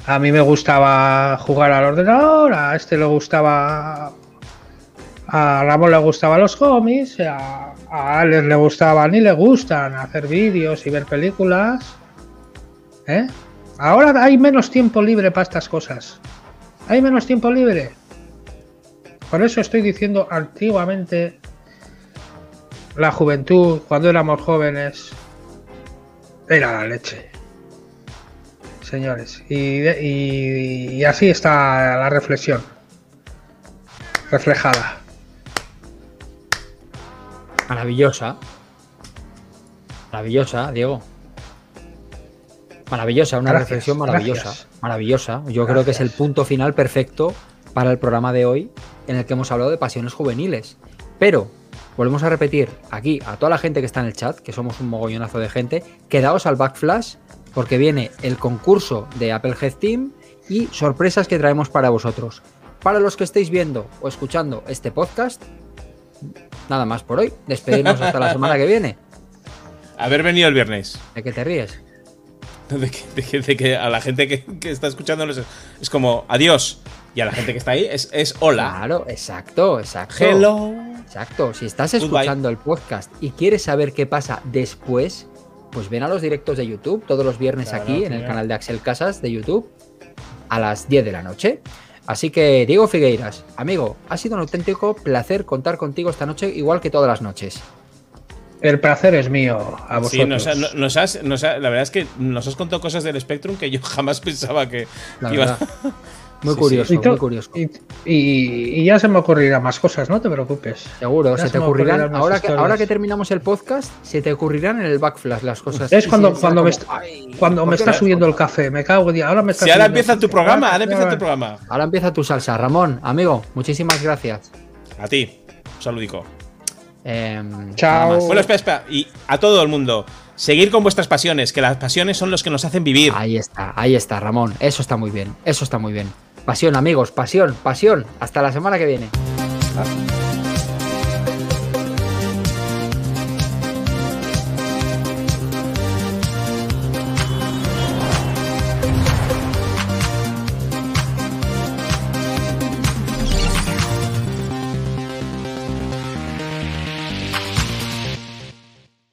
A mí me gustaba jugar al ordenador, a este le gustaba. A Ramón le gustaban los cómics, a, a Alex le gustaban y le gustan hacer vídeos y ver películas. ¿Eh? Ahora hay menos tiempo libre para estas cosas. Hay menos tiempo libre. Por eso estoy diciendo antiguamente la juventud, cuando éramos jóvenes, era la leche. Señores, y, y así está la reflexión. Reflejada. Maravillosa. Maravillosa, Diego. Maravillosa, una Gracias, reflexión maravillosa. gracias. Maravillosa. Yo creo que es el punto final perfecto para el programa de hoy en el que hemos hablado de pasiones juveniles. Pero, volvemos a repetir aquí a toda la gente que está en el chat, que somos un mogollonazo de gente, quedaos al backflash porque viene el concurso de Apple Head Team y sorpresas que traemos para vosotros. Para los que estéis viendo o escuchando este podcast, nada más por hoy. Despedirnos hasta la semana que viene. Haber venido el viernes. ¿De qué te ríes? De que, de que- de que a la gente que, que está escuchando es, es como adiós. Y a la gente que está ahí es, es hola. Claro, exacto, exacto. Hello. Exacto. Si estás Goodbye. escuchando el podcast y quieres saber qué pasa después, pues ven a los directos de YouTube todos los viernes Claro, aquí en el canal de Axel Casas de YouTube a las 10 de la noche. Así que, Diego Figueiras, amigo, ha sido un auténtico placer contar contigo esta noche, igual que todas las noches. El placer es mío a vosotros. Sí, nos, ha- no- nos has, nos ha- la verdad es que nos has contado cosas del Spectrum que yo jamás pensaba que, La que iba- verdad. Muy Sí, curioso, muy curioso. y- y- y ya se me ocurrirán más cosas, no te preocupes. Seguro, se se te ocurrirán, ahora que, historias. ahora que terminamos el podcast, se te ocurrirán en el backflash las cosas. Es cuando, cuando me, como, est- "Ay, cuando ¿por me está subiendo el contado?". café, me cago en día. Ahora me está Si ahora empieza tu programa, ahora Ahora- empieza tu programa. Ahora empieza tu salsa. Ramón, amigo, muchísimas gracias. A ti. Un saludico. Em, Chao. Bueno, espera, espera. Y a todo el mundo, seguir con vuestras pasiones, que las pasiones son los que nos hacen vivir. Ahí está, ahí está, Ramón. Eso está muy bien, eso está muy bien. Pasión, amigos, pasión, pasión. Hasta la semana que viene. Ah.